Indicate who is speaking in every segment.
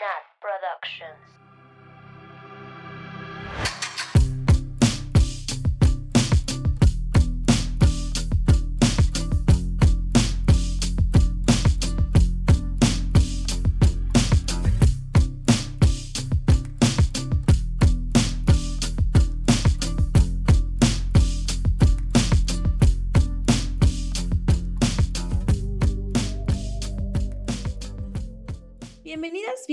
Speaker 1: Nat Productions.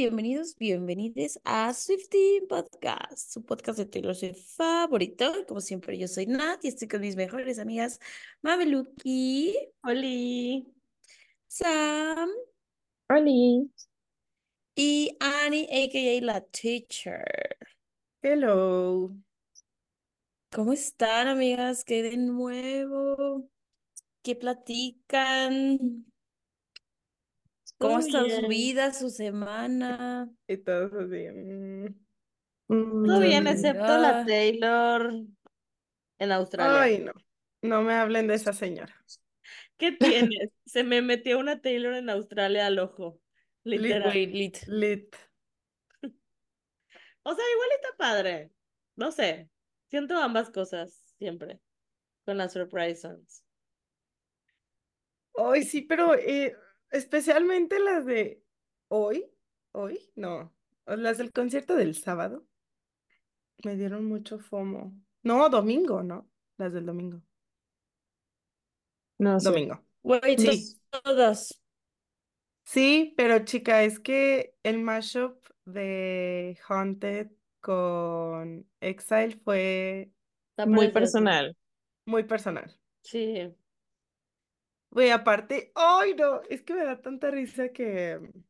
Speaker 2: Bienvenidos, bienvenides a Swifty Podcast, su podcast de Taylor Swift favorito. Como siempre, yo soy Nat y estoy con mis mejores amigas Mameluki,
Speaker 3: Oli.
Speaker 2: Sam
Speaker 3: Oli.
Speaker 2: y Annie, a.k.a. la teacher.
Speaker 3: Hello.
Speaker 2: ¿Cómo están, amigas? ¿Qué de nuevo? ¿Qué platican? ¿Cómo estado su vida, su semana?
Speaker 3: Y todos así. mm,
Speaker 4: Todo bien,
Speaker 2: Mm,
Speaker 4: excepto
Speaker 2: ah.
Speaker 4: la Taylor en Australia.
Speaker 3: Ay, no. No me hablen de esa señora.
Speaker 4: ¿Qué tienes? Se me metió una Taylor en Australia al ojo. Literal.
Speaker 2: Lit.
Speaker 3: Lit.
Speaker 4: O sea, igual está padre. No sé. Siento ambas cosas siempre. Con las Surprise Songs.
Speaker 3: Ay, sí, pero eh, especialmente las de hoy. Hoy, no. Las del concierto del sábado. Me dieron mucho fomo. No, domingo, ¿no? Las del domingo.
Speaker 4: No
Speaker 3: Domingo.
Speaker 2: Güey,
Speaker 3: Sí.
Speaker 2: todas.
Speaker 3: Sí, pero chica, es que el mashup de Haunted con Exile fue
Speaker 4: Está
Speaker 5: Muy personal.
Speaker 3: muy personal.
Speaker 4: Sí.
Speaker 3: Güey, aparte, ¡ay no! Es que me da tanta risa que mm,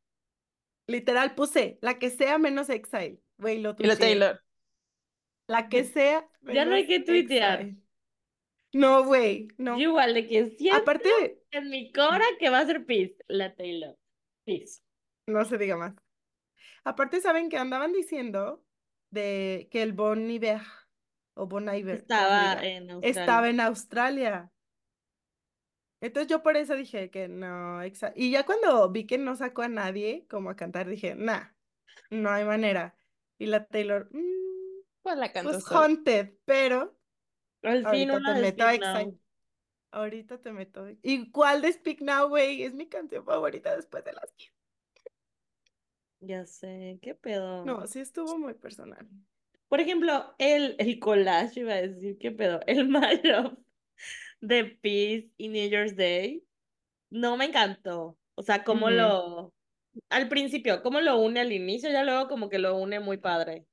Speaker 3: literal puse la que sea menos Exile. Güey, lo
Speaker 5: Y la
Speaker 3: tuiteé.
Speaker 5: Taylor.
Speaker 3: La que sea
Speaker 4: Ya no hay que tuitear.
Speaker 3: Exile. No, güey, no.
Speaker 4: Yo igual de que siento
Speaker 3: Aparte,
Speaker 4: en mi cora que va a ser Peace. La Taylor. Peace.
Speaker 3: no se diga más. Aparte, ¿saben que andaban diciendo de que el Bon Iver o Bon Iver, ¿cómo se
Speaker 4: Estaba en Australia.
Speaker 3: estaba en Australia. Entonces yo por eso dije que no, y ya cuando vi que no sacó a nadie como a cantar, dije, nah, no hay manera. Y la Taylor, "Mm,
Speaker 5: Pues la cantó
Speaker 3: pues. Haunted, pero
Speaker 4: Al fin
Speaker 3: ahorita te meto a. Ahorita te meto. ¿Y cuál de Speak Now, güey? Es mi canción favorita después de las 10.
Speaker 4: Ya sé, qué pedo.
Speaker 3: No, sí estuvo muy personal.
Speaker 4: Por ejemplo, el, el collage, iba a decir, qué pedo, el mashup de Peace y New Year's Day, no me encantó. O sea, cómo lo, al principio, cómo lo une al inicio, ya luego como que lo une muy padre.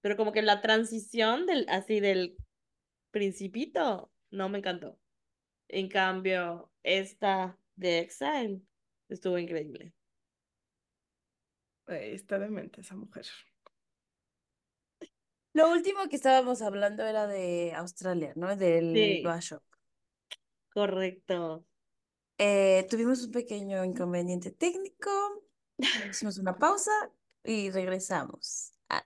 Speaker 4: Pero como que la transición del, así del principito, no me encantó. En cambio, esta de Exile estuvo increíble.
Speaker 3: Está demente esa mujer.
Speaker 2: Lo último que estábamos hablando era de Australia, ¿no? Del
Speaker 4: Sí. Correcto.
Speaker 2: Eh, tuvimos un pequeño inconveniente técnico, hicimos una pausa y regresamos. Ah,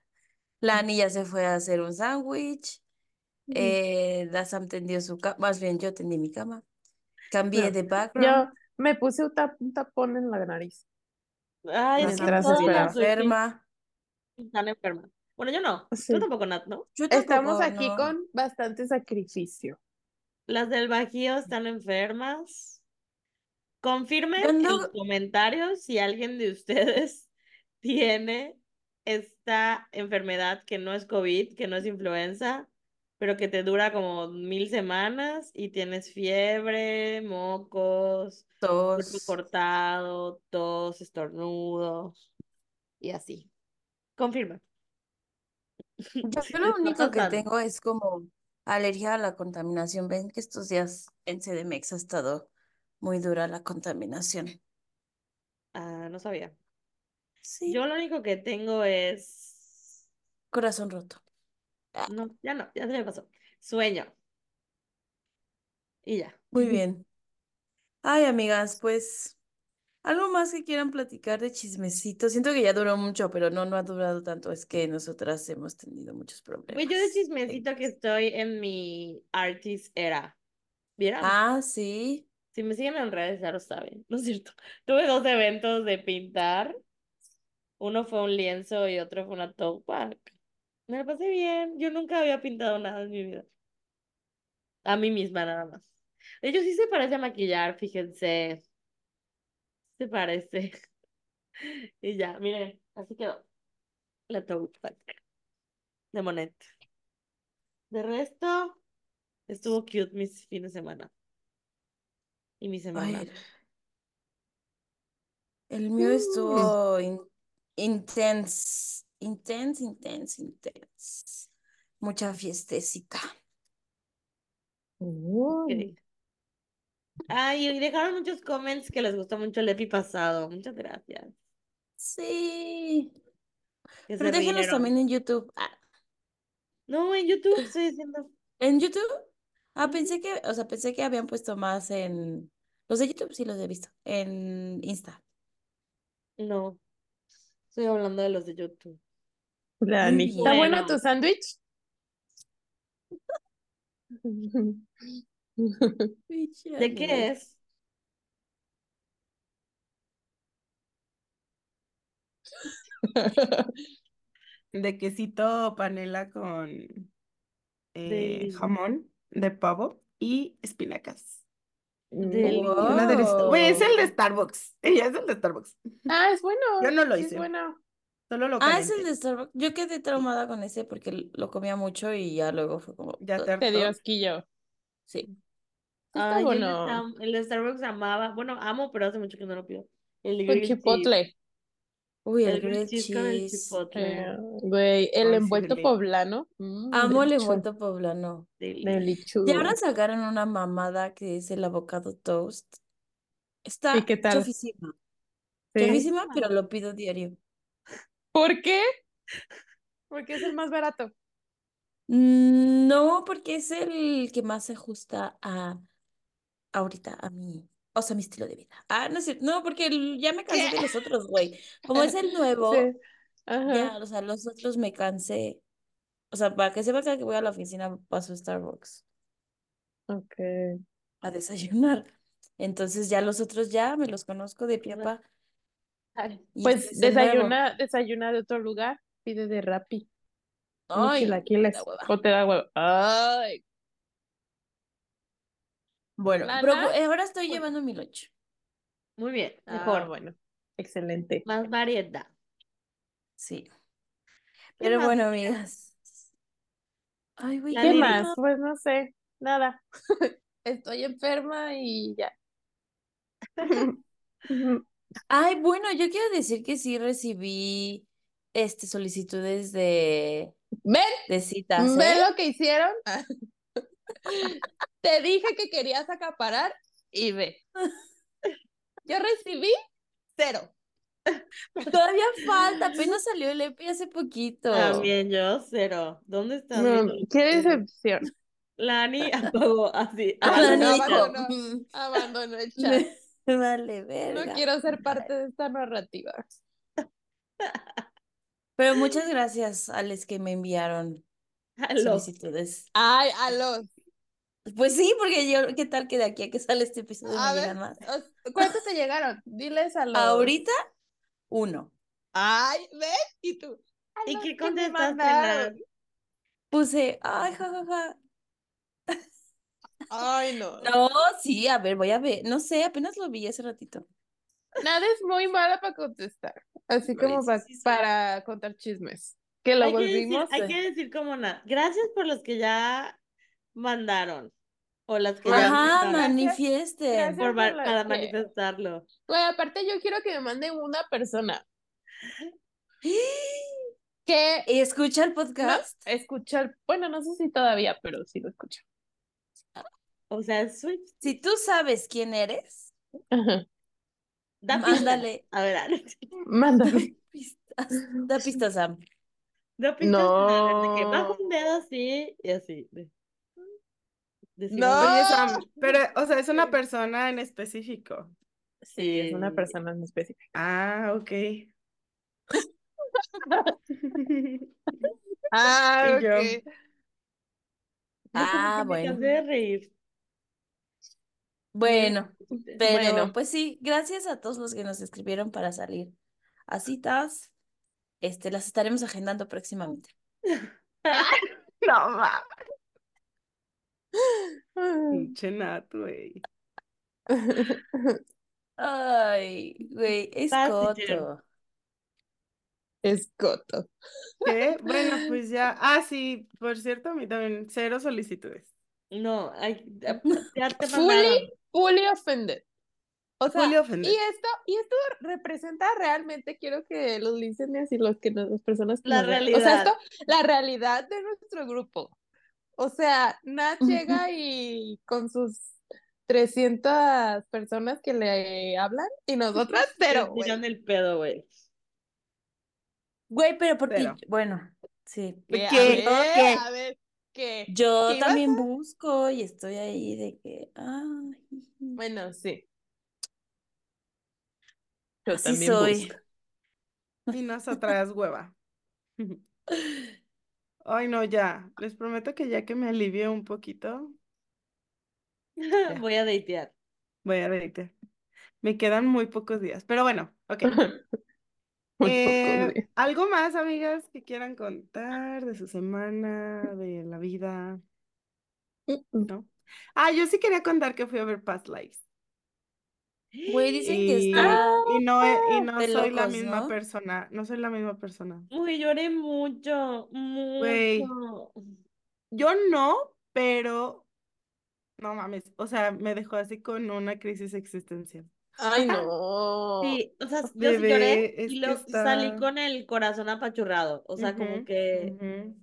Speaker 2: la niña se fue a hacer un sándwich, eh, la Sam tendió su cama, más bien yo tendí mi cama, cambié
Speaker 3: No.
Speaker 2: de background,
Speaker 5: Yo me puse un, tap- un tapón en la nariz.
Speaker 4: Ay,
Speaker 2: la
Speaker 4: es que
Speaker 5: mientras
Speaker 4: Swifties
Speaker 2: enferma.
Speaker 4: están enfermas. Bueno, yo no.
Speaker 5: Sí.
Speaker 4: Tú tampoco, Nat, ¿no?
Speaker 2: Yo
Speaker 5: Estamos aquí
Speaker 2: no.
Speaker 5: con bastante sacrificio.
Speaker 4: Las del Bajío están enfermas. Confirmen en
Speaker 2: no-
Speaker 4: los comentarios si alguien de ustedes tiene esta enfermedad que no es COVID, que no es influenza, pero que te dura como mil semanas y tienes fiebre, mocos,
Speaker 2: Tos.
Speaker 4: cortado, tos, estornudos y así. Confirma.
Speaker 2: Yo lo único que tengo es como alergia a la contaminación. Ven que estos días en CDMX ha estado muy dura la contaminación.
Speaker 4: Ah, no sabía.
Speaker 2: Sí,
Speaker 4: Yo lo único que tengo es
Speaker 2: corazón roto.
Speaker 4: No, ya no, ya se me pasó. Sueño. Y ya.
Speaker 2: Muy bien. Ay, amigas, pues algo más que quieran platicar de chismecito. Siento que ya duró mucho, pero no, no ha durado tanto. Es que nosotras hemos tenido muchos problemas.
Speaker 4: Pues yo de chismecito que estoy en mi artist era. ¿Vieron?
Speaker 2: Ah, sí.
Speaker 4: Si me siguen en redes ya lo saben, ¿no es cierto? Tuve dos eventos de pintar. Uno fue un lienzo y otro fue una tote bag. Me la pasé bien. Yo nunca había pintado nada en mi vida. A mí misma nada más. De hecho, sí se parece a maquillar, fíjense. Se parece. Y ya, miren, así quedó. La tote de Monet. De resto, estuvo cute mis fines de semana. Y mi semana.
Speaker 2: Ay, el mío estuvo in- intense, intense, intense, intense. Mucha fiestecita.
Speaker 4: Ay, y dejaron muchos comments que les gustó mucho el epi pasado. Muchas gracias.
Speaker 2: Sí.
Speaker 4: Que
Speaker 2: Pero
Speaker 4: rieron.
Speaker 2: también en YouTube. Ah,
Speaker 4: No, en YouTube estoy diciendo.
Speaker 2: ¿en YouTube? Ah, pensé que, o sea, pensé que habían puesto más en... Los de YouTube sí los he visto. En Insta.
Speaker 4: No, estoy hablando de los de YouTube.
Speaker 2: Muy
Speaker 5: ¿está bueno
Speaker 4: Bueno.
Speaker 5: tu sándwich?
Speaker 4: ¿De qué es?
Speaker 3: De quesito panela con eh, jamón de pavo y espinacas.
Speaker 4: Del-
Speaker 3: deliciosa. Güey, es el de
Speaker 2: Wow.
Speaker 3: Starbucks. Ella es el de Starbucks.
Speaker 5: Ah, es bueno.
Speaker 3: Yo no lo
Speaker 5: sí es
Speaker 3: hice.
Speaker 5: bueno.
Speaker 3: Solo lo
Speaker 2: Ah, es el de Starbucks. Yo quedé traumada con ese porque lo comía mucho y ya luego fue como...
Speaker 3: Ya te
Speaker 5: Te dio asquillo.
Speaker 2: Sí.
Speaker 5: Está
Speaker 4: Ay, yo el
Speaker 5: bueno.
Speaker 4: El de Starbucks amaba. Bueno, amo, pero hace mucho que no lo pido. El cheese.
Speaker 5: chipotle.
Speaker 2: Uy, el
Speaker 4: El cheese con el.
Speaker 5: Eh, güey, el
Speaker 3: Ay, sí,
Speaker 5: envuelto poblano. mm,
Speaker 2: Amo el envuelto poblano.
Speaker 4: Deli.
Speaker 5: delichu.
Speaker 2: Y ahora sacaron una mamada que es el avocado toast.
Speaker 5: ¿Y
Speaker 2: Está
Speaker 5: qué tal?
Speaker 2: chafísima.
Speaker 5: Sí.
Speaker 2: Pero lo pido diario.
Speaker 5: ¿Por qué? Porque es el más barato.
Speaker 2: Mm, No, porque es el que más se ajusta a ahorita, a mi, o sea, a mi estilo de vida. Ah, no cierto. No, porque el- ya me cansé de los otros, güey. Como es el nuevo,
Speaker 5: Sí. Ajá.
Speaker 2: ya, o sea, los otros me cansé. O sea, para que sepan que voy a la oficina, paso a Starbucks
Speaker 5: Ok.
Speaker 2: a desayunar. Entonces ya los otros ya me los conozco de pie a pa. Y
Speaker 5: Pues
Speaker 2: es el nuevo.
Speaker 5: desayuna, desayuna de otro lugar, pide de Rappi,
Speaker 2: Ay,
Speaker 5: chilaquiles,
Speaker 2: hueva.
Speaker 5: o te da huevo. Ay,
Speaker 2: Bueno,
Speaker 5: ¿Lana?
Speaker 2: pero eh, ahora estoy
Speaker 5: Bueno.
Speaker 2: llevando mi lunch.
Speaker 4: Muy bien,
Speaker 5: ah,
Speaker 4: mejor.
Speaker 5: bueno, excelente.
Speaker 4: Más variedad.
Speaker 2: Sí.
Speaker 4: ¿Qué
Speaker 2: Pero
Speaker 4: más,
Speaker 2: bueno,
Speaker 4: amiga?
Speaker 2: amigas. Ay, güey,
Speaker 5: ¿Qué más? Pues no sé, nada. Estoy enferma y ya.
Speaker 2: Ay, bueno, yo quiero decir que sí recibí este solicitudes de,
Speaker 5: ¿Ven?
Speaker 2: de citas,
Speaker 5: ¿Ven
Speaker 2: ¿eh?
Speaker 5: lo que hicieron? Te dije que querías acaparar y ve. Yo recibí cero.
Speaker 2: Todavía falta, apenas salió el EP hace poquito.
Speaker 4: También yo, cero. ¿Dónde
Speaker 5: No,
Speaker 4: mis
Speaker 5: qué decepción.
Speaker 4: Lani apagó así.
Speaker 2: Ah,
Speaker 5: Abandonó, abandonó,
Speaker 2: "Mm,
Speaker 5: abandonó el chat.
Speaker 2: vale
Speaker 5: No quiero ser parte de esta narrativa.
Speaker 2: Pero muchas gracias a los que me enviaron
Speaker 4: A los.
Speaker 2: solicitudes.
Speaker 5: Ay, a los.
Speaker 2: Pues sí, porque yo, ¿qué tal que de aquí a que sale este episodio
Speaker 5: A
Speaker 2: me
Speaker 5: ver,
Speaker 2: llegan más?
Speaker 5: os- ¿cuántos te llegaron? Diles a los.
Speaker 2: Ahorita, uno.
Speaker 5: Ay, ven, y tú.
Speaker 4: ¿Y qué contestaste?
Speaker 2: Puse, ay, jajaja.
Speaker 5: Ay, no.
Speaker 2: No, sí, a ver, voy a ver. No sé, apenas lo vi hace ratito.
Speaker 5: Nada es muy mala para contestar. Así como
Speaker 2: sí,
Speaker 5: pa-
Speaker 2: sí, sí.
Speaker 5: para contar chismes. Que lo
Speaker 4: Hay que decir,
Speaker 5: volvimos.
Speaker 4: hay que decir como nada. Gracias por los que ya mandaron. O las que ya
Speaker 2: Ajá, manifiesten.
Speaker 5: gracias.
Speaker 4: Por ma-
Speaker 5: por la
Speaker 4: para
Speaker 5: que-
Speaker 4: manifestarlo.
Speaker 5: Güey, aparte yo quiero que me mande una persona que
Speaker 2: ¿Y escucha el
Speaker 5: no,
Speaker 2: podcast?
Speaker 5: escuchar, bueno, no sé si todavía, pero sí lo escucho.
Speaker 4: O sea, Swift.
Speaker 2: Si tú sabes quién eres,
Speaker 5: Ajá.
Speaker 4: Da
Speaker 2: mándale
Speaker 4: A ver, Alex.
Speaker 5: Mándame.
Speaker 2: pistas. Da pistas, Sam.
Speaker 4: Da pistas. de que
Speaker 5: No.
Speaker 4: bajo un dedo así y así. de- decimos-
Speaker 5: No.
Speaker 3: Oye, Sam, pero, o sea, es una persona en específico.
Speaker 5: Sí, es una persona en específico.
Speaker 3: Ah, ok.
Speaker 5: Ah, ok.
Speaker 4: No
Speaker 2: Ah,
Speaker 4: me
Speaker 2: bueno.
Speaker 4: de reír.
Speaker 2: Bueno, pero
Speaker 5: Bueno.
Speaker 2: pues sí, gracias a todos los que nos escribieron para salir a citas. este, las estaremos agendando próximamente.
Speaker 3: No mames. Pinche Nat, güey.
Speaker 2: Ay, güey, es coto.
Speaker 5: Escoto.
Speaker 3: ¿Qué? Bueno, pues ya. Ah, sí, por cierto, a mí también cero solicitudes.
Speaker 4: No, hay, ya te
Speaker 5: Fully,
Speaker 4: mandaron.
Speaker 5: fully offended. O sea,
Speaker 3: Fully offended.
Speaker 5: y esto, y esto representa realmente, quiero que los listeners y los que nos- las personas que
Speaker 4: La
Speaker 5: nos vean, o sea,
Speaker 4: realidad.
Speaker 5: esto, la realidad de nuestro grupo. O sea, Nat llega y con sus 300 personas que le hablan y nosotras, pero,
Speaker 4: tiran el pedo, güey.
Speaker 2: Güey, pero porque,
Speaker 3: Pero.
Speaker 2: bueno, sí.
Speaker 5: que, a
Speaker 3: ¿Qué?
Speaker 5: ver,
Speaker 3: ¿Qué?
Speaker 5: a ver, que,
Speaker 2: Yo
Speaker 5: ¿Qué ibas
Speaker 2: también busco y estoy ahí de que, ay,
Speaker 5: bueno, sí. Yo
Speaker 2: así
Speaker 5: también
Speaker 2: soy.
Speaker 5: busco.
Speaker 3: Y nosotras, hueva. Ay, no, ya. Les prometo que ya que me alivie un poquito, Ya.
Speaker 4: Voy a datear.
Speaker 3: voy a dedicar. Me quedan muy pocos días. Pero bueno, ok. Eh. ¿algo más, amigas, que quieran contar de su semana, de la vida? ¿No? Ah, yo sí quería contar que fui a ver Past Lives.
Speaker 2: Güey, dicen que
Speaker 3: Y,
Speaker 2: está
Speaker 3: y no, y no soy la misma
Speaker 2: ¿no?
Speaker 3: persona. No soy la misma persona.
Speaker 4: Uy, lloré mucho,
Speaker 3: Güey.
Speaker 4: mucho.
Speaker 3: Yo no, pero no mames. O sea, me dejó así con una crisis existencial.
Speaker 5: Ay, no.
Speaker 4: Sí, o sea, yo sí lloré y lo, salí con el corazón apachurrado. O sea, como que,
Speaker 3: ujú.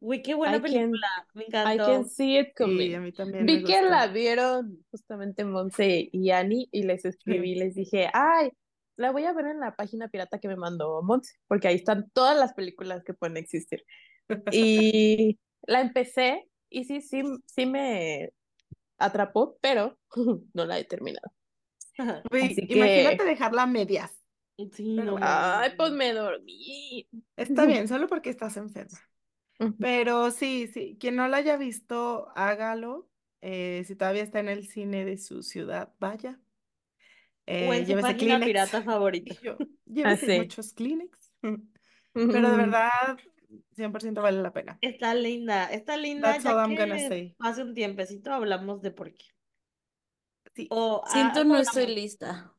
Speaker 4: uy, qué buena
Speaker 5: I can-
Speaker 4: película. Me
Speaker 5: I can
Speaker 4: encantó.
Speaker 5: see it
Speaker 3: Sí,
Speaker 5: coming.
Speaker 3: a mí también me
Speaker 5: Vi que
Speaker 3: gustó.
Speaker 5: la vieron justamente Monse y Ani y les escribí, les dije, ay, la voy a ver en la página pirata que me mandó Monse, porque ahí están todas las películas que pueden existir. Y la empecé y sí, sí, sí me atrapó, pero no la he terminado.
Speaker 3: Imagínate
Speaker 5: que-
Speaker 3: dejarla a medias.
Speaker 4: Sí,
Speaker 3: Pero
Speaker 4: no
Speaker 3: bueno.
Speaker 5: Ay, pues me dormí.
Speaker 3: Está bien, solo porque estás enferma. Pero sí, sí, quien no la haya visto, hágalo. Eh, si todavía está en el cine de su ciudad, vaya.
Speaker 4: O
Speaker 3: Eh,
Speaker 4: en su
Speaker 3: llévese
Speaker 4: página
Speaker 3: Kleenex.
Speaker 4: pirata favorita.
Speaker 3: Yo, llévese
Speaker 5: sí.
Speaker 3: muchos Kleenex. Pero de verdad, 100% vale la pena.
Speaker 4: Está linda, está linda.
Speaker 3: That's
Speaker 4: Ya
Speaker 3: all I'm gonna
Speaker 4: que
Speaker 3: say.
Speaker 4: pase un tiempecito hablamos de por qué.
Speaker 3: Sí.
Speaker 4: O ah,
Speaker 2: Siento
Speaker 4: algo
Speaker 2: no estoy lista.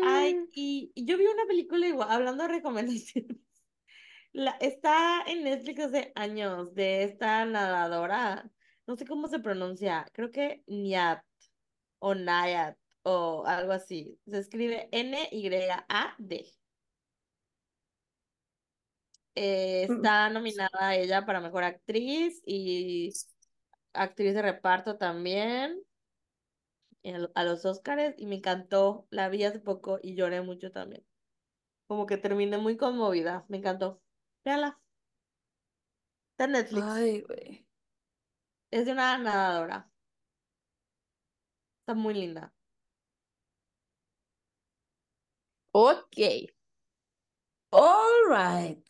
Speaker 4: Ay,
Speaker 3: Mm,
Speaker 4: y, y yo vi una película igual, hablando de recomendaciones. La, está en Netflix hace años de esta nadadora, no sé cómo se pronuncia, creo que Niat o Nayat o algo así. Se escribe N-Y-A-D. Eh,
Speaker 5: Mm.
Speaker 4: está nominada ella para mejor actriz y actriz de reparto también a los Oscars y me encantó. La vi hace poco y lloré mucho también. Como que terminé muy conmovida. Me encantó. Véala. Está en Netflix.
Speaker 2: Ay, güey.
Speaker 4: Es de una nadadora. Está muy linda.
Speaker 5: Ok.
Speaker 2: All right.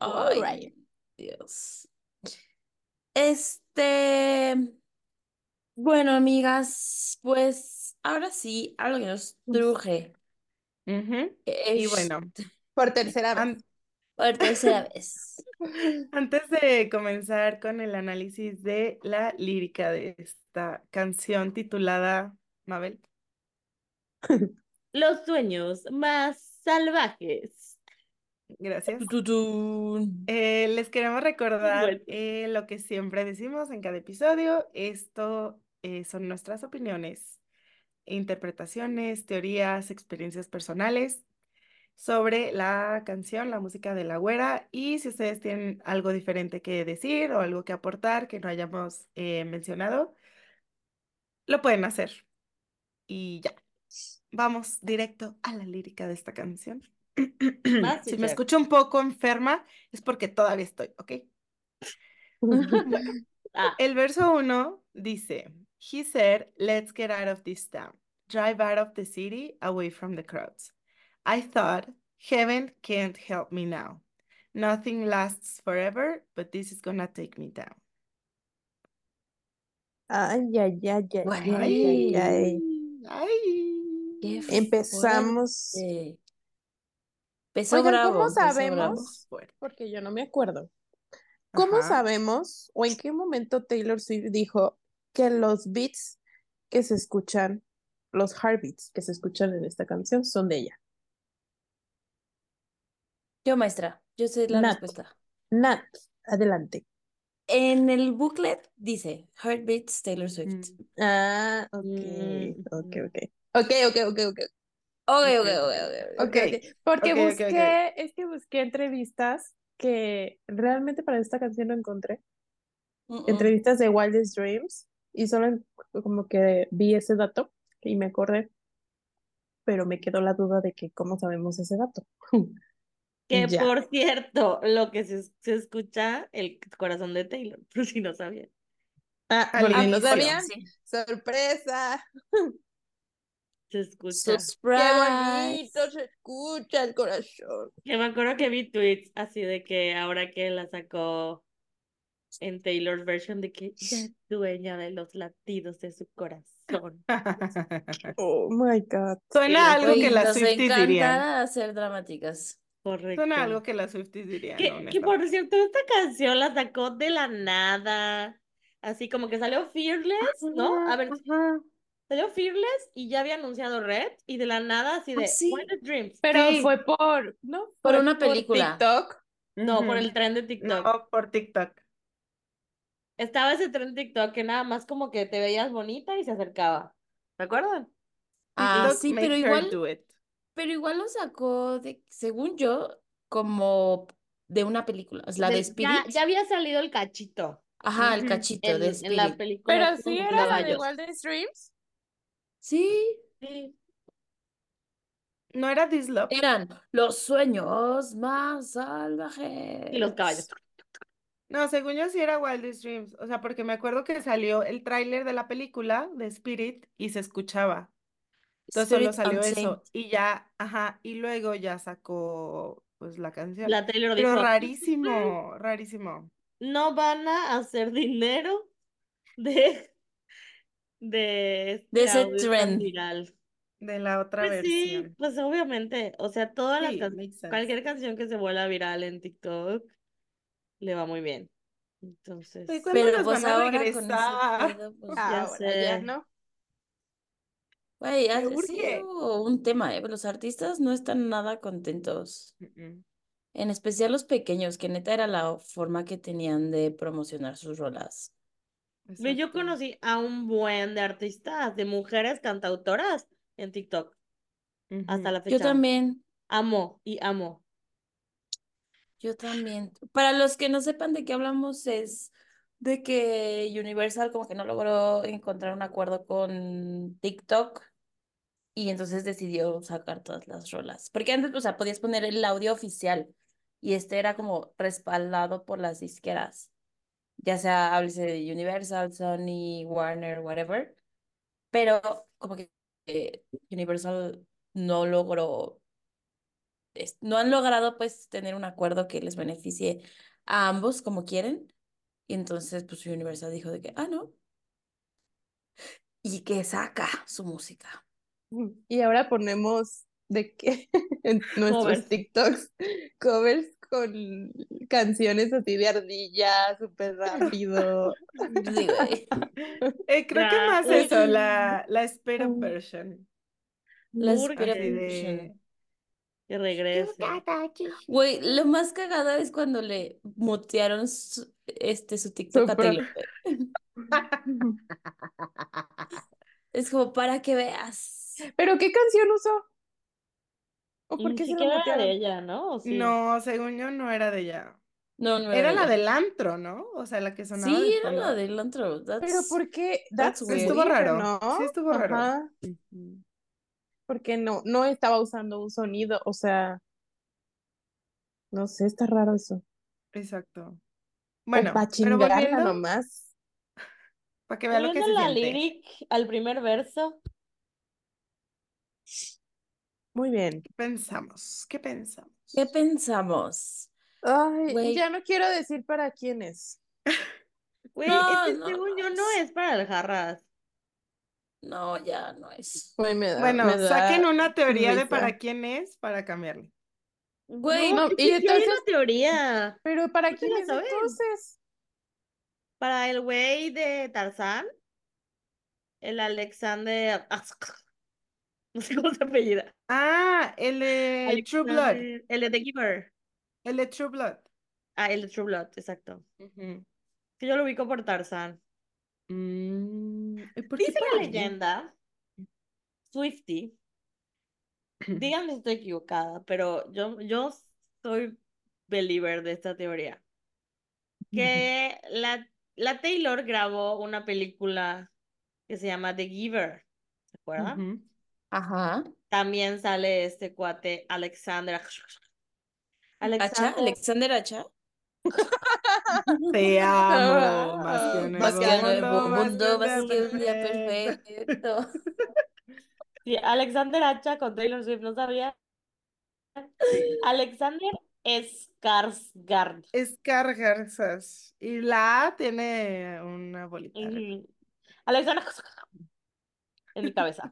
Speaker 5: All
Speaker 2: Ay,
Speaker 5: right.
Speaker 2: Dios. Este, bueno, amigas, pues ahora sí, algo que nos truje.
Speaker 3: ujú. Y
Speaker 2: Es
Speaker 3: bueno,
Speaker 5: Por tercera vez.
Speaker 3: an-
Speaker 2: por tercera vez.
Speaker 3: antes de comenzar con el análisis de la lírica de esta canción titulada Mabel.
Speaker 4: Los sueños más salvajes.
Speaker 3: Gracias.
Speaker 2: Tututún.
Speaker 3: Eh, les queremos recordar
Speaker 4: Bueno.
Speaker 3: eh, lo que siempre decimos en cada episodio. Esto eh, son nuestras opiniones, interpretaciones, teorías, experiencias personales sobre la canción, la música de La Güera. Y si ustedes tienen algo diferente que decir o algo que aportar que no hayamos eh, mencionado, lo pueden hacer. Y ya, vamos directo a la lírica de esta canción. Si me escucho un poco enferma, es porque todavía estoy, ¿ok? Bueno,
Speaker 4: Ah,
Speaker 3: el verso 1 dice, He said, let's get out of this town, drive out of the city, away from the crowds. I thought, heaven can't help me now. Nothing lasts forever, but this is gonna take me down.
Speaker 5: Ay, ay, ay, ay, ay, ay,
Speaker 2: Güey.
Speaker 5: ay.
Speaker 3: Ay.
Speaker 2: Qué
Speaker 5: Empezamos.
Speaker 2: fuerte. Pesó
Speaker 5: Oigan,
Speaker 2: bravo,
Speaker 5: ¿cómo
Speaker 2: pesó bravo.
Speaker 5: sabemos? Porque yo no me acuerdo. ¿Cómo
Speaker 3: Ajá.
Speaker 5: sabemos o en qué momento Taylor Swift dijo que los beats que se escuchan, los heartbeats que se escuchan en esta canción son de ella?
Speaker 2: Yo, maestra, yo sé la
Speaker 5: Nat.
Speaker 2: respuesta.
Speaker 5: Nat, adelante.
Speaker 2: En el booklet dice Heartbeats Taylor Swift.
Speaker 3: Mm.
Speaker 5: Ah, ok,
Speaker 4: Mm,
Speaker 5: ok, ok. Ok, ok, ok, ok.
Speaker 2: Ok, ok,
Speaker 3: Ok,
Speaker 2: ok,
Speaker 3: ok.
Speaker 2: ok,
Speaker 5: Ok,
Speaker 3: Ok,
Speaker 5: ok. Porque busqué, es que busqué entrevistas que realmente para esta canción no encontré.
Speaker 2: Mm, mm.
Speaker 5: Entrevistas de Wildest Dreams y solo como que vi ese dato y me acordé, pero me quedó la duda de que cómo sabemos ese dato.
Speaker 4: Que
Speaker 5: Ya.
Speaker 4: por cierto, lo que se, se escucha, el corazón de Taylor, por si no sabían.
Speaker 5: Ah, porque no sabían.
Speaker 2: Sí.
Speaker 5: Sorpresa.
Speaker 4: Se escucha.
Speaker 5: Qué bonito
Speaker 2: Surprise.
Speaker 5: se escucha el corazón.
Speaker 4: Que me acuerdo que vi tweets así de que ahora que la sacó en Taylor's version de que es dueña de los latidos de su corazón.
Speaker 5: Oh my God.
Speaker 3: Suena algo que las Swifties
Speaker 2: encanta
Speaker 3: dirían.
Speaker 2: hacer dramáticas.
Speaker 4: Correcto.
Speaker 3: Suena algo que las Swifties dirían,
Speaker 4: Que, que por cierto, esta canción la sacó de la nada. Así como que salió Fearless, ¿no? A ver,
Speaker 3: Ajá.
Speaker 4: salió Fearless y ya había anunciado Red y de la nada así de
Speaker 2: Ah, sí.
Speaker 4: Dreams.
Speaker 5: Pero
Speaker 3: Sí.
Speaker 5: fue por, ¿no?
Speaker 2: Por una película.
Speaker 5: TikTok.
Speaker 4: No, por el tren de TikTok.
Speaker 3: No, por TikTok.
Speaker 4: Estaba ese tren de TikTok que nada más como que te veías bonita y se acercaba. ¿Te acuerdan?
Speaker 2: Ah,
Speaker 3: TikTok
Speaker 2: sí, pero igual, pero igual lo sacó de, según yo, como de una película. Es la de
Speaker 4: ya,
Speaker 2: Spirit.
Speaker 4: ya había salido el cachito
Speaker 2: Ajá, el cachito
Speaker 4: en,
Speaker 2: de
Speaker 4: en la
Speaker 2: Spirit.
Speaker 4: película
Speaker 5: Pero sí era la de
Speaker 4: caballos.
Speaker 5: Wildest Dreams.
Speaker 2: Sí,
Speaker 4: Sí.
Speaker 3: ¿No era This Love?
Speaker 2: eran los sueños más salvajes.
Speaker 4: Y los caballos.
Speaker 3: No, según yo sí era Wildest Dreams. O sea, porque me acuerdo que salió el tráiler de la película de Spirit y se escuchaba. Entonces solo
Speaker 2: Spirit
Speaker 3: salió eso. Y ya, ajá, y luego ya sacó pues la canción.
Speaker 4: La Taylor
Speaker 3: Pero
Speaker 4: dijo,
Speaker 3: rarísimo, rarísimo.
Speaker 4: no van a hacer dinero de, de este
Speaker 2: De ese
Speaker 4: audio tan
Speaker 2: trend.
Speaker 4: viral.
Speaker 3: De la otra
Speaker 4: Pues sí,
Speaker 3: versión.
Speaker 4: pues obviamente, o sea, todas las
Speaker 3: Sí,
Speaker 4: can-
Speaker 3: makes sense.
Speaker 4: cualquier canción que se vuelva viral en TikTok le va muy bien. Entonces,
Speaker 3: ¿cuándo
Speaker 2: Pero
Speaker 3: nos
Speaker 2: pues
Speaker 3: van a
Speaker 2: ahora con ese
Speaker 3: regresar?
Speaker 2: pues
Speaker 4: Ya
Speaker 5: Ahora ya
Speaker 4: sé.
Speaker 5: no.
Speaker 2: Güey, ha sido un tema, ¿eh? Los artistas no están nada contentos. En especial los pequeños, que neta era la forma que tenían de promocionar sus rolas.
Speaker 4: ve, yo
Speaker 3: Exacto.
Speaker 4: conocí a un buen de artistas, de mujeres cantautoras en TikTok, hasta la
Speaker 2: Yo
Speaker 4: fecha.
Speaker 2: también,
Speaker 4: Amo y amo.
Speaker 2: Yo también. Para los que no sepan de qué hablamos, es de que Universal como que no logró encontrar un acuerdo con TikTok y entonces decidió sacar todas las rolas. Porque antes, o sea, podías poner el audio oficial y este era como respaldado por las disqueras. ya sea háblese de Universal, Sony, Warner, whatever, pero como que eh, Universal no logró, no han logrado pues tener un acuerdo que les beneficie a ambos como quieren, y entonces pues Universal dijo de que, ah, no, y que saca su música.
Speaker 5: Y ahora ponemos de que en nuestros
Speaker 4: Covers.
Speaker 5: TikToks covers con canciones así de ardilla, súper rápido.
Speaker 2: Sí, güey.
Speaker 3: Eh, creo que
Speaker 4: Ya,
Speaker 3: más eso, la, la Spirit
Speaker 5: Mm.
Speaker 3: version.
Speaker 2: La version.
Speaker 4: Que regrese.
Speaker 2: Güey, lo más cagado es cuando le mutearon su, este, su TikTok a Taylor. Es como para que veas.
Speaker 5: ¿Pero qué canción usó? ¿O por qué se lo
Speaker 4: de ella, ¿no?
Speaker 3: No, según yo no era de ella.
Speaker 2: No, no era
Speaker 3: Era
Speaker 2: de
Speaker 3: la
Speaker 2: ella.
Speaker 3: del antro, ¿no? O sea, la que sonaba
Speaker 2: Sí,
Speaker 3: de
Speaker 2: era la del antro.
Speaker 5: ¿Pero por qué?
Speaker 2: that's
Speaker 5: That's
Speaker 2: weird.
Speaker 3: Estuvo raro.
Speaker 5: ¿no?
Speaker 3: Sí, estuvo raro.
Speaker 5: Ajá. Porque no, no estaba usando un sonido, o sea, no sé, está raro eso.
Speaker 3: Exacto.
Speaker 5: O
Speaker 3: Bueno,
Speaker 5: para
Speaker 3: pero volviendo,
Speaker 5: nomás.
Speaker 3: para que vea lo que se
Speaker 4: la
Speaker 3: siente.
Speaker 4: lyric, al primer verso,
Speaker 5: Muy bien.
Speaker 3: ¿Qué pensamos? ¿Qué pensamos?
Speaker 2: ¿Qué pensamos?
Speaker 5: Ay, ya no quiero decir para quién es.
Speaker 4: güey,
Speaker 2: No,
Speaker 4: este
Speaker 2: no
Speaker 4: según
Speaker 2: lo
Speaker 4: yo no
Speaker 2: es.
Speaker 4: es para el jarras.
Speaker 2: No, ya no es.
Speaker 5: Güey, me da,
Speaker 3: Bueno,
Speaker 5: me da
Speaker 3: saquen una teoría de para quién es para cambiarle.
Speaker 2: Güey,
Speaker 4: No,
Speaker 5: y entonces-
Speaker 4: una teoría.
Speaker 5: Pero ¿para
Speaker 4: ¿No te
Speaker 5: quién es
Speaker 4: sabes?
Speaker 5: entonces?
Speaker 4: Para el güey de Tarzán, el Alexander. No sé cómo se apellida.
Speaker 3: Ah, el de True Blood.
Speaker 4: El de The Giver.
Speaker 3: El de True Blood.
Speaker 4: Ah, el de True Blood, exacto. Que yo lo ubico por Tarzán.
Speaker 3: Mm, ¿y por qué
Speaker 4: Dice la leyenda, Swifty, díganme si estoy equivocada, pero yo, yo soy believer de esta teoría. Que la, la Taylor grabó una película que se llama The Giver, ¿se acuerdan?
Speaker 2: Ajá.
Speaker 4: También sale este cuate Alexander. Alexander,
Speaker 2: ¿Alexander Hacha?
Speaker 3: Te amo,
Speaker 5: Ah,
Speaker 3: más que un
Speaker 2: Más que
Speaker 3: nuevo
Speaker 2: un nuevo
Speaker 3: mundo,
Speaker 2: mundo,
Speaker 3: más
Speaker 2: más
Speaker 3: que un día perfecto.
Speaker 4: sí, Alexander Hacha con Taylor Swift, ¿no sabía? Alexander Skarsgård.
Speaker 3: Escargarzas. Y la A tiene una bolita.
Speaker 4: Ujú. Alexander en mi cabeza.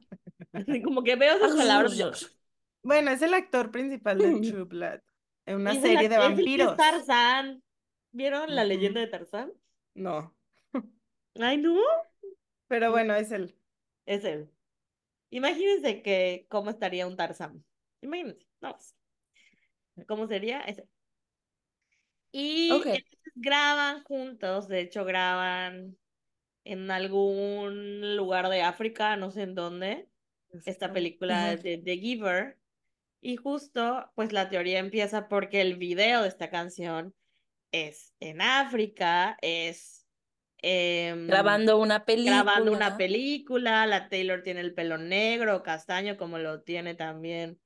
Speaker 4: Así como que veo esas palabras. y yo-
Speaker 3: Bueno, es el actor principal de True Blood. En una
Speaker 4: el
Speaker 3: serie de
Speaker 4: act- es el ¿Vieron la leyenda de Tarzán?
Speaker 3: No,
Speaker 4: Ay, no.
Speaker 3: pero bueno, es él.
Speaker 4: Es él. Imagínense que cómo estaría un Tarzán. Imagínense, no. ¿Cómo sería? Ese. Y
Speaker 2: Ok.
Speaker 4: entonces graban juntos, de hecho graban en algún lugar de África, no sé en dónde, esta película de The Giver. Y justo, pues la teoría empieza porque el video de esta canción es en África, es em,
Speaker 2: Grabando una película.
Speaker 4: grabando una película, la Taylor tiene el pelo negro, castaño, como lo tiene también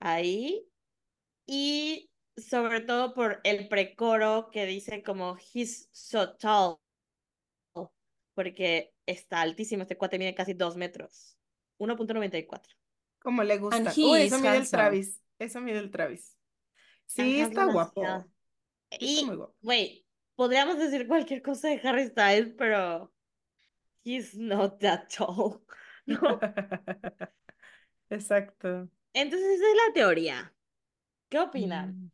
Speaker 4: ahí. Y sobre todo por el precoro que dice como he's so tall, porque está altísimo, este cuate mide casi dos metros, 1.94.
Speaker 3: Como le gusta. Uy, eso mide el. Travis. Eso mide el Travis. Sí, está guapo.
Speaker 4: demasiado.
Speaker 3: Está
Speaker 4: Y, güey, podríamos decir cualquier cosa de Harry Styles, pero he's not that tall, ¿no?
Speaker 3: Exacto.
Speaker 4: Entonces esa es la teoría. ¿Qué opinan?
Speaker 3: Mm.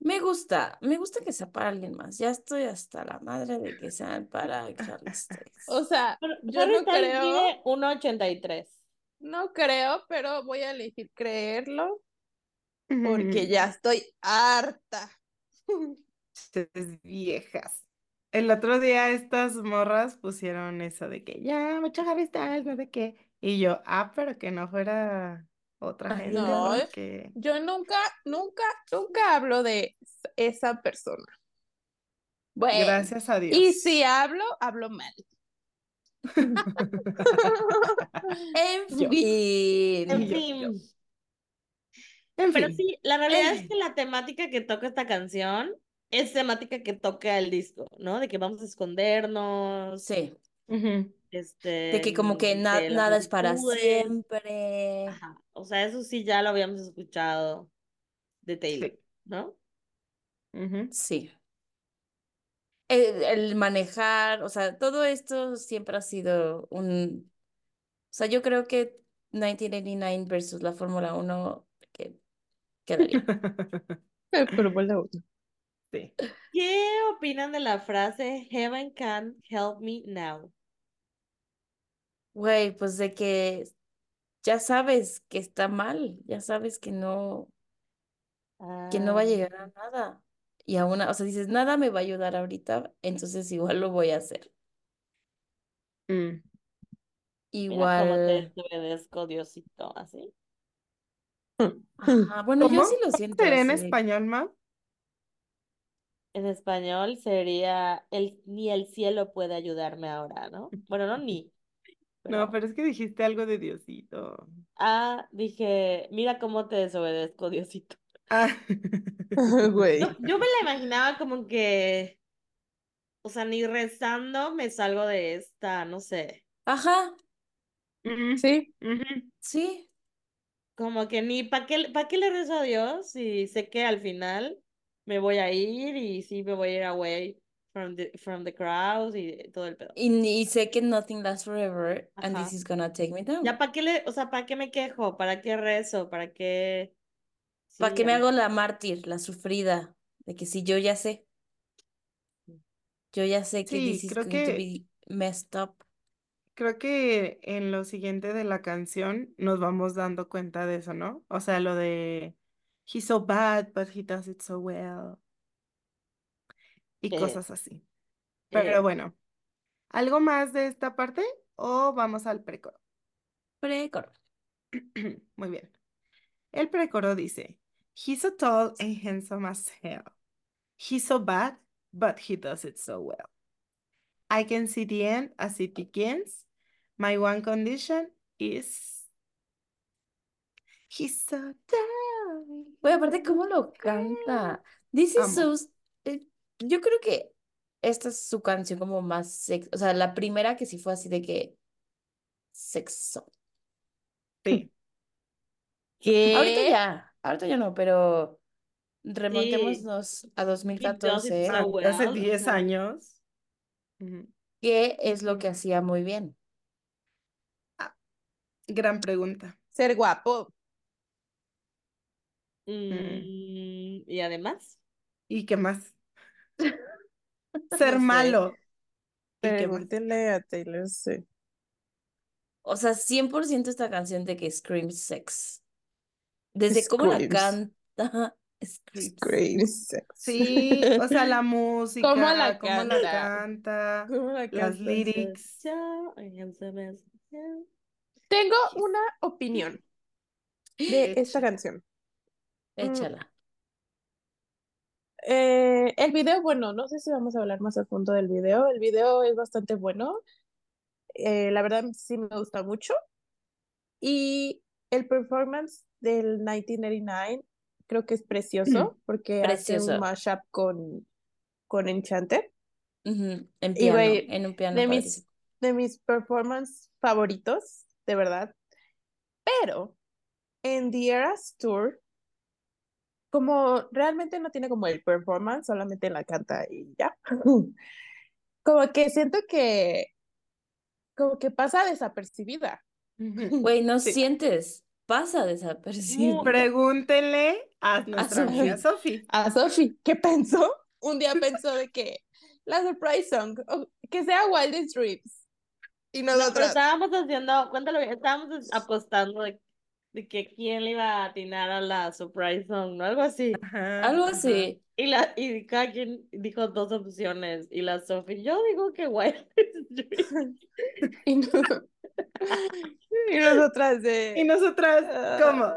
Speaker 2: Me gusta, me gusta que sea para alguien más. Ya estoy hasta la madre de que sean para Harry Styles.
Speaker 5: O sea, yo
Speaker 4: Harry
Speaker 5: no
Speaker 4: Styles
Speaker 5: creo,
Speaker 4: mide 1.83.
Speaker 5: no creo, pero voy a elegir creerlo porque ya estoy harta.
Speaker 3: Ustedes viejas. El otro día estas morras pusieron eso de que ya, mucho Harry Styles, no sé qué. Y yo, ah, pero que no fuera otra
Speaker 2: Ay,
Speaker 3: gente,
Speaker 5: no,
Speaker 3: porque
Speaker 5: Yo nunca, nunca, nunca hablo de esa persona. Bueno,
Speaker 3: gracias a Dios.
Speaker 5: y si hablo, hablo mal.
Speaker 2: En
Speaker 3: Yo.
Speaker 2: fin.
Speaker 4: En
Speaker 3: yo,
Speaker 4: fin.
Speaker 3: yo. En
Speaker 4: Pero
Speaker 3: fin.
Speaker 4: sí, la realidad es que la temática que toca esta canción es temática que toca el disco, ¿no? De que vamos a escondernos,
Speaker 2: Sí.
Speaker 4: Este,
Speaker 2: De que como que na- nada es para siempre.
Speaker 4: Ajá. O sea, eso sí ya lo habíamos escuchado de Taylor,
Speaker 3: Sí.
Speaker 4: ¿no?
Speaker 2: Sí. El, el manejar, o sea, todo esto siempre ha sido un... O sea, yo creo que 1989 versus la Fórmula 1 que quedaría.
Speaker 5: Pero bueno,
Speaker 3: Sí.
Speaker 4: ¿Qué opinan de la frase Heaven can help me now?
Speaker 2: Güey, pues de que ya sabes que está mal, ya sabes que no, que no va a
Speaker 4: Ah,
Speaker 2: llegar a nada. Y aún, o sea, dices, nada me va a ayudar ahorita, entonces igual lo voy a hacer.
Speaker 3: Mm.
Speaker 4: mira cómo te
Speaker 2: Igual,
Speaker 4: obedezco, Diosito, así.
Speaker 2: Ajá, bueno, yo sí lo
Speaker 3: ¿Cómo
Speaker 2: siento
Speaker 3: sería en
Speaker 2: así
Speaker 3: español, Mau?
Speaker 4: En español sería el ni el cielo puede ayudarme ahora, ¿no? Bueno, no ni.
Speaker 3: No, pero- es que dijiste algo de Diosito.
Speaker 4: Ah, dije, mira cómo te desobedezco, Diosito.
Speaker 3: Ah.
Speaker 5: güey.
Speaker 4: Yo, yo me la imaginaba como que, o sea, ni rezando me salgo de esta, no sé,
Speaker 2: Ajá,
Speaker 3: Mm,
Speaker 5: Sí,
Speaker 3: ujú.
Speaker 2: sí,
Speaker 4: como que ni para qué, para qué le rezo a Dios si sé que al final me voy a ir y sí me voy a ir away from the, from the crowds y todo el pedo.
Speaker 2: y, y sé que nothing lasts forever and
Speaker 4: Ajá.
Speaker 2: this is gonna take me down.
Speaker 4: Ya para qué le, o sea, ¿para qué me quejo? ¿Para qué rezo? ¿Para qué?
Speaker 2: ¿Para
Speaker 4: Sí,
Speaker 2: qué me hago la mártir, la sufrida? De que si yo ya sé, yo ya sé que
Speaker 3: Sí,
Speaker 2: this is
Speaker 3: creo
Speaker 2: going to
Speaker 3: que
Speaker 2: be messed up.
Speaker 3: Creo que en lo siguiente de la canción nos vamos dando cuenta de eso, ¿no? O sea, lo de he's so bad, but he does it so well y
Speaker 4: Eh,
Speaker 3: cosas así. Pero
Speaker 4: eh,
Speaker 3: bueno, ¿algo más de esta parte o vamos al precoro?
Speaker 2: Precoro.
Speaker 3: Muy bien. El precoro dice, He's so tall and handsome as hell. He's so bad, but he does it so well. I can see the end as it begins. My one condition is He's so tall.
Speaker 2: Oye, aparte, ¿cómo lo canta? This is so... eh, Yo creo que esta es su canción como más sex... O sea, la primera que sí fue así de que... Sexo.
Speaker 3: Sí.
Speaker 2: Ahorita
Speaker 5: ¿Qué?
Speaker 2: ya, ahorita ya no, pero
Speaker 4: sí,
Speaker 2: remontémonos a
Speaker 4: he does it
Speaker 2: 2014,
Speaker 4: so
Speaker 3: Ah, Hace
Speaker 4: well.
Speaker 3: 10
Speaker 4: ajá.
Speaker 3: años.
Speaker 2: ¿qué es lo que hacía muy bien?
Speaker 3: Gran pregunta.
Speaker 5: Ser guapo.
Speaker 4: Mm, y además,
Speaker 3: ¿Y qué más?
Speaker 2: No
Speaker 3: Ser
Speaker 2: sé.
Speaker 3: malo. ¿Y qué más?
Speaker 5: Pregúntenle a Taylor.
Speaker 2: O sea, 100% esta canción de que screams sex. Desde cómo la canta, screams.
Speaker 5: Screams.
Speaker 3: Sí, o sea, la música,
Speaker 5: ¿Cómo la
Speaker 3: cómo la
Speaker 5: canta?
Speaker 3: canta,
Speaker 5: ¿Cómo la
Speaker 3: las
Speaker 5: canta?
Speaker 3: lyrics.
Speaker 5: Tengo una opinión de esta canción. Mm,
Speaker 2: Échala.
Speaker 5: eh, el video, bueno, no sé si vamos a hablar más a fondo del video. El video es bastante bueno. Eh, la verdad sí me gusta mucho. Y el performance del 1989 creo que es precioso porque hace un
Speaker 2: Precioso.
Speaker 5: mashup con, con Enchanted.
Speaker 2: En
Speaker 5: Y
Speaker 2: piano,
Speaker 5: güey,
Speaker 2: en un piano
Speaker 5: de mis, de mis performances favoritos, de verdad. Pero en The Eras Tour, como realmente no tiene como el performance, solamente la canta y ya. Como que siento que como que pasa desapercibida.
Speaker 2: Güey, no
Speaker 3: Sí.
Speaker 2: sientes, pasa desapercibido.
Speaker 3: Pregúntenle a nuestra amiga Sophie.
Speaker 5: A Sophie, ¿qué pensó? Un día pensó de que la surprise song, que sea Wildest Dreams. Y
Speaker 4: No, pero
Speaker 5: nosotros,
Speaker 4: estábamos haciendo, cuéntalo bien, estábamos apostando de, de que quién le iba a atinar a la surprise song, ¿no? Algo así.
Speaker 3: Ajá,
Speaker 2: Algo
Speaker 3: ajá.
Speaker 2: así.
Speaker 4: Y, la, y cada quien dijo dos opciones. Y la Sophie, yo digo que Wild
Speaker 5: y, no- y nosotras de...
Speaker 3: Y nosotras, ¿cómo?
Speaker 5: "Ah".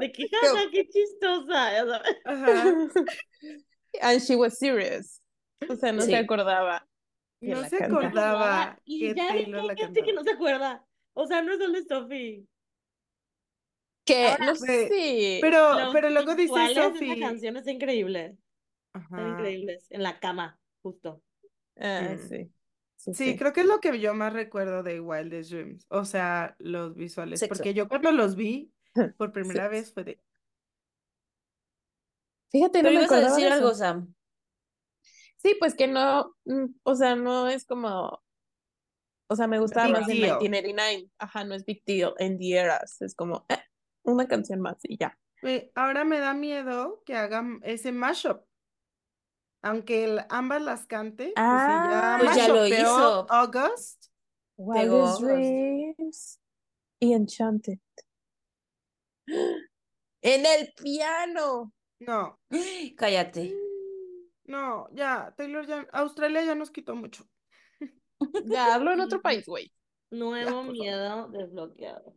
Speaker 4: De que, jaja, qué chistosa. ya sabes.
Speaker 3: Ajá.
Speaker 5: And she was serious. O sea, no
Speaker 2: Sí.
Speaker 5: se acordaba. Que
Speaker 3: No
Speaker 5: la
Speaker 3: se
Speaker 5: canta.
Speaker 3: acordaba
Speaker 4: Y
Speaker 3: que
Speaker 4: ya
Speaker 3: Taylor la
Speaker 4: gente que no se acuerda. O sea, no es solo Sophie.
Speaker 5: Que
Speaker 4: Ahora,
Speaker 5: no sé.
Speaker 3: Pero,
Speaker 4: Los
Speaker 3: pero luego dice
Speaker 4: de esa
Speaker 3: Sophie.
Speaker 4: canción es increíble.
Speaker 3: Ajá.
Speaker 4: increíbles. En la cama, justo.
Speaker 5: Ah,
Speaker 3: Mm.
Speaker 5: sí. Sí,
Speaker 3: Sí,
Speaker 5: sí.
Speaker 3: creo que es lo que yo más recuerdo de Wildest Dreams, o sea, los visuales,
Speaker 2: Sexo.
Speaker 3: porque yo cuando los vi por primera
Speaker 5: Sí.
Speaker 3: vez fue de,
Speaker 5: Fíjate, no
Speaker 2: Pero
Speaker 5: me
Speaker 2: ibas a
Speaker 5: acordaba
Speaker 2: decir
Speaker 5: de
Speaker 2: algo. Sam.
Speaker 5: Sí, pues que no, mm, o sea, no es como, o sea, me gustaba
Speaker 3: Big
Speaker 5: más en
Speaker 3: deal.
Speaker 5: 1989. Ajá, no es Big Deal, en The Eras. Es como, eh, una canción más y ya.
Speaker 3: "Ve, ahora me da miedo que hagan ese mashup, aunque el- ambas las cante, pues si ya
Speaker 5: Ah,
Speaker 2: Pues ya lo hizo.
Speaker 3: August,
Speaker 5: Wildest
Speaker 2: August.
Speaker 5: Dreams y Enchanted. En el piano.
Speaker 3: no,
Speaker 2: Cállate.
Speaker 3: No, ya, Taylor ya, Australia ya nos quitó mucho,
Speaker 5: Ya hablo en otro país, güey.
Speaker 4: Nuevo
Speaker 3: por
Speaker 4: miedo desbloqueado.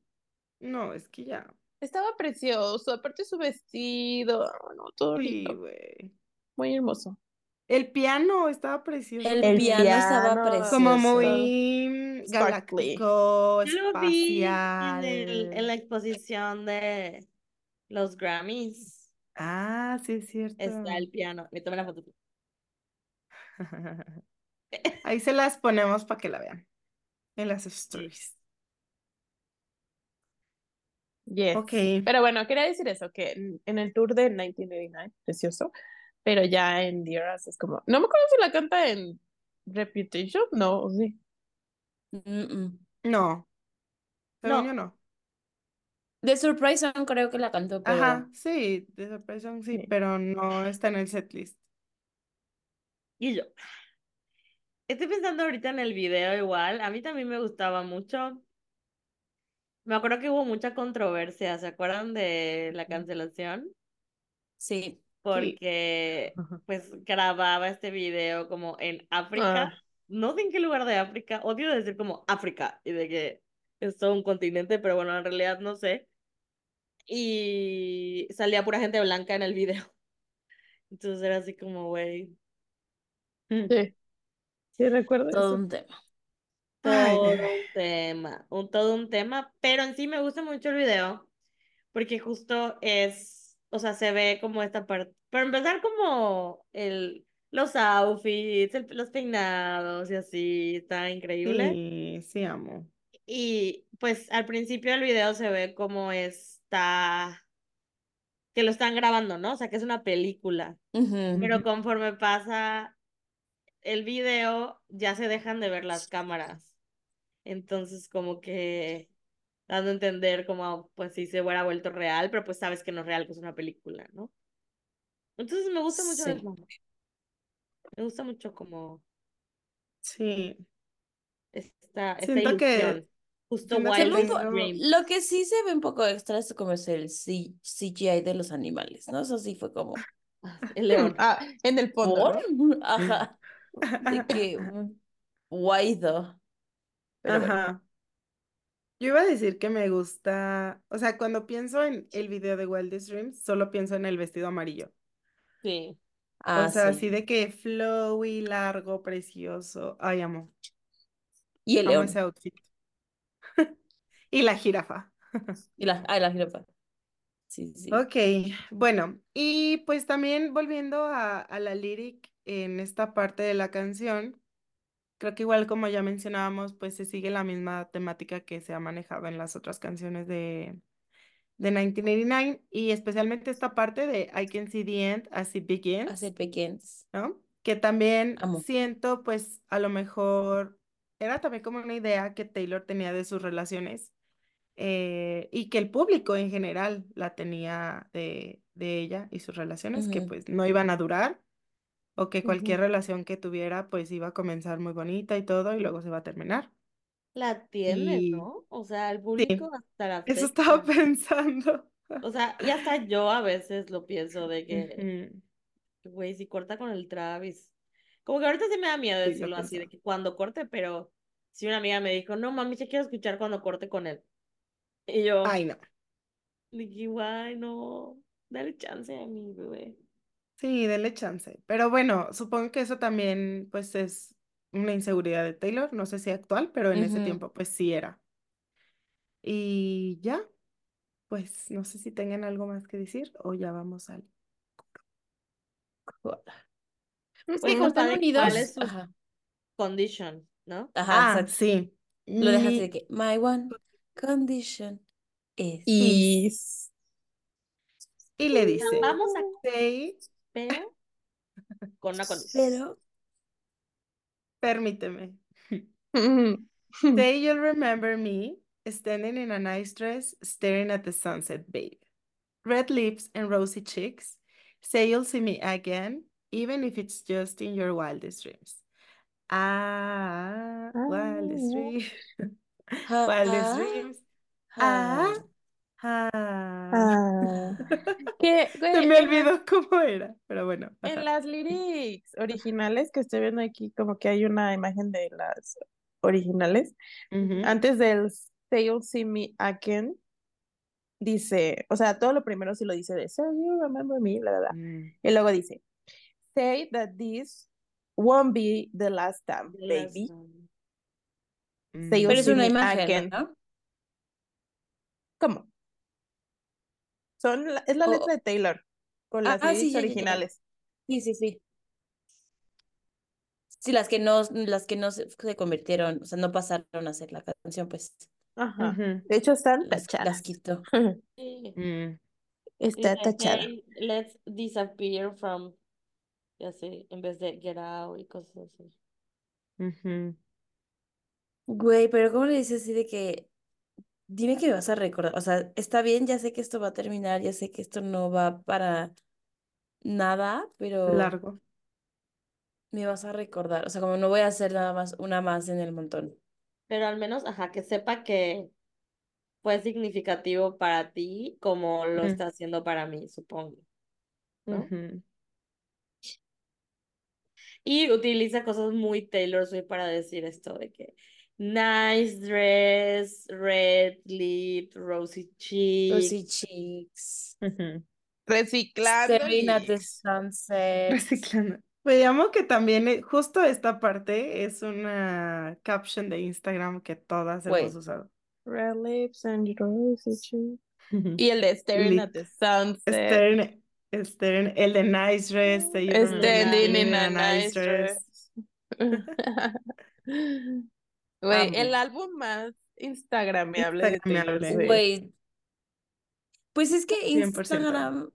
Speaker 3: no, es que ya,
Speaker 5: Estaba precioso, aparte su vestido, no, todo
Speaker 3: sí,
Speaker 5: lindo,
Speaker 3: güey,
Speaker 5: muy hermoso.
Speaker 3: el piano estaba precioso
Speaker 2: El piano estaba
Speaker 5: piano,
Speaker 2: precioso.
Speaker 3: Como muy
Speaker 5: Sparkly.
Speaker 3: galáctico,
Speaker 4: Yo lo vi en, el, en la exposición de los Grammys.
Speaker 3: Ah, sí es cierto.
Speaker 4: Está el piano. Me tomé la foto.
Speaker 3: Ahí se las ponemos para que la vean en las stories.
Speaker 5: Yes.
Speaker 3: Ok.
Speaker 5: Pero bueno, quería decir eso, que en, en el tour de 1989, precioso, pero ya en The Eras es como, no me acuerdo si la canta en Reputation, no, ¿o sí.
Speaker 2: Mm, mm.
Speaker 3: No. Según
Speaker 4: No.
Speaker 3: yo no.
Speaker 2: The Surprise Song creo que la cantó, pero
Speaker 3: Ajá, sí, The Surprise Song sí,
Speaker 5: Sí.
Speaker 3: pero no está en el setlist.
Speaker 4: Y yo. Estoy pensando ahorita en el video igual. A mí también me gustaba mucho. Me acuerdo que hubo mucha controversia. ¿Se acuerdan de la cancelación?
Speaker 2: sí.
Speaker 4: Porque pues grababa este video como en África.
Speaker 5: Ah.
Speaker 4: No sé en qué lugar de África. Odio decir como África y de que es todo un continente, pero bueno, en realidad no sé. Y salía pura gente blanca en el video. Entonces era así como, güey,
Speaker 5: Sí. Sí, recuerdo
Speaker 2: Todo
Speaker 5: eso.
Speaker 2: un tema.
Speaker 4: Todo
Speaker 3: ay.
Speaker 4: un tema, un todo un tema, pero en sí me gusta mucho el video porque justo es, o sea, se ve como esta parte, para empezar como el, los outfits, el- los peinados y así, está increíble.
Speaker 3: Sí, sí amo.
Speaker 4: Y pues al principio del video se ve como está, que lo están grabando, ¿no? O sea, que es una película,
Speaker 2: Ujú.
Speaker 4: pero conforme pasa el video ya se dejan de ver las cámaras. Entonces, como que dando a entender como, pues si se hubiera vuelto real, pero pues sabes que no es real, que es una película, ¿no? Entonces me gusta mucho
Speaker 2: Sí.
Speaker 4: eso. Me gusta mucho como
Speaker 3: Sí,
Speaker 4: esta, esta
Speaker 3: Siento que-.
Speaker 4: Justo
Speaker 3: tengo-
Speaker 4: Dream.
Speaker 2: Lo que sí se ve un poco extra es como es el C- CGI de los animales, ¿no? Eso sí fue como,
Speaker 4: El león.
Speaker 5: Ah, en el fondo,
Speaker 2: ¿por?
Speaker 5: ¿no?
Speaker 2: Ajá, de que? Pero bueno,
Speaker 3: Ajá. Yo iba a decir que me gusta, o sea, cuando pienso en el video de Wildest Dreams, solo pienso en el vestido amarillo.
Speaker 4: Sí.
Speaker 2: ah,
Speaker 3: O sea,
Speaker 2: sí.
Speaker 3: así de que flowy, largo, precioso. Ay, amo.
Speaker 2: Y el
Speaker 3: Amo
Speaker 2: león.
Speaker 3: ese outfit. Y la jirafa.
Speaker 2: Y la, ah, la jirafa. Sí, sí.
Speaker 3: Ok, bueno, y pues también volviendo a, a la lyric en esta parte de la canción, creo que igual como ya mencionábamos, pues se sigue la misma temática que se ha manejado en las otras canciones de, de 1989 y especialmente esta parte de I can see the end as it begins,
Speaker 2: Hacer pequeños.
Speaker 3: ¿no? Que también
Speaker 2: Amo.
Speaker 3: siento, pues a lo mejor era también como una idea que Taylor tenía de sus relaciones eh, y que el público en general la tenía de, de ella y sus relaciones, que pues no iban a durar o que
Speaker 5: Ujú.
Speaker 3: cualquier relación que tuviera pues iba a comenzar muy bonita y todo y luego se va a terminar.
Speaker 4: La tiene,
Speaker 3: Y
Speaker 4: ¿no? O sea, el público hasta la
Speaker 3: eso
Speaker 4: fecha.
Speaker 3: estaba pensando.
Speaker 4: O sea, y hasta yo a veces lo pienso de que,
Speaker 3: Ujú.
Speaker 4: güey, si corta con el Travis. Como que ahorita sí me da miedo
Speaker 3: Sí, lo
Speaker 4: decirlo así, de que cuando corte, pero si una amiga me dijo, no, mami, ya quiero escuchar cuando corte con él. Y yo,
Speaker 3: Ay, no.
Speaker 4: dije, guay, no, dale chance a mi bebé.
Speaker 3: Sí, denle chance. Pero bueno, supongo que eso también pues es una inseguridad de Taylor, no sé si actual, pero en ese
Speaker 2: Ujú.
Speaker 3: tiempo pues sí era. Y ya, pues no sé si tengan algo más que decir o ya vamos al...
Speaker 2: Pues
Speaker 4: Oye,
Speaker 2: como están
Speaker 4: compadre, ¿cuál
Speaker 2: unidos,
Speaker 4: es su
Speaker 2: ajá,
Speaker 4: condition, no?
Speaker 2: ajá,
Speaker 3: Ah,
Speaker 2: exacto.
Speaker 3: sí.
Speaker 2: Lo dejas así de que, my one condition is.
Speaker 5: Y
Speaker 3: Y le dice,
Speaker 4: Vamos a
Speaker 3: say,
Speaker 4: pero con una condición.
Speaker 2: Pero,
Speaker 3: permíteme.
Speaker 5: Ujú.
Speaker 3: Say you'll remember me standing in a nice dress, staring at the sunset, babe. Red lips and rosy cheeks. Say you'll see me again, even if it's just in your wildest dreams. Ah, wildest
Speaker 5: Ah.
Speaker 3: dreams.
Speaker 2: ja,
Speaker 3: Wildest dreams. Ah,
Speaker 2: ja.
Speaker 3: Ah.
Speaker 5: Ah. Que, güey,
Speaker 3: Se me olvidó cómo era, pero bueno.
Speaker 5: En las lyrics originales que estoy viendo aquí, como que hay una imagen de las originales. Antes del Say You'll See Me Again, dice, o sea, todo lo primero sí lo dice de Say You Remember Me, bla, bla, bla.
Speaker 3: Mm.
Speaker 5: Y luego dice, Say that this won't be the last time, baby. Say you'll
Speaker 2: Pero es
Speaker 5: see
Speaker 2: una
Speaker 5: me
Speaker 2: imagen,
Speaker 5: again.
Speaker 2: ¿no?
Speaker 5: ¿Cómo? Son la- es la letra de Taylor con las
Speaker 2: Ah, sí, ya, ya, ya.
Speaker 5: originales.
Speaker 2: Sí, sí, sí. Sí, las que no, las que no se, se convirtieron, o sea, no pasaron a ser la canción, pues
Speaker 5: Ajá. De hecho, están
Speaker 2: las, las quitó.
Speaker 4: sí.
Speaker 3: Mm.
Speaker 5: Está
Speaker 4: Dice,
Speaker 5: tachada.
Speaker 4: hey, let's disappear from, ya sé, en vez de get out y cosas así.
Speaker 3: Ujú.
Speaker 2: Güey, pero ¿cómo le dices así de que dime que me vas a recordar. O sea, está bien, ya sé que esto va a terminar, ya sé que esto no va para nada, pero
Speaker 3: Largo.
Speaker 2: me vas a recordar. O sea, como no voy a hacer nada más, una más en el montón.
Speaker 4: Pero al menos, ajá, que sepa que fue significativo para ti como lo está haciendo para mí, supongo. ¿no?
Speaker 3: Ujú.
Speaker 4: Y utiliza cosas muy Taylor Swift para decir esto de que nice dress, red lip, rosy cheek.
Speaker 2: Rosy Cheeks.
Speaker 5: Reciclando
Speaker 2: Staring at the
Speaker 5: leaks.
Speaker 2: sunset.
Speaker 3: Reciclando. Me llamo que también eh, justo esta parte es una caption de Instagram que todas hemos
Speaker 2: Wait.
Speaker 3: usado.
Speaker 5: Red lips and rosy cheeks. Y el de staring at the sunset.
Speaker 3: Stern, Stern, el de Nice Dress, me
Speaker 5: Standing in a nice dress. Güey, el álbum más instagrameable de.
Speaker 2: Wait. Pues es que
Speaker 3: 100%.
Speaker 2: Instagram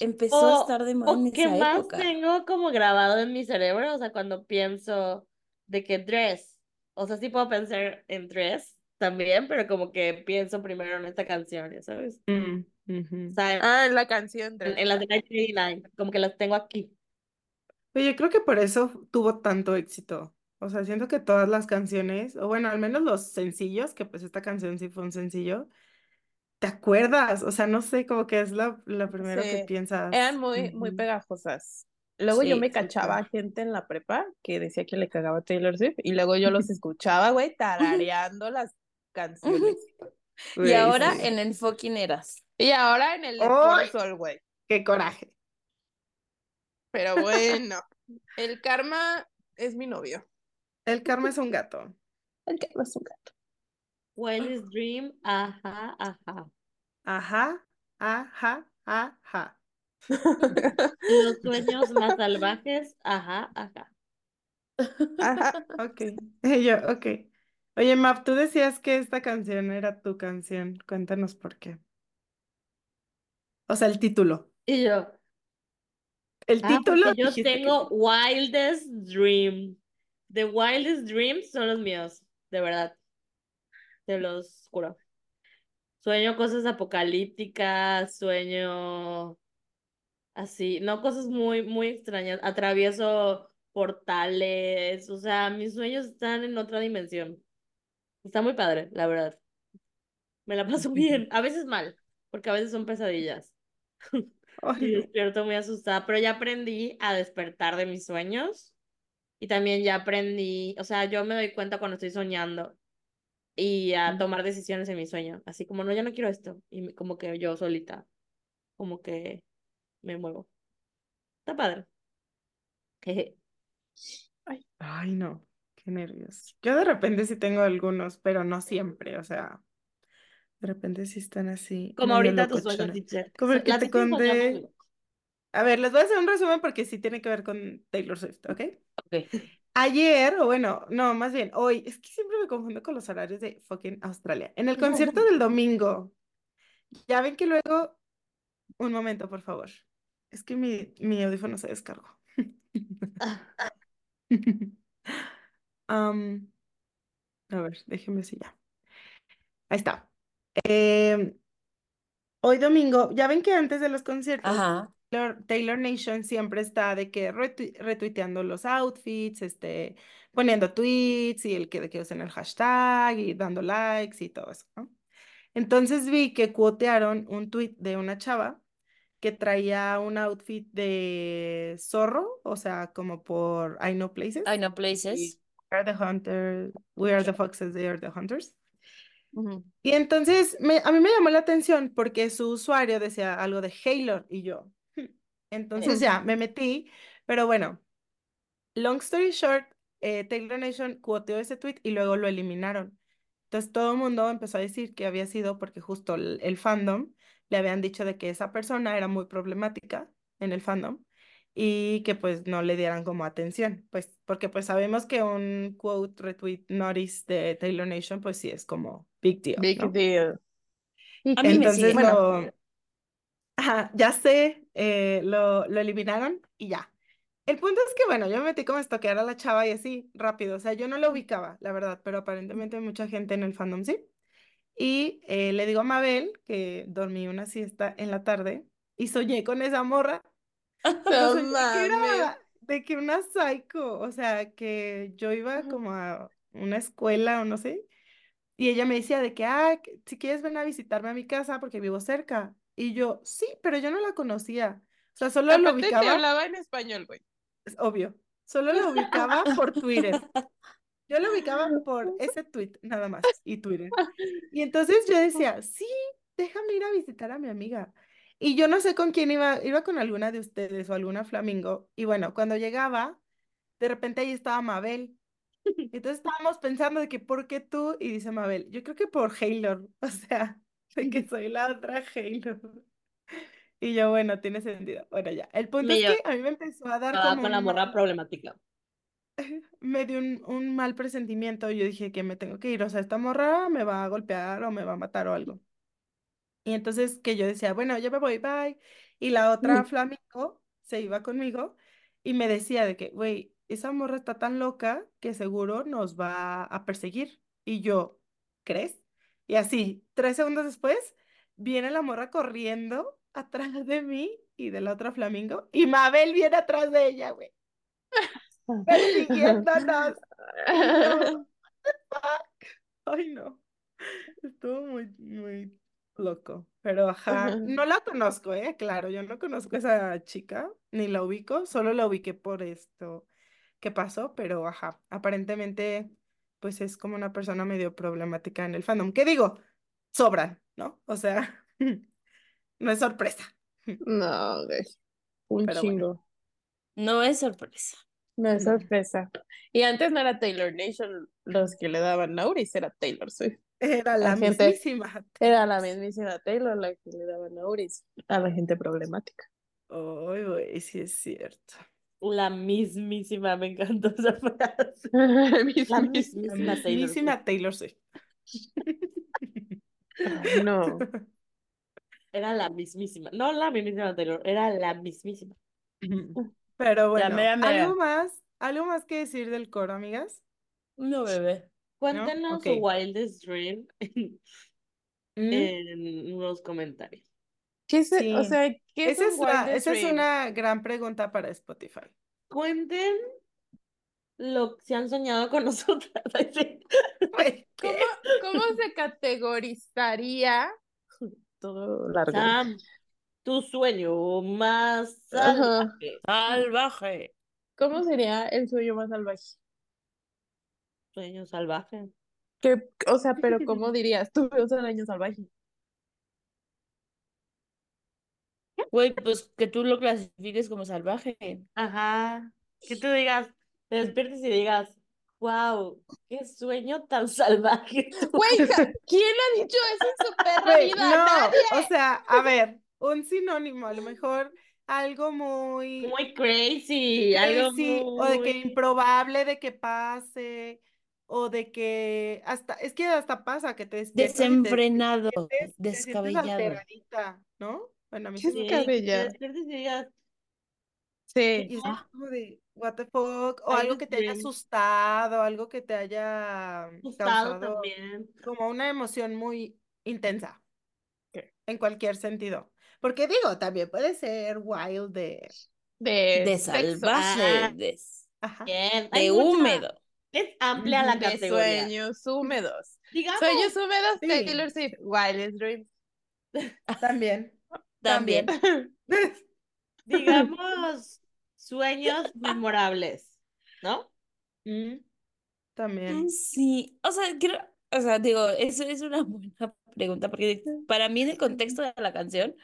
Speaker 2: empezó a
Speaker 4: O,
Speaker 2: estar de moda
Speaker 4: o
Speaker 2: en
Speaker 4: que
Speaker 2: esa
Speaker 4: más
Speaker 2: época.
Speaker 4: tengo como grabado en mi cerebro, o sea, cuando pienso de que dress, o sea, sí puedo pensar en dress también, pero como que pienso primero en esta canción, ya sabes.
Speaker 3: Mm, ujú.
Speaker 4: O sea, en,
Speaker 5: Ah, la canción de...
Speaker 4: en las de 1989, como que las tengo aquí.
Speaker 3: Yo creo que por eso tuvo tanto éxito. O sea, siento que todas las canciones, o bueno, al menos los sencillos, que pues esta canción sí fue un sencillo, ¿te acuerdas? O sea, no sé, como que es la, lo primero que
Speaker 5: Sí,
Speaker 3: piensas.
Speaker 5: Eran muy, muy pegajosas. Luego yo
Speaker 2: Sí,
Speaker 5: me cachaba gente en la prepa que decía que le cagaba a Taylor Swift y luego yo los escuchaba, güey, tarareando las canciones.
Speaker 2: Y ahora
Speaker 3: sí.
Speaker 2: en el fucking Eras.
Speaker 5: Y ahora en el Sol, güey.
Speaker 3: ¡Qué coraje!
Speaker 5: Pero bueno, el karma es mi novio.
Speaker 3: El karma es un gato.
Speaker 5: El karma es un gato.
Speaker 4: Wildest Dream, ajá, ajá.
Speaker 3: Ajá, ajá, ajá.
Speaker 4: Los sueños más salvajes, ajá, ajá.
Speaker 5: Ajá.
Speaker 3: Ok. Yo, ok. Oye, Map, tú decías que esta canción era tu canción. Cuéntanos por qué. O sea, el título.
Speaker 4: Y yo,
Speaker 3: El
Speaker 4: ah,
Speaker 3: título
Speaker 4: yo
Speaker 3: que
Speaker 4: tengo Wildest Dream. The Wildest Dreams son los míos, de verdad. Te los juro. Sueño cosas apocalípticas, sueño así, no cosas muy, muy extrañas. Atravieso portales, o sea, mis sueños están en otra dimensión. Está muy padre, la verdad. Me la paso bien, a veces mal, porque a veces son pesadillas.
Speaker 3: Ay,
Speaker 4: Y despierto muy asustada, pero ya aprendí a despertar de mis sueños y también ya aprendí, o sea, yo me doy cuenta cuando estoy soñando y a tomar decisiones en mi sueño, así como, no, ya no quiero esto, y como que yo solita, como que me muevo. Está padre. Jeje.
Speaker 3: Ay, no. Qué nervios. Yo de repente sí tengo algunos, pero no siempre. O sea, de repente sí están así.
Speaker 4: Como ahorita tus sueños.
Speaker 3: Como el que te conté. A ver, les voy a hacer un resumen porque sí tiene que ver con Taylor Swift, ¿ok?
Speaker 2: Ok.
Speaker 3: Ayer, o bueno, no, más bien hoy, es que siempre me confundo con los horarios de fucking Australia. En el concierto del domingo, ya ven que luego, un momento, por favor. Es que mi, mi audífono se descargó. Am, a ver, déjenme si ya. Ahí está. Em, hoy domingo, ya ven que antes de los conciertos,
Speaker 2: Ajá.
Speaker 3: Taylor, Taylor Nation siempre está de que retui- retuiteando los outfits, este, poniendo tweets y el que de que usen el hashtag y dando likes y todo eso, ¿no? Entonces vi que cuotearon un tweet de una chava que traía un outfit de zorro, o sea, como por I Know Places.
Speaker 2: I know
Speaker 3: y
Speaker 2: places.
Speaker 3: We are the hunters, we are the foxes, they are the hunters. Y entonces me, a mí me llamó la atención porque su usuario decía algo de Haylor y yo. Entonces ya me metí, pero bueno, long story short, eh, Taylor Nation cuoteó ese tweet y luego lo eliminaron. Entonces todo el mundo empezó a decir que había sido porque justo el, el fandom le habían dicho de que esa persona era muy problemática en el fandom y que pues no le dieran como atención, pues porque pues sabemos que un quote retweet notice de Taylor Nation pues sí es como big deal,
Speaker 5: Big
Speaker 3: ¿no?
Speaker 5: deal.
Speaker 2: A mí me
Speaker 3: Entonces
Speaker 2: sigue.
Speaker 5: Bueno.
Speaker 3: lo, ajá, ya sé, eh, lo, lo eliminaron y ya. El punto es que, bueno, yo me metí como a estoquear a la chava y así, rápido. O sea, yo no la ubicaba, la verdad, pero aparentemente mucha gente en el fandom sí. Y eh, le digo a Mabel que dormí una siesta en la tarde y soñé con esa morra. Pero
Speaker 5: No
Speaker 3: soñé que era
Speaker 5: mames.
Speaker 3: de que una psycho, o sea, que yo iba como a una escuela o no sé, y ella me decía de que, ah, si quieres ven a visitarme a mi casa porque vivo cerca. Y yo, sí, pero yo no la conocía. O sea, solo lo
Speaker 5: Aparte te
Speaker 3: ubicaba,
Speaker 5: hablaba en español, güey.
Speaker 3: es obvio, solo lo ubicaba por Twitter. Yo lo ubicaba por ese tweet nada más y Twitter. Y entonces yo decía, sí, déjame ir a visitar a mi amiga. Y yo no sé con quién iba, iba con alguna de ustedes o alguna flamingo. Y bueno, cuando llegaba, de repente ahí estaba Mabel. Entonces estábamos pensando de que, ¿por qué tú? Y dice Mabel, yo creo que por Haylor, o sea, de que soy la otra Haylor. Y yo, bueno, tiene sentido. Bueno, ya. El punto
Speaker 4: Me
Speaker 3: es que a mí me empezó a dar como
Speaker 4: con la morra
Speaker 3: mal,
Speaker 4: problemática.
Speaker 3: me dio un, un mal presentimiento. Yo dije que me tengo que ir, o sea, esta morra me va a golpear o me va a matar o algo. Y entonces que yo decía, bueno, ya me voy, bye. Y la otra flamingo se iba conmigo y me decía de que, güey, esa morra está tan loca que seguro nos va a perseguir. Y yo, ¿crees? Y así, tres segundos después, viene la morra corriendo atrás de mí y de la otra flamingo y Mabel viene atrás de ella, güey, persiguiéndonos. Ay, no. Estuvo muy, muy loco. Pero ajá, no la conozco, ¿eh? Claro, yo no conozco a esa chica, ni la ubico, solo la ubiqué por esto que pasó, pero ajá, aparentemente, pues es como una persona medio problemática en el fandom. ¿Qué digo? Sobran, ¿no? O sea, no es sorpresa.
Speaker 5: No, güey. Un
Speaker 3: Pero bueno.
Speaker 5: chingo.
Speaker 2: No es sorpresa.
Speaker 5: No es sorpresa. Y antes no era Taylor Nation los que le daban Nauris, era Taylor Swift.
Speaker 3: Era la
Speaker 5: La gente-
Speaker 3: mismísima.
Speaker 5: Era la mismísima Taylor la que le daba Nauris a la gente problemática.
Speaker 3: Ay, güey, sí es cierto.
Speaker 4: La mismísima, me encantó esa frase.
Speaker 5: La mismísima.
Speaker 4: Taylor
Speaker 3: Taylor Swift.
Speaker 5: No.
Speaker 4: Era la mismísima. No la mismísima Taylor, era la mismísima.
Speaker 3: Pero bueno. ¿algo más? ¿Algo más que decir del coro, amigas?
Speaker 2: No, bebé.
Speaker 4: Cuéntenos
Speaker 3: Ok.
Speaker 4: su wildest dream en,
Speaker 3: Mm,
Speaker 4: en los comentarios.
Speaker 5: ¿Qué es,
Speaker 3: Sí.
Speaker 5: o sea, ¿qué es
Speaker 3: es,
Speaker 5: wildest
Speaker 3: esa es una gran pregunta para Spotify.
Speaker 4: Cuenten lo que se han soñado con nosotras.
Speaker 3: Güey,
Speaker 5: ¿Cómo, cómo se categorizaría todo largo?
Speaker 4: Sam, tu sueño más
Speaker 5: Ajá.
Speaker 4: salvaje.
Speaker 2: Salvaje.
Speaker 5: ¿Cómo sería el sueño más salvaje?
Speaker 4: Sueño salvaje.
Speaker 5: Que, o sea, pero ¿cómo dirías? Tuve un sueño salvaje.
Speaker 2: Güey, pues que tú lo clasifiques como salvaje.
Speaker 4: Ajá. Que tú digas, te despiertes y digas, wow, qué sueño tan salvaje.
Speaker 5: Güey, ¿quién ha dicho eso en su perra
Speaker 3: Güey,
Speaker 5: vida?
Speaker 3: no,
Speaker 5: Nadie.
Speaker 3: o sea, a ver, un sinónimo, a lo mejor algo muy
Speaker 4: Muy crazy, algo
Speaker 3: crazy, o de que
Speaker 4: muy...
Speaker 3: improbable de que pase, o de que hasta, es que hasta pasa que te despiertas y te, te
Speaker 2: Desenfrenado,
Speaker 3: te
Speaker 2: descabellado.
Speaker 3: alteradita, ¿no? Bueno, a mí sí me
Speaker 4: Sí, y digas,
Speaker 5: Sí.
Speaker 3: Y es como de, what the fuck, o algo que te haya asustado, algo que te haya
Speaker 4: asustado
Speaker 3: causado
Speaker 4: también.
Speaker 3: como una emoción muy intensa, en cualquier sentido. Porque digo, también puede ser wild de,
Speaker 5: De,
Speaker 2: De salvaje,
Speaker 4: Ah.
Speaker 2: de,
Speaker 3: ajá,
Speaker 4: Bien,
Speaker 2: de
Speaker 4: mucha-
Speaker 2: húmedo.
Speaker 4: Es amplia la
Speaker 5: De
Speaker 4: categoría.
Speaker 5: sueños húmedos.
Speaker 4: Digamos,
Speaker 5: Sueños húmedos,
Speaker 3: Sí.
Speaker 5: Taylor Swift. Wildest Dreams.
Speaker 3: también,
Speaker 2: También.
Speaker 4: digamos, sueños memorables, ¿no?
Speaker 3: Mm, también.
Speaker 2: Sí, o sea, quiero, o sea, digo, eso es una buena pregunta, porque para mí en el contexto de la canción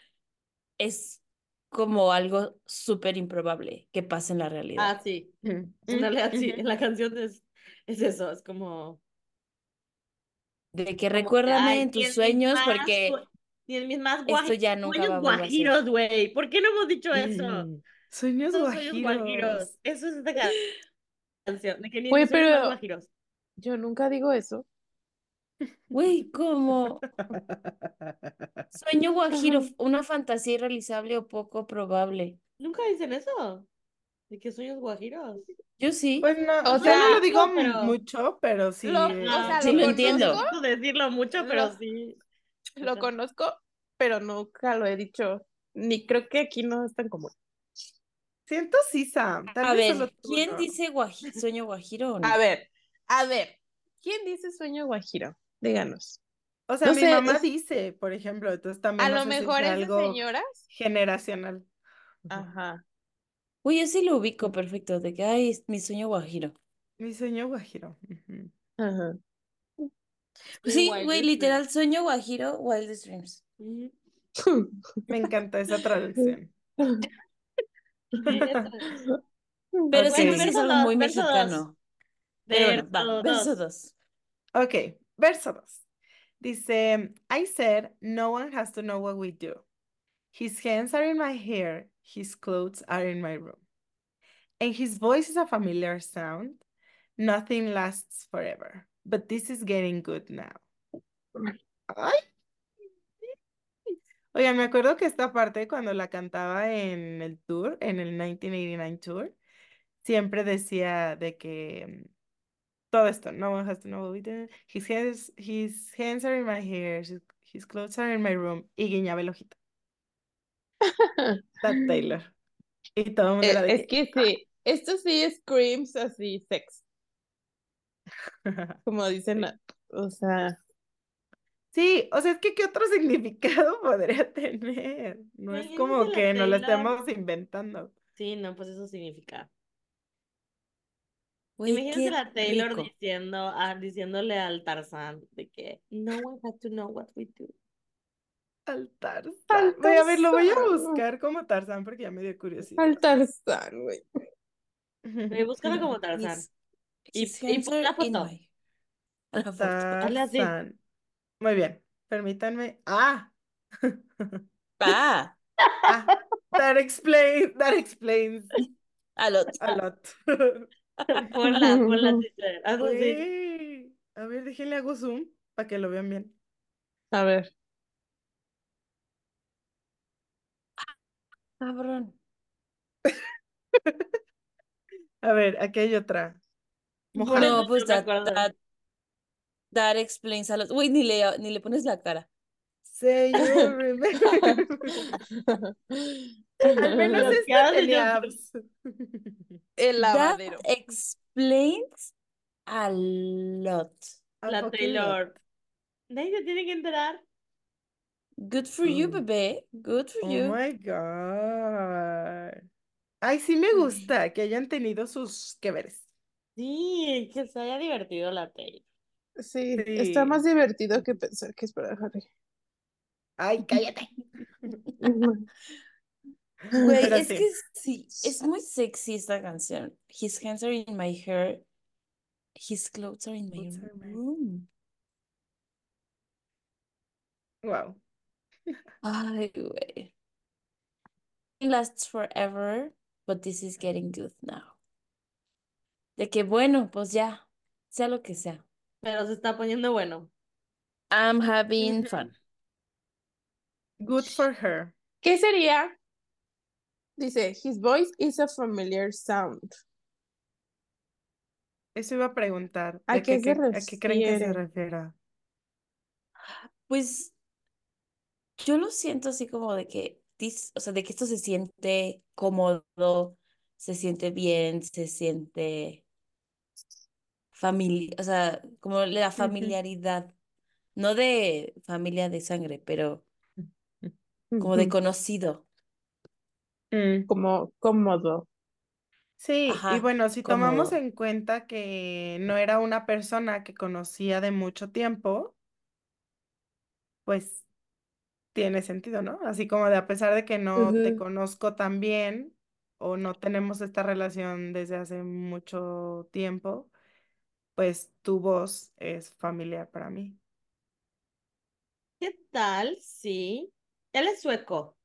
Speaker 2: es como algo súper improbable que pase en la realidad.
Speaker 4: Ah, sí. En
Speaker 3: mm,
Speaker 4: realidad sí, en la canción es, es eso, es como,
Speaker 2: De que recuérdame
Speaker 4: ay,
Speaker 2: en tus sueños porque
Speaker 4: sue- tienes mis más
Speaker 2: esto
Speaker 4: guaji-
Speaker 2: ya nunca
Speaker 4: sueños guajiros, güey. ¿Por qué no hemos dicho eso?
Speaker 3: Mm, Sueños
Speaker 4: Son sueños guajiros.
Speaker 3: guajiros.
Speaker 4: Eso es esta ca- canción, de que ni
Speaker 5: Güey,
Speaker 4: mis sueños más
Speaker 5: pero-
Speaker 4: guajiros.
Speaker 5: Yo nunca digo eso.
Speaker 2: Güey, como sueño guajiro, una fantasía irrealizable o poco probable.
Speaker 4: Nunca dicen eso. De que sueños guajiros.
Speaker 2: Yo sí.
Speaker 3: Pues no,
Speaker 5: O sea,
Speaker 3: no lo digo
Speaker 4: no, pero-
Speaker 3: mucho, pero sí.
Speaker 5: Lo- o sea,
Speaker 2: Sí,
Speaker 5: lo
Speaker 2: lo entiendo.
Speaker 4: No decirlo mucho, pero
Speaker 5: Lo-
Speaker 4: sí.
Speaker 5: Lo conozco, pero nunca lo he dicho. Ni creo que aquí no es tan común.
Speaker 3: Siento sí, Sam. Tal
Speaker 2: A
Speaker 3: vez
Speaker 2: ver, ¿quién dice guaji- sueño guajiro o no?
Speaker 5: A ver, a ver, ¿quién dice sueño guajiro? Díganos.
Speaker 3: O sea,
Speaker 5: no
Speaker 3: mi
Speaker 5: sé,
Speaker 3: mamá
Speaker 5: es-
Speaker 3: dice, por ejemplo, entonces también
Speaker 5: A
Speaker 3: no
Speaker 5: lo mejor es
Speaker 3: algo
Speaker 5: señoras.
Speaker 3: generacional.
Speaker 5: Ajá.
Speaker 2: Uy, yo sí lo ubico perfecto, de que, ay, es mi sueño guajiro.
Speaker 3: Mi sueño guajiro.
Speaker 5: Ajá.
Speaker 2: Pues sí, güey,
Speaker 4: Dreams.
Speaker 2: literal, sueño guajiro, Wildest Dreams.
Speaker 3: Me encanta esa traducción.
Speaker 2: Pero que es
Speaker 4: Verso
Speaker 2: algo muy
Speaker 4: verso dos.
Speaker 2: mexicano. Pero bueno, va,
Speaker 4: Verso
Speaker 2: verso
Speaker 4: dos.
Speaker 2: dos.
Speaker 3: Ok, verso 2. Dice, I said, no one has to know what we do. His hands are in my hair, his clothes are in my room. And his voice is a familiar sound. Nothing lasts forever, but this is getting good now. Ay. Oigan, me acuerdo que esta parte cuando la cantaba en el tour, en el 1989 tour, siempre decía de que mm, todo esto, no one has to know what we do. His hands, his hands are in my hair, his, clothes are in my room. Y guiñaba el ojito. That Taylor. Y todo el mundo
Speaker 5: Eh,
Speaker 3: era de
Speaker 5: es que sí, esto sí screams así sex, como dicen,
Speaker 3: Sí.
Speaker 5: o sea,
Speaker 3: Sí, o sea, es que ¿qué otro significado podría tener? No es como que nos lo estemos inventando.
Speaker 4: Sí, no, pues eso significa.
Speaker 2: Güey,
Speaker 4: Imagínense la Taylor
Speaker 2: rico.
Speaker 4: diciendo, ah, diciéndole al Tarzán de que no one has to know what we do.
Speaker 3: Al Tarzán.
Speaker 5: Al
Speaker 3: Voy a ver, lo voy a buscar como Tarzán porque ya me dio curiosidad.
Speaker 5: al Tarzán, güey.
Speaker 4: Búscalo como Tarzán. Y- y pon la foto.
Speaker 2: my- La foto.
Speaker 4: Así.
Speaker 3: Muy bien, permítanme. Ah.
Speaker 2: Ah,
Speaker 3: Ah, that explains, that explains
Speaker 2: al otro.
Speaker 3: a lot.
Speaker 4: Ponla, ponla, teacher. Hazlo así.
Speaker 3: A ver, déjenle hago zoom para que lo vean bien.
Speaker 5: A ver,
Speaker 2: Cabrón.
Speaker 3: A ver, aquí hay otra.
Speaker 2: No, pues that, that, that explains a lot. Güey, ni le, ni le pones la cara.
Speaker 3: Say you remember. Al menos este tenía
Speaker 5: el
Speaker 2: That
Speaker 5: lavadero.
Speaker 2: explains a lot.
Speaker 4: La. Taylor. Nadie se tiene que enterar.
Speaker 2: Good for you,
Speaker 3: Mm.
Speaker 2: bebé. Good for
Speaker 3: Oh
Speaker 2: you.
Speaker 3: my God. Ay, sí me gusta que hayan tenido sus que veres.
Speaker 4: Sí, que se haya divertido la Taylor.
Speaker 5: Sí, está
Speaker 3: Sí.
Speaker 5: más divertido que pensar que es para Harry.
Speaker 3: Ay, cállate.
Speaker 2: Güey,
Speaker 3: Pero
Speaker 2: es
Speaker 3: sí.
Speaker 2: que sí, es muy sexy esta canción. His hands are in my hair. His clothes are in my
Speaker 3: Clothes are in my-
Speaker 2: room.
Speaker 3: Wow.
Speaker 2: Ay, güey. It lasts forever, but this is getting good now. De que bueno, pues ya, sea lo que sea.
Speaker 4: Pero se está poniendo bueno.
Speaker 2: I'm having fun.
Speaker 3: Good for her.
Speaker 5: ¿Qué sería? Dice, his voice is a familiar sound.
Speaker 3: Eso iba a preguntar.
Speaker 5: ¿A
Speaker 3: ¿De
Speaker 5: qué se
Speaker 3: ¿A qué creen que se
Speaker 5: refiere?
Speaker 3: refiera?
Speaker 2: Pues yo lo siento así como de que, dis- o sea, de que esto se siente cómodo, se siente bien, se siente familia, o sea, como la familiaridad, no de familia de sangre, pero como de conocido.
Speaker 3: Mm.
Speaker 5: Como cómodo.
Speaker 3: Sí, y bueno, si tomamos
Speaker 2: cómodo.
Speaker 3: en cuenta que no era una persona que conocía de mucho tiempo, pues tiene sentido, ¿no? Así como de a pesar de que no te conozco tan bien o no tenemos esta relación desde hace mucho tiempo, pues tu voz es familiar para mí.
Speaker 4: ¿Qué tal? Sí. Él es sueco.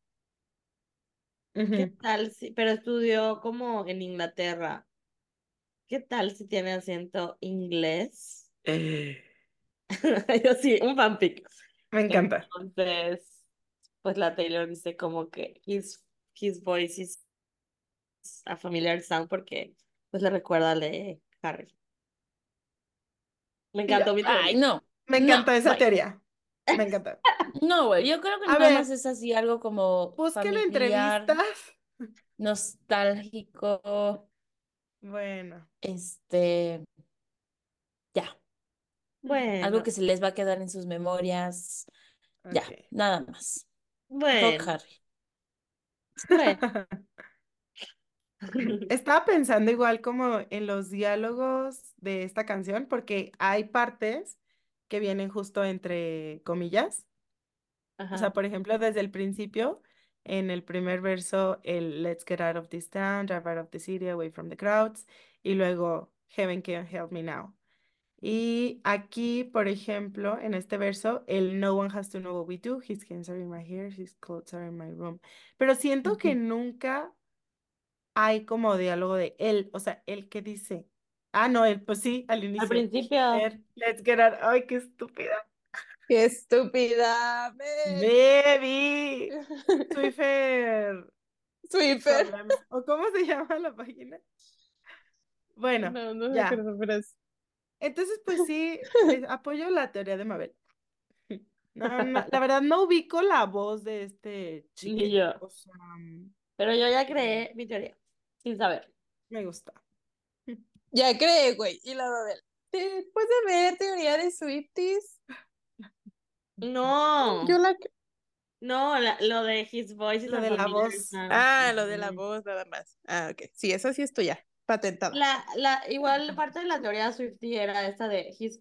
Speaker 4: ¿Qué tal? si- Pero estudió como en Inglaterra. ¿Qué tal si tiene acento inglés? Yo sí, un fanfic.
Speaker 3: Me encanta.
Speaker 4: Entonces, pues la Taylor dice como que his, his voice is a familiar sound porque pues le recuerda de Harry. Me encantó mi teoría.
Speaker 2: Ay, no.
Speaker 3: Me
Speaker 2: No,
Speaker 3: encantó esa
Speaker 2: bye.
Speaker 3: teoría. Me encantó.
Speaker 2: No, güey, yo creo que
Speaker 3: A
Speaker 2: nada
Speaker 3: ver,
Speaker 2: más es así algo como
Speaker 3: Busquen
Speaker 2: familiar,
Speaker 3: entrevistas.
Speaker 2: nostálgico,
Speaker 3: Bueno,
Speaker 2: este, ya, algo
Speaker 4: Bueno,
Speaker 2: que se les va a quedar en sus memorias, ya, nada más.
Speaker 4: Bueno,
Speaker 2: Harry.
Speaker 4: bueno.
Speaker 3: Estaba pensando igual como en los diálogos de esta canción, porque hay partes que vienen justo entre comillas. O sea,
Speaker 4: Ajá.
Speaker 3: por ejemplo, desde el principio, en el primer verso, el Let's get out of this town, drive out of the city, away from the crowds, y luego Heaven can help me now. Y aquí, por ejemplo, en este verso, el No one has to know what we do, his hands are in my hair, his clothes are in my room. Pero siento que nunca hay como diálogo de él, o sea, él que dice. Ah, no, él, pues sí, al
Speaker 4: Al
Speaker 3: inicio.
Speaker 4: principio,
Speaker 3: Ver, Let's get out. Ay, qué estúpida.
Speaker 5: ¡Qué estúpida!
Speaker 3: Baby. Swiffer
Speaker 5: Swiffer.
Speaker 3: ¿O cómo se llama la página? Bueno,
Speaker 5: No, no
Speaker 3: ya. Entonces, pues sí, eh, apoyo la teoría de Mabel. No, no, la verdad no ubico la voz de este chico.
Speaker 4: Pero yo ya creé mi teoría, sin saber.
Speaker 3: me gusta.
Speaker 5: Ya creé, güey. Y la Babel. Después de ver teoría de Swifties,
Speaker 4: No,
Speaker 5: yo la.
Speaker 4: no, la- lo de his voice is
Speaker 3: Lo de la voz.
Speaker 4: sound.
Speaker 5: Ah, lo de la voz, nada más. Ah, ok. Sí, eso sí es tuya. Patentada.
Speaker 4: La, la, igual parte de la teoría Swiftie era esta de his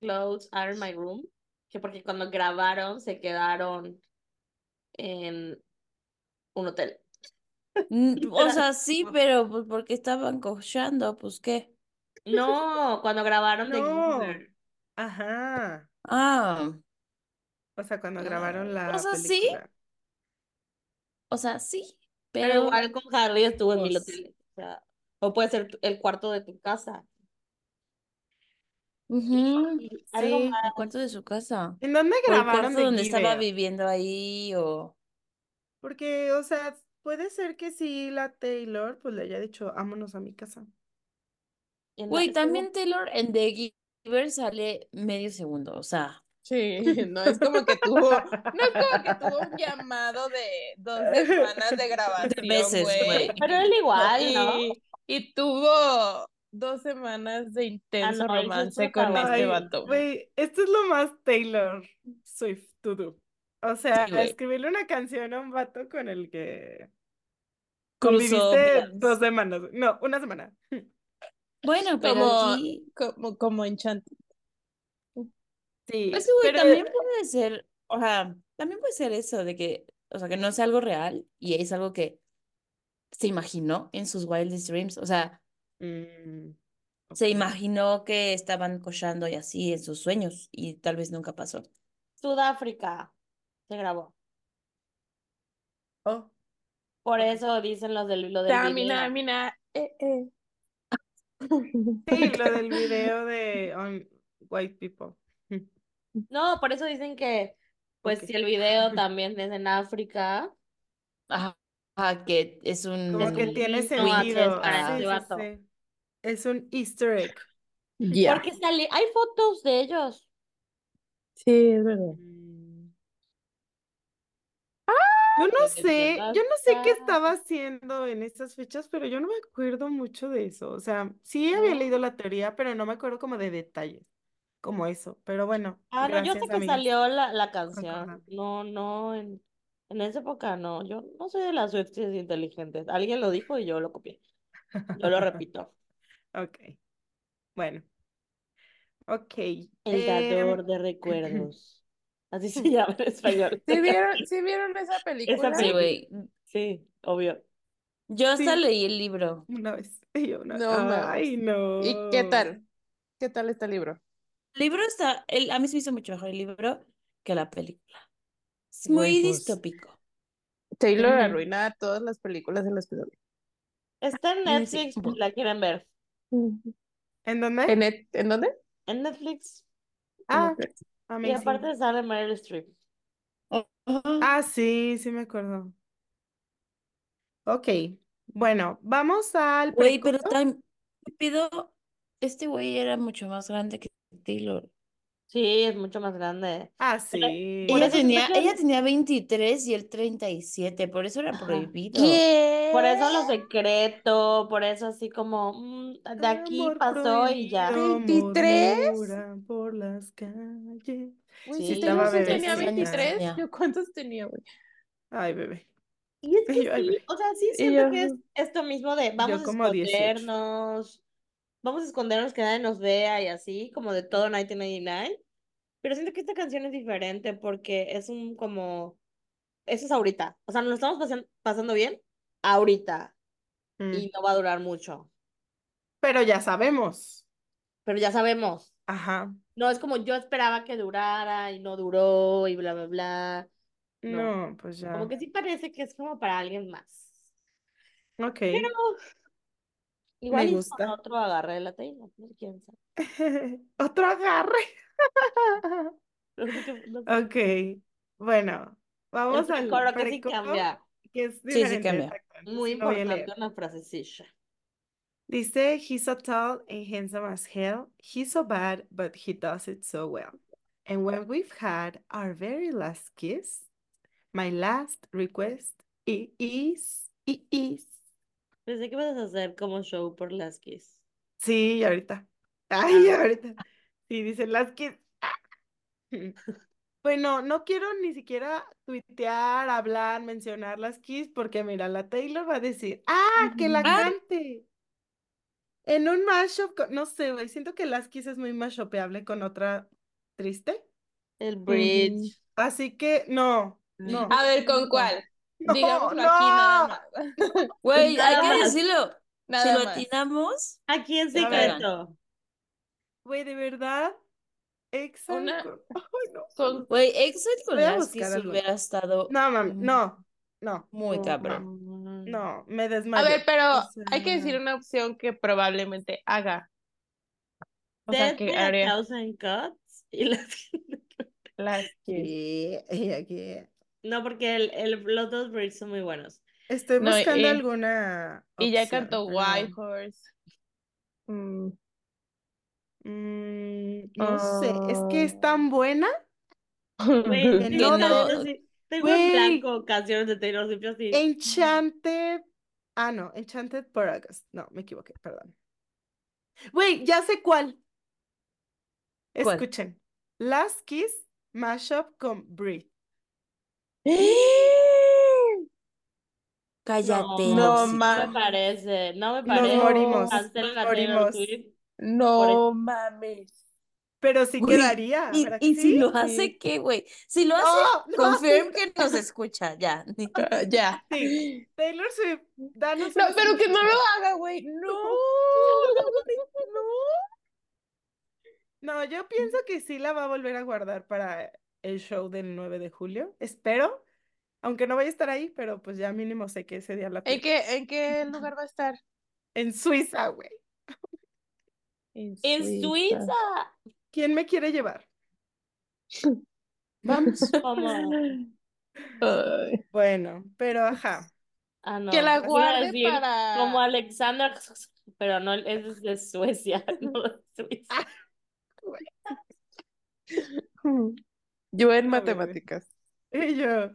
Speaker 4: clothes are in my room, que porque cuando grabaron se quedaron en un hotel.
Speaker 2: O sea, sí, pero pues porque estaban cochando, pues qué.
Speaker 4: No, cuando grabaron
Speaker 3: No.
Speaker 4: Giver.
Speaker 3: Ajá.
Speaker 2: Ah,
Speaker 3: O sea, cuando grabaron la
Speaker 2: o sea, sí. o sea, sí,
Speaker 4: Pero
Speaker 2: pero
Speaker 4: igual con Harry estuvo en
Speaker 2: pues.
Speaker 4: O sea, o puede ser el cuarto de tu casa.
Speaker 2: ujú,
Speaker 4: Y algo
Speaker 3: Sí.
Speaker 2: el cuarto de su casa.
Speaker 3: ¿En dónde
Speaker 2: O el
Speaker 3: grabaron
Speaker 2: cuarto donde estaba viviendo ahí, o...
Speaker 3: Porque, o sea, puede ser que sí la Taylor pues le haya dicho, vámonos a mi casa.
Speaker 2: Güey, también Taylor en The Giver sale medio segundo, o sea,
Speaker 5: Sí, no es como que tuvo, no es como que tuvo un llamado de dos semanas de grabación,
Speaker 2: meses,
Speaker 5: güey.
Speaker 4: Pero él igual, ¿no?
Speaker 5: Y, y tuvo dos semanas de intenso
Speaker 4: no, sí es
Speaker 5: romance con este vato.
Speaker 3: güey, esto es lo más Taylor Swift to do. O sea,
Speaker 2: Sí,
Speaker 3: escribirle una canción a un vato con el que conviviste dos semanas. No, una semana.
Speaker 2: Bueno, pero
Speaker 5: Como,
Speaker 2: aquí...
Speaker 5: como, como Enchanted.
Speaker 3: Sí,
Speaker 2: Pues güey,
Speaker 3: pero
Speaker 2: también puede ser, o sea, también puede ser eso de que, o sea, que no sea algo real y es algo que se imaginó en sus wildest dreams, o sea,
Speaker 3: Mm,
Speaker 2: se imaginó que estaban cochando y así en sus sueños y tal vez nunca pasó.
Speaker 4: Sudáfrica se grabó.
Speaker 3: Oh,
Speaker 4: Por eso dicen los del, lo del
Speaker 5: Tamina,
Speaker 4: video.
Speaker 5: mina, eh, eh.
Speaker 3: sí, lo del video de on White People.
Speaker 4: No, por eso dicen que, pues, si el video también es en África,
Speaker 2: Ajá, ajá, que es un...
Speaker 3: Como que
Speaker 4: un
Speaker 3: tiene
Speaker 4: guiño a-
Speaker 3: sentido.
Speaker 4: para
Speaker 2: Ah.
Speaker 4: ese
Speaker 3: Sí, sí,
Speaker 4: vato.
Speaker 3: sí. Es un Easter egg.
Speaker 4: Porque sale, hay fotos de ellos.
Speaker 5: Sí, es verdad.
Speaker 3: Yo no sé, yo no sé qué estaba haciendo en estas fechas, pero yo no me acuerdo mucho de eso. O sea, sí había leído la teoría, pero no me acuerdo como de detalles, como eso. Pero bueno,
Speaker 4: Ah, no, yo sé que
Speaker 3: amigas.
Speaker 4: salió la, la canción. No, no, en, en esa época no. Yo no soy de las Swifties inteligentes. Alguien lo dijo y yo lo copié. Yo lo repito.
Speaker 3: Ok, bueno, ok.
Speaker 4: El
Speaker 3: em,
Speaker 4: dador de recuerdos. Así se llama en español.
Speaker 5: ¿Sí vieron, ¿sí vieron esa película?
Speaker 4: Esa
Speaker 2: Sí,
Speaker 4: película.
Speaker 2: güey.
Speaker 4: Sí, obvio.
Speaker 2: Yo hasta
Speaker 3: Sí.
Speaker 2: leí el libro.
Speaker 3: una vez, yo una-
Speaker 5: No
Speaker 3: ay, no.
Speaker 5: ¿Y qué tal? ¿Qué tal este libro?
Speaker 2: El libro está, el, a mí se me hizo mucho mejor el libro que la película. Es muy
Speaker 5: pues,
Speaker 2: distópico.
Speaker 5: Taylor
Speaker 3: Ujú.
Speaker 5: arruina todas las películas de las que.
Speaker 4: Está en
Speaker 2: Mm, sí,
Speaker 4: Netflix,
Speaker 2: poco.
Speaker 4: la quieren ver.
Speaker 3: ¿En dónde?
Speaker 5: ¿En, et- ¿en dónde?
Speaker 4: En Netflix.
Speaker 3: Ah,
Speaker 5: Netflix.
Speaker 4: Y aparte sale Meryl Streep.
Speaker 3: Ah, sí, sí me acuerdo. Ok, Bueno, vamos al
Speaker 2: Güey, pero tan pido, este güey era mucho más grande que Taylor.
Speaker 4: Sí, es mucho más grande.
Speaker 3: Ah, sí.
Speaker 2: Ella tenía, ella tenía 23 y él 37, por eso era prohibido.
Speaker 5: ¿Qué?
Speaker 4: Por eso lo secreto, por eso así como mm, de aquí
Speaker 3: Amor
Speaker 4: pasó y ya.
Speaker 3: prohibido
Speaker 5: ¿23?
Speaker 3: murmura por las calles.
Speaker 5: Güey,
Speaker 2: Sí,
Speaker 5: si
Speaker 3: estaba
Speaker 5: Taylor Swift
Speaker 3: bebé,
Speaker 5: tenía
Speaker 3: sí.
Speaker 5: 23,
Speaker 2: tenía.
Speaker 5: ¿yo cuántos tenía, güey?
Speaker 3: Ay, bebé.
Speaker 4: Y es que
Speaker 3: Yo, ay,
Speaker 4: sí,
Speaker 3: bebé.
Speaker 4: o sea, sí
Speaker 5: Y
Speaker 4: siento
Speaker 5: yo-
Speaker 4: que es esto mismo de vamos a
Speaker 3: como 18.
Speaker 4: escondernos, vamos a escondernos que nadie nos vea y así, como de todo 1999. Pero siento que esta canción es diferente porque es un como, eso es ahorita, o sea, nos lo estamos pasan- pasando bien ahorita
Speaker 3: Mm.
Speaker 4: y no va a durar mucho,
Speaker 3: Pero ya sabemos.
Speaker 4: pero ya sabemos.
Speaker 3: Ajá.
Speaker 4: No es como yo esperaba que durara y no duró y bla, bla, bla. No.
Speaker 3: No, pues ya.
Speaker 4: Como que sí parece que es como para alguien más.
Speaker 3: Ok.
Speaker 4: Pero igual y con
Speaker 3: gusta.
Speaker 4: otro agarre de la Taylor, quién sabe.
Speaker 3: Otro agarre. Ok. Bueno, vamos al
Speaker 4: precoro que sí cambia.
Speaker 3: que es
Speaker 2: sí
Speaker 3: diferente.
Speaker 2: cambia.
Speaker 3: exacto,
Speaker 4: Muy importante una frasecilla.
Speaker 3: Dice, he's so tall and handsome as hell. He's so bad, but he does it so well. And when we've had our very last kiss, my last request is, is.
Speaker 4: Pensé que ibas a hacer como show por las Kiss.
Speaker 3: Sí, ahorita. Ay,
Speaker 4: Ah.
Speaker 3: ahorita. Sí, dice las kiss. Bueno, no quiero ni siquiera tuitear, hablar, mencionar las Kiss, porque mira, la Taylor va a decir, ah, que la
Speaker 2: Ah.
Speaker 3: cante. En un mashup, con- no sé, güey, siento que las Kiss es muy mashupeable con otra triste.
Speaker 4: El bridge.
Speaker 3: Así que, no, no.
Speaker 5: A ver, ¿con cuál?
Speaker 3: No,
Speaker 5: Digámoslo
Speaker 3: no.
Speaker 5: aquí nada más.
Speaker 2: Güey, hay que decirlo. Si lo atinamos,
Speaker 4: Aquí en
Speaker 3: A
Speaker 4: secreto.
Speaker 3: Güey, de verdad, Exile
Speaker 5: Una-
Speaker 3: con- Ay, no.
Speaker 5: Con-
Speaker 2: güey, Exit con
Speaker 3: Voy a
Speaker 2: las
Speaker 3: buscar
Speaker 2: Kiss
Speaker 3: alguna.
Speaker 2: hubiera estado
Speaker 3: No, mami,
Speaker 2: mm,
Speaker 3: no, no,
Speaker 2: muy cabrón.
Speaker 3: No, me
Speaker 5: A
Speaker 3: desmayo.
Speaker 5: ver, pero
Speaker 3: O
Speaker 5: hay que decir
Speaker 3: sea,
Speaker 5: una opción que probablemente haga. O sea,
Speaker 4: Death
Speaker 5: que
Speaker 4: by a
Speaker 5: haría
Speaker 4: Thousand Cuts. Y las...
Speaker 5: las que...
Speaker 3: Y aquí.
Speaker 4: No, porque el, el, los dos bridges son muy buenos.
Speaker 3: Estoy
Speaker 5: No,
Speaker 3: buscando
Speaker 5: y-
Speaker 3: alguna
Speaker 5: Y ya cantó White Horse. Mm,
Speaker 3: Mm, no sé, es que es
Speaker 5: Ah.
Speaker 3: tan buena.
Speaker 4: Güey,
Speaker 3: Que
Speaker 4: tengo,
Speaker 3: no-
Speaker 4: tengo en blanco canciones de Taylor Swift así.
Speaker 3: Enchanted. Ah, no, Enchanted por August. No, me equivoqué, perdón. Güey, ya sé cuál.
Speaker 2: ¿Cuál?
Speaker 3: Escuchen. Last Kiss, mashup con Breathe.
Speaker 2: Cállate,
Speaker 3: No,
Speaker 2: no,
Speaker 5: no.
Speaker 4: No me parece, no me
Speaker 3: Nos
Speaker 4: parece.
Speaker 3: morimos, nos
Speaker 4: a Taylor
Speaker 3: morimos.
Speaker 5: No mames.
Speaker 3: Pero sí
Speaker 2: Güey,
Speaker 3: quedaría,
Speaker 2: Y,
Speaker 3: ¿verdad que
Speaker 2: y si
Speaker 3: sí?
Speaker 2: lo hace, ¿qué, güey? Si lo hace,
Speaker 3: No, no,
Speaker 2: confirm que nos escucha, ya.
Speaker 5: Ah, ya.
Speaker 3: Sí. Taylor Swift, danos
Speaker 5: No, pero que no lo haga, güey. No.
Speaker 3: No, yo pienso que sí la va a volver a guardar para el show del 9 de julio. Espero. Aunque no vaya a estar ahí, pero pues ya mínimo sé que ese día la
Speaker 5: ¿En qué, ¿En qué lugar va a estar?
Speaker 3: En Suiza, güey.
Speaker 5: En
Speaker 4: En Suiza.
Speaker 3: ¿Quién me quiere llevar?
Speaker 2: Vamos.
Speaker 3: Bueno, pero ajá.
Speaker 4: ah, no.
Speaker 5: Que la guarde
Speaker 4: decir
Speaker 5: para-
Speaker 4: Como Alexander, pero no, es de Suecia, no de Suiza.
Speaker 5: Yo en matemáticas.
Speaker 3: Y yo.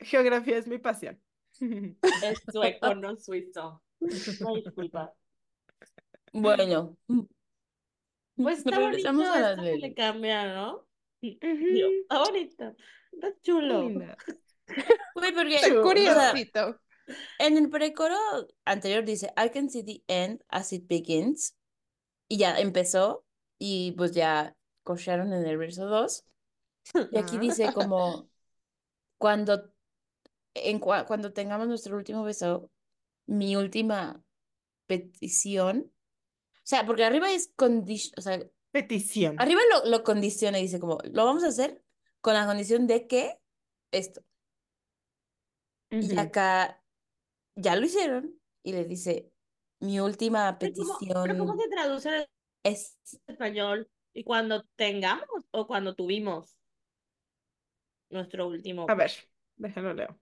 Speaker 3: Geografía es mi pasión.
Speaker 4: Es sueco, no suizo. Disculpa.
Speaker 2: Bueno.
Speaker 4: Pues está
Speaker 2: Regresamos
Speaker 4: bonito
Speaker 2: a
Speaker 4: esto que le cambia, ¿no? Digo, está bonito. Está chulo.
Speaker 2: Güey, porque,
Speaker 5: Curiosito.
Speaker 2: en el precoro anterior dice, I can see the end as it begins. Y ya empezó. Y pues ya cochearon en el verso 2. Y aquí dice como, cuando, en, cua- cuando tengamos nuestro último beso, mi última petición. O sea, porque arriba es condition, o sea,
Speaker 3: Petición.
Speaker 2: arriba lo, lo condiciona y dice como, lo vamos a hacer con la condición de que esto. Y
Speaker 3: Ujú.
Speaker 2: acá ya lo hicieron y le dice, mi última
Speaker 4: Pero ¿cómo- pero ¿Cómo
Speaker 2: petición
Speaker 4: se traduce en
Speaker 2: es,
Speaker 4: español? ¿Y cuando tengamos o cuando tuvimos nuestro último?
Speaker 3: A ver, déjalo leo.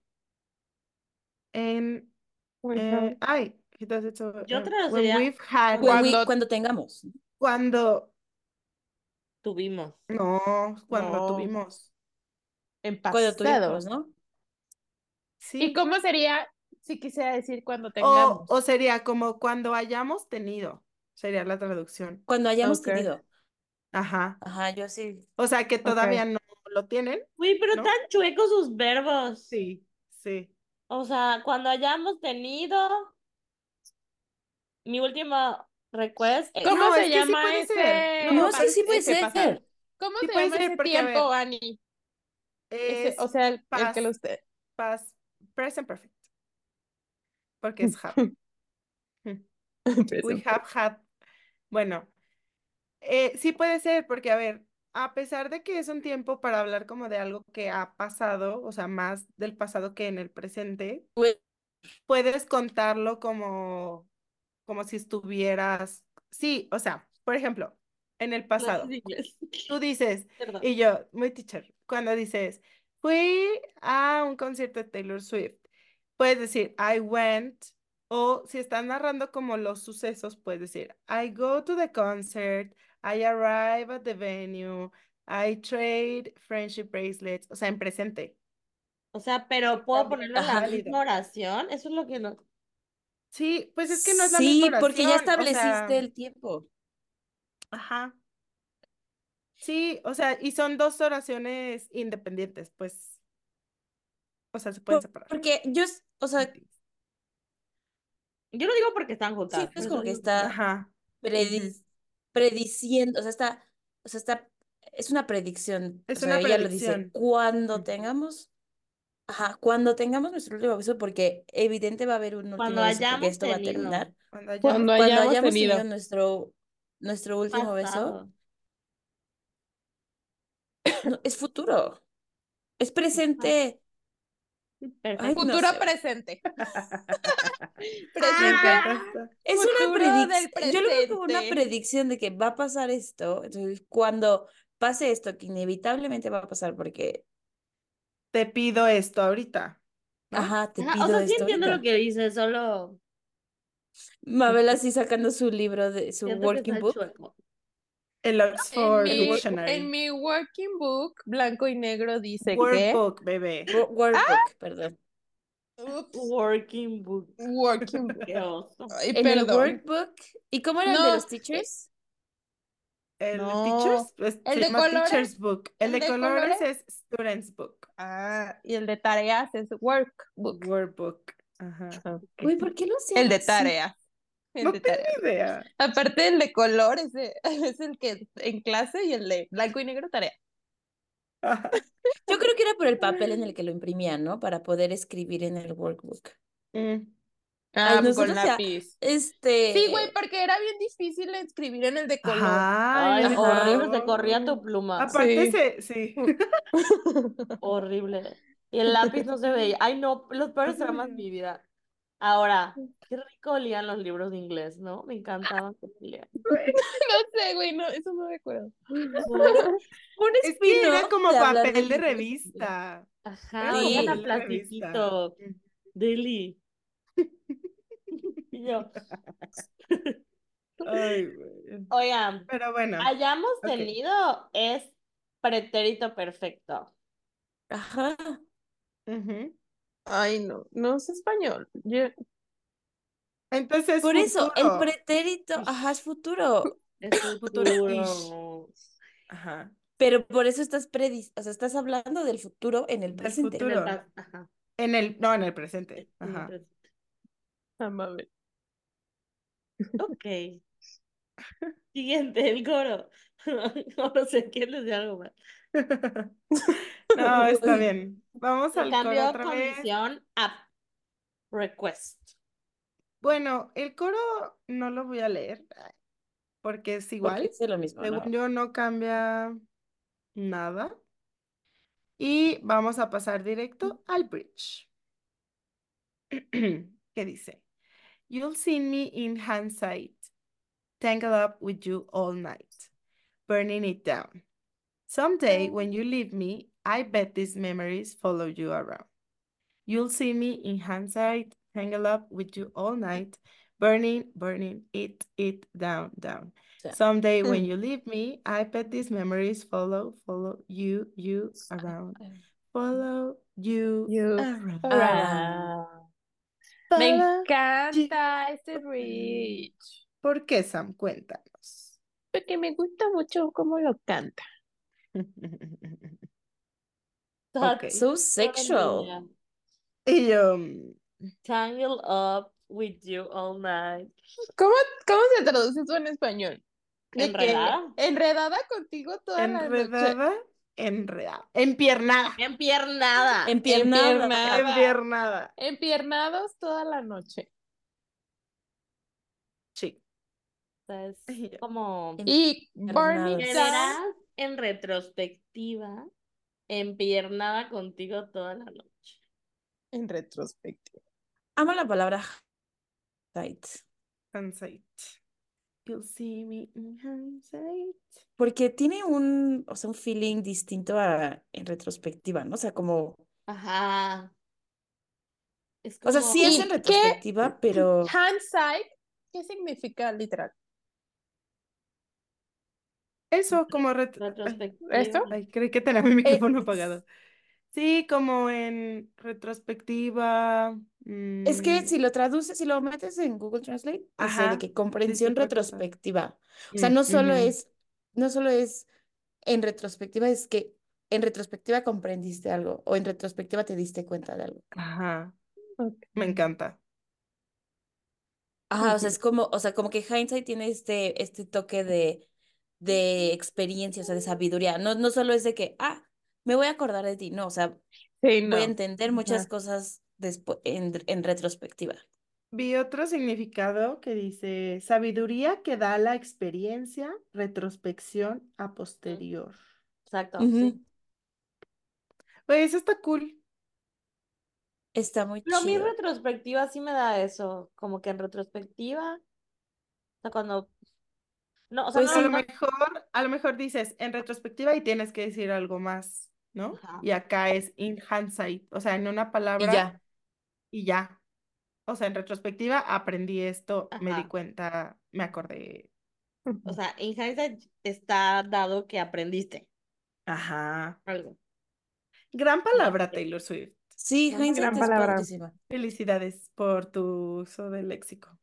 Speaker 3: En Eh, ay, he does it so-
Speaker 4: Yo
Speaker 3: eh, when
Speaker 4: traduciría
Speaker 3: we've had,
Speaker 2: When we-
Speaker 5: Cuando-
Speaker 2: cuando tengamos.
Speaker 3: cuando,
Speaker 4: Tuvimos.
Speaker 3: no, cuando
Speaker 5: No.
Speaker 3: tuvimos.
Speaker 5: en
Speaker 2: Cuando
Speaker 5: pasado.
Speaker 2: tuvimos, ¿no?
Speaker 3: Sí.
Speaker 5: ¿Y cómo sería si quisiera decir cuando
Speaker 3: O,
Speaker 5: tengamos?
Speaker 3: o sería como cuando hayamos tenido, sería la traducción.
Speaker 2: Cuando hayamos tenido.
Speaker 3: Ajá.
Speaker 2: Ajá, yo sí.
Speaker 3: O sea que todavía no lo tienen.
Speaker 4: Uy, pero
Speaker 3: ¿No?
Speaker 4: tan chuecos sus verbos.
Speaker 3: Sí, sí.
Speaker 4: O sea, cuando hayamos tenido mi última request. eh,
Speaker 5: ¿Cómo
Speaker 3: No,
Speaker 5: se
Speaker 3: es sí
Speaker 5: llama
Speaker 3: puede
Speaker 5: ese?
Speaker 2: No,
Speaker 3: pa-
Speaker 2: sí, sí puede ser.
Speaker 5: ¿Cómo
Speaker 3: Sí
Speaker 5: se
Speaker 3: puede
Speaker 5: llama
Speaker 3: ser
Speaker 5: ese
Speaker 3: porque,
Speaker 5: tiempo, Ani? Ese-
Speaker 3: Es
Speaker 5: o sea, el, el que
Speaker 3: past.
Speaker 5: lo usted.
Speaker 3: past, present perfect. Porque es have. We have had. Bueno, eh, sí puede ser, porque a ver, a pesar de que es un tiempo para hablar como de algo que ha pasado, o sea, más del pasado que en el presente, puedes contarlo como, como si estuvieras, sí, o sea, por ejemplo, en el pasado, tú dices,
Speaker 4: Perdón.
Speaker 3: y yo, muy teacher, cuando dices, fui a un concierto de Taylor Swift, puedes decir, I went, o si estás narrando como los sucesos, puedes decir, I go to the concert, I arrive at the venue, I trade friendship bracelets, o sea, en presente.
Speaker 4: O sea, pero puedo ponerlo en la misma oración. Eso es lo que no.
Speaker 3: Sí, pues es que no es la
Speaker 2: Sí,
Speaker 3: misma
Speaker 2: porque ya
Speaker 3: oración, o
Speaker 2: estableciste
Speaker 3: sea,
Speaker 2: el tiempo.
Speaker 3: Ajá. Sí, o sea, y son dos oraciones independientes, pues. O sea, se pueden separar.
Speaker 2: Porque yo, o sea,
Speaker 4: Yo lo digo porque están juntas.
Speaker 2: sí,
Speaker 4: por
Speaker 2: es como que está
Speaker 3: Ajá.
Speaker 2: predi- prediciendo, o sea, está, o sea, está, es una predicción.
Speaker 3: Es
Speaker 2: o sea,
Speaker 3: una
Speaker 2: ella lo dice,
Speaker 3: predicción.
Speaker 2: cuando tengamos, ajá, cuando tengamos nuestro último beso, porque evidente va a haber un último
Speaker 4: Cuando
Speaker 2: beso, porque
Speaker 4: hayamos
Speaker 2: esto va a terminar.
Speaker 3: Cuando hayamos-
Speaker 5: Cuando
Speaker 2: Cuando
Speaker 5: hayamos
Speaker 2: hayamos
Speaker 5: tenido.
Speaker 2: tenido nuestro, nuestro último beso, no, es futuro. Es presente. Ay,
Speaker 4: Perfecto.
Speaker 2: no
Speaker 5: Futuro
Speaker 2: sé.
Speaker 5: presente.
Speaker 3: Esta.
Speaker 2: Es una predicción. Yo lo veo como una predicción de que va a pasar esto. Entonces, cuando pase esto, que inevitablemente va a pasar porque,
Speaker 3: Te pido esto ahorita.
Speaker 2: ajá, te
Speaker 4: Ajá,
Speaker 2: pido
Speaker 4: o sea, sí
Speaker 2: esto
Speaker 4: entiendo lo que dice, solo
Speaker 2: Mabel así sacando su libro de su
Speaker 4: siento
Speaker 2: working book.
Speaker 4: chueco.
Speaker 3: El
Speaker 5: En mi,
Speaker 3: Dictionary.
Speaker 5: en mi working book, blanco y negro dice que.
Speaker 3: Workbook, bebé.
Speaker 2: Wo- Workbook, perdón.
Speaker 5: Ups,
Speaker 4: Working book.
Speaker 5: working book.
Speaker 4: Qué oso.
Speaker 5: Ay,
Speaker 2: En el
Speaker 5: perdón.
Speaker 2: workbook. ¿Y cómo era el de
Speaker 5: No,
Speaker 2: los teachers?
Speaker 3: El
Speaker 5: No.
Speaker 3: Teachers, pues,
Speaker 5: El de colores-
Speaker 3: Teacher's Book. El,
Speaker 5: el
Speaker 3: de,
Speaker 5: de
Speaker 3: colores,
Speaker 5: colores-
Speaker 3: es Student's Book.
Speaker 5: Ah, y el de tareas es workbook.
Speaker 3: Workbook. Ajá.
Speaker 2: Uy, ¿por qué lo hacían
Speaker 5: El de tareas. El
Speaker 3: No
Speaker 5: de
Speaker 3: tengo idea.
Speaker 5: Aparte el de color, ese, es el que en clase y el de blanco y negro tarea.
Speaker 3: Ajá.
Speaker 2: Yo creo que era por el papel en el que lo imprimían, ¿no? Para poder escribir en el workbook.
Speaker 3: Mm.
Speaker 5: Ah, con
Speaker 2: nosotros ya-
Speaker 5: lápiz.
Speaker 2: Este.
Speaker 5: Sí, güey, porque era bien difícil escribir en el de color.
Speaker 3: Ajá,
Speaker 4: Ay, horrible, se
Speaker 3: color.
Speaker 4: corría tu pluma.
Speaker 3: Aparte,
Speaker 5: Sí.
Speaker 3: se, sí.
Speaker 4: Horrible. Y el lápiz no se veía. Ay, no, los peores dramas de mi vida. Ahora, qué rico olían los libros de inglés, ¿no? Me encantaban que olían.
Speaker 5: No sé, güey, no, eso no me acuerdo.
Speaker 2: Un
Speaker 3: Es que era como
Speaker 2: de
Speaker 3: papel de revista.
Speaker 4: Ajá,
Speaker 3: Era
Speaker 2: Sí.
Speaker 4: olían a
Speaker 3: papel de revista.
Speaker 4: plastiquito.
Speaker 3: Mm.
Speaker 4: Deli. Y yo,
Speaker 3: Ay, güey.
Speaker 4: oigan,
Speaker 3: Pero bueno.
Speaker 4: hayamos tenido es pretérito perfecto.
Speaker 2: Ajá.
Speaker 3: Ujú.
Speaker 5: Ay, no, no es español. Yo-
Speaker 3: Entonces,
Speaker 2: Por eso, el pretérito, ajá, es futuro.
Speaker 4: Es
Speaker 3: Futuro
Speaker 4: futuro.
Speaker 3: Ajá.
Speaker 2: Pero por eso estás predis, o sea, estás hablando del futuro en el presente.
Speaker 3: futuro.
Speaker 4: Ajá.
Speaker 3: En el, no, en el presente.
Speaker 4: en el
Speaker 3: Ajá.
Speaker 4: presente.
Speaker 5: Amable.
Speaker 4: Ok. Siguiente, el coro. No, no sé, ¿quién les algo más?
Speaker 3: No, está bien. Vamos al coro
Speaker 4: cambió
Speaker 3: otra vez.
Speaker 4: request.
Speaker 3: Bueno, el coro no lo voy a leer porque es
Speaker 2: Porque
Speaker 3: igual.
Speaker 2: es lo mismo,
Speaker 3: Según
Speaker 2: ¿no?
Speaker 3: yo no cambia nada. Y vamos a pasar directo al bridge. ¿Qué dice? You'll see me in hindsight, tangled up with you all night, burning it down. Someday when you leave me, I bet these memories follow you around. You'll see me in hindsight, tangle up with you all night, burning, burning, it, it, down, down.
Speaker 2: sea,
Speaker 3: Someday when
Speaker 5: Mm.
Speaker 3: you leave me, I bet these memories follow, follow you, you around, follow you
Speaker 5: You
Speaker 3: around.
Speaker 5: around. Me encanta este bridge.
Speaker 3: ¿Por qué, Sam? Cuéntanos.
Speaker 5: Porque me gusta mucho cómo lo canta.
Speaker 3: Ok.
Speaker 2: So sexual.
Speaker 3: Y yo, mm,
Speaker 4: Tangle up with you all night.
Speaker 5: ¿Cómo, cómo se traduce eso en español? De que
Speaker 4: ¿Enredada?
Speaker 5: enredada contigo toda la noche.
Speaker 3: enredada, enredada, empiernada,
Speaker 4: Empiernada.
Speaker 2: Empiernada.
Speaker 5: Empiernada.
Speaker 3: empiernada.
Speaker 5: Empiernados toda la noche.
Speaker 3: Sí.
Speaker 4: O sea, es como
Speaker 5: Y
Speaker 4: verás en retrospectiva empiernada contigo toda la noche.
Speaker 5: En retrospectiva.
Speaker 2: Amo la palabra hindsight,
Speaker 3: Hindsight. You'll see me in hindsight.
Speaker 2: porque tiene un, o sea, un feeling distinto a en retrospectiva, ¿no? O sea, como,
Speaker 4: Ajá. Es
Speaker 2: o sea, sí es
Speaker 5: ¿Y
Speaker 2: en
Speaker 5: qué?
Speaker 2: retrospectiva, pero
Speaker 5: Hindsight, ¿qué significa literal?
Speaker 3: Eso, como ret-.
Speaker 5: ¿Esto?
Speaker 3: ay, creí que tenía mi micrófono
Speaker 2: Eh,
Speaker 3: apagado. Sí, como en retrospectiva.
Speaker 2: es que
Speaker 3: mm,
Speaker 2: si lo traduces, si lo metes en Google Translate, dice de
Speaker 3: Ajá,
Speaker 2: que comprensión
Speaker 3: otra cosa.
Speaker 2: retrospectiva. O sea,
Speaker 3: Mm,
Speaker 2: no solo es, no solo es en retrospectiva, es que en retrospectiva comprendiste algo o en retrospectiva te diste cuenta de algo.
Speaker 3: Ajá,
Speaker 5: Ok.
Speaker 3: me encanta.
Speaker 2: Ajá, o sea, es como, o sea, como que hindsight tiene este, este toque de, de experiencia, o sea, de sabiduría. No, no solo es de que, ah, me voy a acordar de ti, no, o sea,
Speaker 5: Sí,
Speaker 2: voy a entender muchas cosas después en, en retrospectiva.
Speaker 3: Vi otro significado que dice sabiduría que da la experiencia, retrospección a posterior.
Speaker 4: Exacto, sí.
Speaker 3: Pues eso está cool.
Speaker 2: Está muy
Speaker 4: Pero mi
Speaker 2: chido.
Speaker 4: retrospectiva sí me da eso, como que en retrospectiva, o sea, cuando, no, o sea,
Speaker 2: Pues
Speaker 3: A lo
Speaker 4: no,
Speaker 3: mejor, a lo mejor dices en retrospectiva y tienes que decir algo más, ¿no?
Speaker 4: ajá,
Speaker 3: Y acá es in hindsight, o sea, en una
Speaker 2: Y
Speaker 3: palabra
Speaker 2: ya.
Speaker 3: y ya. O sea, en retrospectiva aprendí esto, me di cuenta, me acordé.
Speaker 4: O sea, en hindsight está dado que aprendiste
Speaker 3: Ajá.
Speaker 4: algo.
Speaker 3: Gran palabra. Taylor Swift.
Speaker 2: Sí,
Speaker 4: Gran
Speaker 2: hindsight
Speaker 5: Gran
Speaker 2: es
Speaker 5: palabra.
Speaker 3: Felicidades por tu uso del léxico.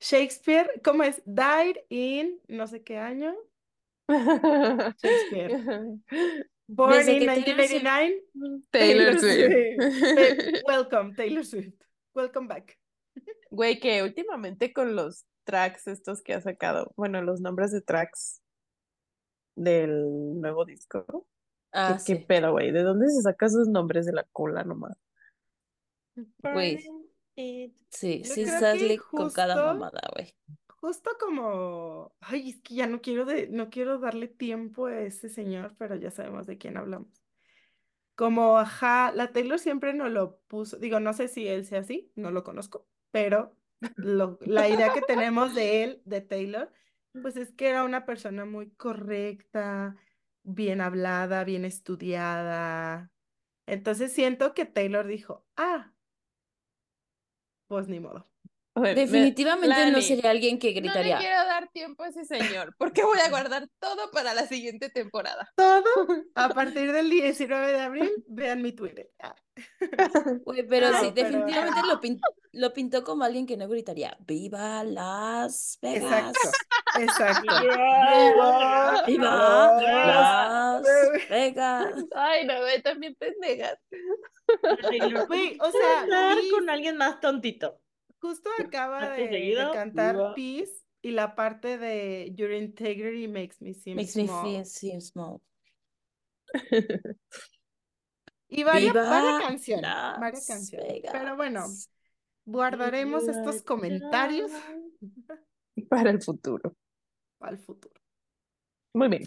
Speaker 3: Shakespeare, ¿cómo es? Died in no sé qué año. Shakespeare. Born
Speaker 2: Desde
Speaker 3: in
Speaker 2: que Taylor Swift,
Speaker 3: 1989.
Speaker 5: Taylor
Speaker 3: Taylor
Speaker 5: Swift.
Speaker 3: Swift. Welcome, Taylor Swift. Welcome back.
Speaker 5: Güey, que últimamente con los tracks estos que ha sacado, bueno, los nombres de tracks del nuevo disco,
Speaker 2: ah,
Speaker 5: ¿qué, qué
Speaker 2: sí,
Speaker 5: pedo, güey? ¿De dónde se saca esos nombres de la cola nomás?
Speaker 2: güey,
Speaker 4: It.
Speaker 2: sí, sí sale con cada mamada, güey.
Speaker 3: justo como, ay, es que ya no quiero de, no quiero darle tiempo a ese señor, pero ya sabemos de quién hablamos. Como, ajá, la Taylor siempre nos lo puso, digo, no sé si él sea así, no lo conozco, pero lo- la idea que tenemos de él, de Taylor, pues es que era una persona muy correcta, bien hablada, bien estudiada. Entonces siento que Taylor dijo, ah, pues ni modo.
Speaker 5: Ver,
Speaker 2: Definitivamente no sería alguien que
Speaker 5: no le
Speaker 2: gritaría,
Speaker 5: quiero dar tiempo a ese señor, porque voy a guardar todo para la siguiente temporada.
Speaker 3: Todo a partir del 19 de abril, vean mi Twitter. Ah,
Speaker 2: güey, pero sí,
Speaker 3: No, pero
Speaker 2: definitivamente lo, pin- lo pintó como alguien que no gritaría, ¡Viva Las Vegas!
Speaker 3: Exacto, exacto.
Speaker 4: ¡Viva!
Speaker 3: ¡Viva
Speaker 2: ¡Viva
Speaker 3: Las
Speaker 2: Vegas!
Speaker 5: Ay, no, también pendejas.
Speaker 3: Güey, o
Speaker 4: ¿cómo
Speaker 3: sea, Peace
Speaker 4: con alguien más tontito?
Speaker 3: justo acaba de, de cantar
Speaker 4: viva.
Speaker 3: Peace y la parte de Your integrity makes me seem
Speaker 2: Makes me
Speaker 3: small.
Speaker 2: feel seem small.
Speaker 3: Y varias, varias
Speaker 2: ¡Viva
Speaker 3: canciones, varias canciones. Pero bueno, guardaremos estos comentarios
Speaker 5: Para el futuro.
Speaker 3: para el futuro.
Speaker 5: Muy bien.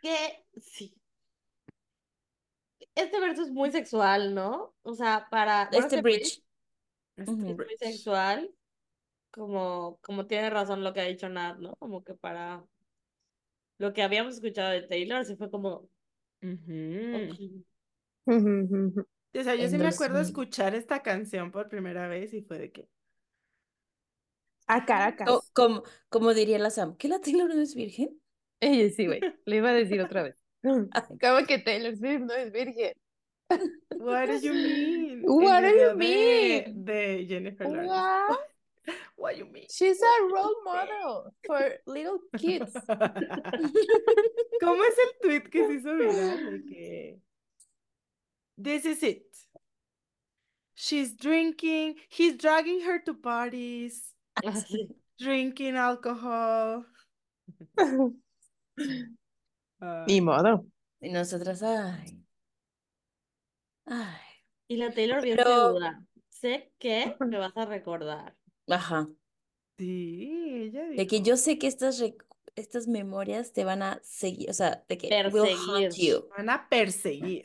Speaker 4: Que sí. Este verso es muy sexual, ¿no? O sea, para. bueno,
Speaker 2: Este bridge.
Speaker 3: Este
Speaker 4: es muy sexual. Como, como tiene razón lo que ha dicho Nat, ¿no? Como que para lo que habíamos escuchado de Taylor, se fue como.
Speaker 3: Ujú.
Speaker 4: ok.
Speaker 5: Ujú, ujú.
Speaker 3: O sea, yo
Speaker 2: En
Speaker 3: sí me acuerdo
Speaker 2: 2000.
Speaker 3: escuchar esta canción por primera vez y fue de que.
Speaker 5: A Caracas.
Speaker 2: Co- como, como diría la Sam, ¿que la Taylor no es virgen?
Speaker 5: Ella sí, güey. Le iba a decir otra vez.
Speaker 2: Ay.
Speaker 5: ¿Cómo que Taylor Swift no es virgen?
Speaker 3: What do you mean?
Speaker 5: What do you
Speaker 3: video de,
Speaker 5: mean?
Speaker 3: de Jennifer Lawrence.
Speaker 5: What?
Speaker 3: What do you mean?
Speaker 5: She's a role model for little kids.
Speaker 3: ¿Cómo es el tweet que se hizo viral? De que. This is it. She's drinking. He's dragging her to parties. Drinking alcohol. Ah,
Speaker 5: Ni modo.
Speaker 2: Y nosotras, ay. Ay.
Speaker 4: Y la Taylor bien
Speaker 2: Pero-
Speaker 4: segura. Sé que me vas a recordar.
Speaker 2: Ajá.
Speaker 3: sí, ella
Speaker 2: De que
Speaker 3: dijo.
Speaker 2: yo sé que estas, rec- estas memorias te van a seguir, o sea, de que will haunt
Speaker 4: Perseguir.
Speaker 2: you.
Speaker 3: Van a perseguir.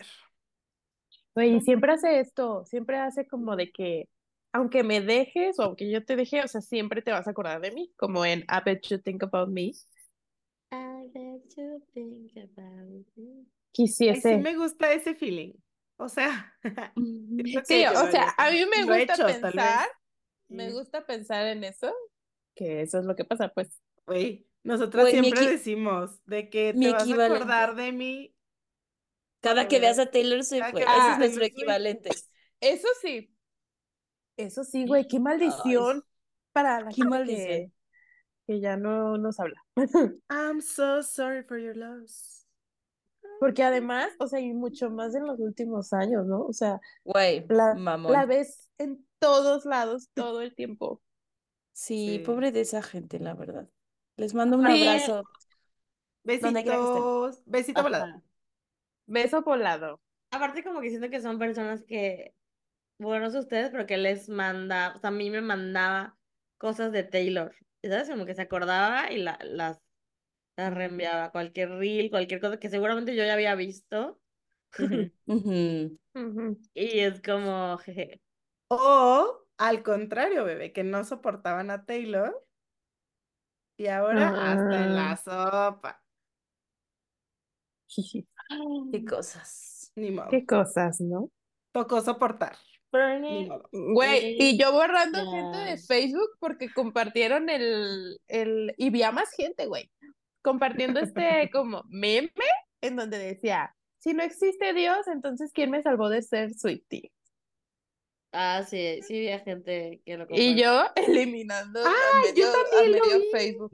Speaker 5: Güey, y siempre hace esto, siempre hace como de que, aunque me dejes o aunque yo te deje, o sea, siempre te vas a acordar de mí, como en I Bet You Think About Me.
Speaker 4: I bet you think about.
Speaker 3: Ay,
Speaker 5: Quisiese.
Speaker 3: sí me gusta ese feeling. O sea,
Speaker 5: Sí, o sea, a mí me
Speaker 3: Lo he
Speaker 5: gusta
Speaker 3: hecho,
Speaker 5: pensar, me gusta pensar en eso, que eso es lo que pasa, pues.
Speaker 3: Güey, nosotras siempre decimos de que te vas a acordar de mí.
Speaker 2: Cada que veas a Taylor Swift,
Speaker 3: que
Speaker 5: veas
Speaker 2: ese es nuestro equivalente.
Speaker 5: Eso sí, eso sí, güey, qué maldición para la
Speaker 2: qué
Speaker 5: gente
Speaker 2: maldición.
Speaker 5: que, que ya no nos habla.
Speaker 3: I'm so sorry for your loss.
Speaker 5: Porque además, o sea, y mucho más en los últimos años, ¿no? O sea,
Speaker 2: Güey,
Speaker 5: la,
Speaker 2: mamón.
Speaker 5: la ves en todos lados todo el tiempo.
Speaker 2: Sí,
Speaker 3: Sí.
Speaker 2: pobre de esa gente, la verdad. Les mando un
Speaker 5: Sí.
Speaker 2: abrazo.
Speaker 3: Besitos. Besito volado.
Speaker 4: Ajá.
Speaker 5: Beso volado.
Speaker 4: Aparte como que siento que son personas que, bueno, no sé ustedes, pero que les manda, o sea, a mí me mandaba cosas de Taylor, ¿sabes? Como que se acordaba y la, las, las reenviaba, cualquier reel, cualquier cosa que seguramente yo ya había visto, y es como, jeje,
Speaker 3: O al contrario, bebé, que no soportaban a Taylor. Y ahora hasta en la
Speaker 5: Ah.
Speaker 3: sopa.
Speaker 2: Qué cosas.
Speaker 3: Ni modo.
Speaker 5: Qué cosas, ¿no?
Speaker 3: Tocó soportar. Ni
Speaker 4: Burn it
Speaker 3: modo.
Speaker 5: Güey, y yo borrando
Speaker 4: Ya.
Speaker 5: gente de Facebook porque compartieron el, el, y vi a más gente, güey, compartiendo este como meme en donde decía, si no existe Dios, entonces ¿quién me salvó de ser Swiftie?
Speaker 4: Ah, sí, sí había gente que lo
Speaker 5: Y
Speaker 4: compartió.
Speaker 5: yo eliminando a
Speaker 3: Ay, yo
Speaker 5: a
Speaker 3: también lo vi.
Speaker 5: Facebook.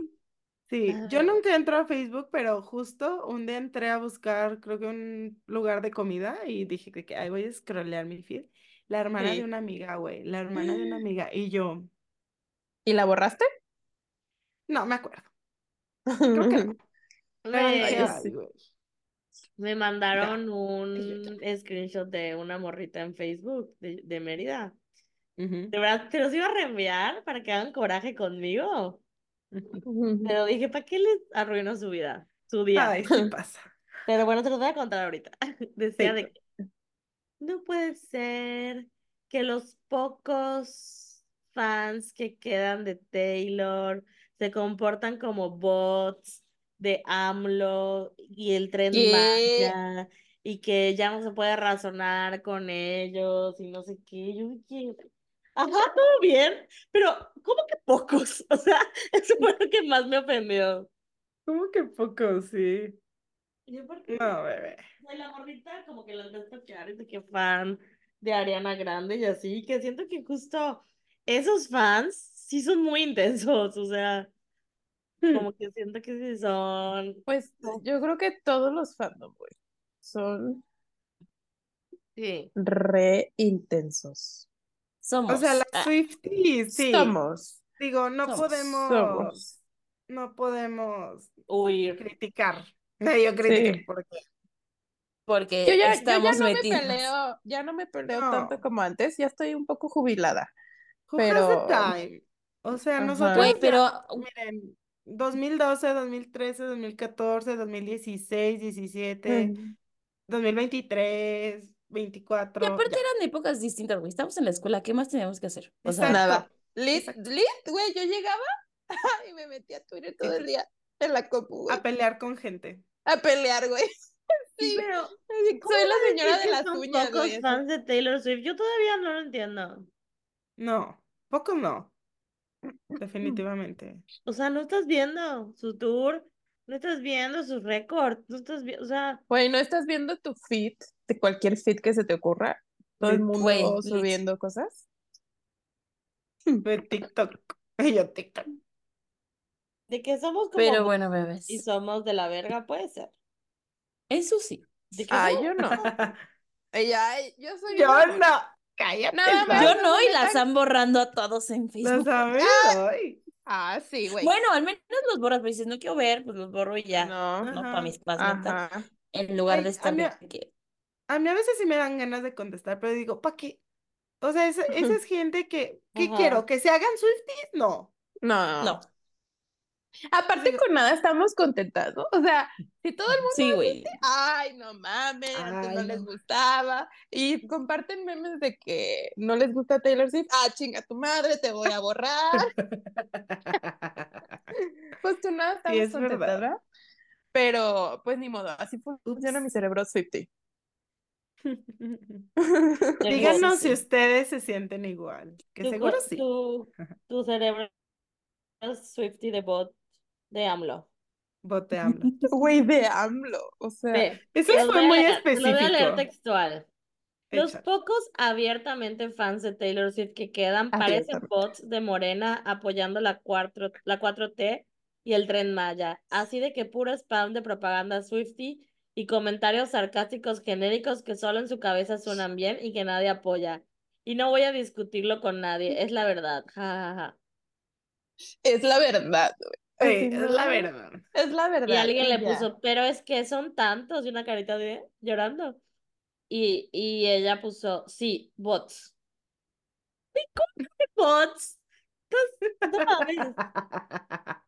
Speaker 3: Sí, yo
Speaker 4: Ay.
Speaker 3: nunca entro a Facebook, pero justo un día entré a buscar, creo que un lugar de comida y dije que, que ay, voy a scrollear mi feed. La hermana
Speaker 5: Sí.
Speaker 3: de una amiga, güey, la hermana de una amiga. Y yo,
Speaker 5: ¿Y la borraste?
Speaker 3: no me acuerdo. Creo que no. Pero
Speaker 4: Me, me mandaron un screenshot de una morrita en Facebook de, de Mérida. De verdad, te los iba a reenviar para que hagan coraje conmigo. Pero dije, ¿para qué les arruinó su vida? Su día.
Speaker 3: Ay, sí pasa.
Speaker 4: Pero bueno, te los voy a contar ahorita. Decía
Speaker 3: Sí.
Speaker 4: de que no puede ser que los pocos fans que quedan de Taylor se comportan como bots de AMLO y el tren
Speaker 5: ¿Qué?
Speaker 4: Maya y que ya no se puede razonar con ellos y no sé qué. Yo dije, ajá, todo bien, pero ¿cómo que pocos? O sea, eso fue lo que más me ofendió.
Speaker 3: ¿Cómo que poco? Sí. No, bebé.
Speaker 4: Sea, la morrita como que la empecé a tocar de que fan de Ariana Grande y así, que siento que justo esos fans sí son muy intensos, o sea, como que siento que sí son,
Speaker 5: Pues yo creo que todos los fandom, güey, son
Speaker 4: sí,
Speaker 5: re intensos.
Speaker 2: Somos.
Speaker 3: O sea, las
Speaker 2: Ah,
Speaker 3: Swifties, sí.
Speaker 5: Somos,
Speaker 3: Digo, no
Speaker 2: Somos.
Speaker 3: podemos,
Speaker 5: somos.
Speaker 3: no podemos
Speaker 4: huir.
Speaker 3: criticar. No, yo critiqué
Speaker 5: Sí.
Speaker 3: porque
Speaker 2: porque
Speaker 5: Yo ya, yo ya
Speaker 2: estamos
Speaker 5: no me
Speaker 2: metidos.
Speaker 5: peleo, ya no me peleo
Speaker 3: No.
Speaker 5: tanto como antes, ya estoy un poco jubilada.
Speaker 3: who
Speaker 5: Pero-
Speaker 3: time? O sea, nosotros
Speaker 2: Güey,
Speaker 3: ya,
Speaker 2: pero
Speaker 3: miren, 2012, 2013, 2014, 2016, 17,
Speaker 5: Mm.
Speaker 3: 2023, 24,
Speaker 2: y aparte
Speaker 3: ya.
Speaker 2: eran épocas distintas, güey. Estamos en la escuela, ¿qué más teníamos que hacer? O sea.
Speaker 5: Nada. Lit, lit, güey, yo llegaba y me metía a Twitter todo el día en la compu, güey,
Speaker 3: A pelear con gente.
Speaker 5: a pelear, güey. Sí,
Speaker 4: Pero,
Speaker 5: así,
Speaker 4: ¿cómo
Speaker 5: soy la señora de las
Speaker 4: son
Speaker 5: uñas,
Speaker 4: pocos
Speaker 5: güey, así.
Speaker 4: fans de Taylor Swift? Yo todavía no lo entiendo.
Speaker 3: No, poco no. Definitivamente.
Speaker 4: O sea, no estás viendo su tour, no estás viendo sus récords, no estás viendo, o sea,
Speaker 5: Güey, ¿no estás viendo tu feed de cualquier feed que se te ocurra? Todo el mundo subiendo cosas.
Speaker 3: De TikTok. Y yo TikTok.
Speaker 4: De que somos como
Speaker 2: Pero
Speaker 4: bots
Speaker 2: bueno, bebés.
Speaker 4: y somos de la verga, puede ser.
Speaker 2: Eso sí.
Speaker 4: De que
Speaker 5: Ay,
Speaker 4: somos-
Speaker 5: yo no. Ella, yo soy
Speaker 3: Yo
Speaker 5: una-
Speaker 3: no. Cállate.
Speaker 5: Nada
Speaker 3: no.
Speaker 5: más.
Speaker 2: Yo
Speaker 5: no
Speaker 2: y la
Speaker 5: metan.
Speaker 2: están borrando a todos en
Speaker 3: Lo
Speaker 2: Facebook.
Speaker 3: sabes hoy.
Speaker 5: Ah, sí, güey.
Speaker 2: Bueno, al menos los borras, pero dices, no quiero ver, pues los borro y ya.
Speaker 5: No.
Speaker 2: No,
Speaker 3: Ajá.
Speaker 2: para mis paz. En lugar
Speaker 3: Ay,
Speaker 2: de
Speaker 3: a
Speaker 2: estar
Speaker 3: mí-
Speaker 2: de que.
Speaker 3: A mí a veces sí me dan ganas de contestar, pero digo, ¿para qué? O sea, esa, esa es gente que, ¿qué
Speaker 4: Ajá.
Speaker 3: quiero? ¿Que se hagan Swifties? No.
Speaker 5: No.
Speaker 2: No.
Speaker 5: Aparte
Speaker 3: Sí.
Speaker 5: con nada estamos contentas, ¿no? O sea, si todo el mundo
Speaker 2: Sí, güey.
Speaker 5: ay, no mames, antes no les gustaba. Y comparten memes de que no les gusta Taylor Swift. Ah, chinga tu madre, te voy a borrar. Pues tú nada estamos
Speaker 3: es
Speaker 5: contentas,
Speaker 3: verdad.
Speaker 5: ¿verdad? Pero, pues ni modo, así funciona
Speaker 3: Ups.
Speaker 5: mi cerebro Swifty.
Speaker 3: Díganos
Speaker 2: sí.
Speaker 3: si ustedes se sienten igual. Que seguro sí.
Speaker 4: tu, tu cerebro es Swifty de bot de AMLO.
Speaker 3: Vote AMLO.
Speaker 5: Güey, de AMLO. O sea,
Speaker 4: Ve,
Speaker 3: Eso fue
Speaker 4: voy a
Speaker 3: muy
Speaker 4: leer- te Lo voy a leer
Speaker 3: específico.
Speaker 4: textual. Los pocos abiertamente fans de Taylor Swift que quedan parecen bots de Morena apoyando la, cuatro, la 4T y el Tren Maya. Así de que puro spam de propaganda Swifty y comentarios sarcásticos genéricos que solo en su cabeza suenan bien y que nadie apoya. Y no voy a discutirlo con nadie, es la verdad. Ja, ja, ja.
Speaker 5: es la verdad, güey.
Speaker 3: Sí,
Speaker 5: Así,
Speaker 3: es la verdad.
Speaker 5: Es la verdad.
Speaker 4: Y alguien le
Speaker 5: ya.
Speaker 4: puso, pero es que son tantos y una carita de llorando. Y, y ella puso, sí, bots. ¿Y cómo que bots? Entonces, no mames.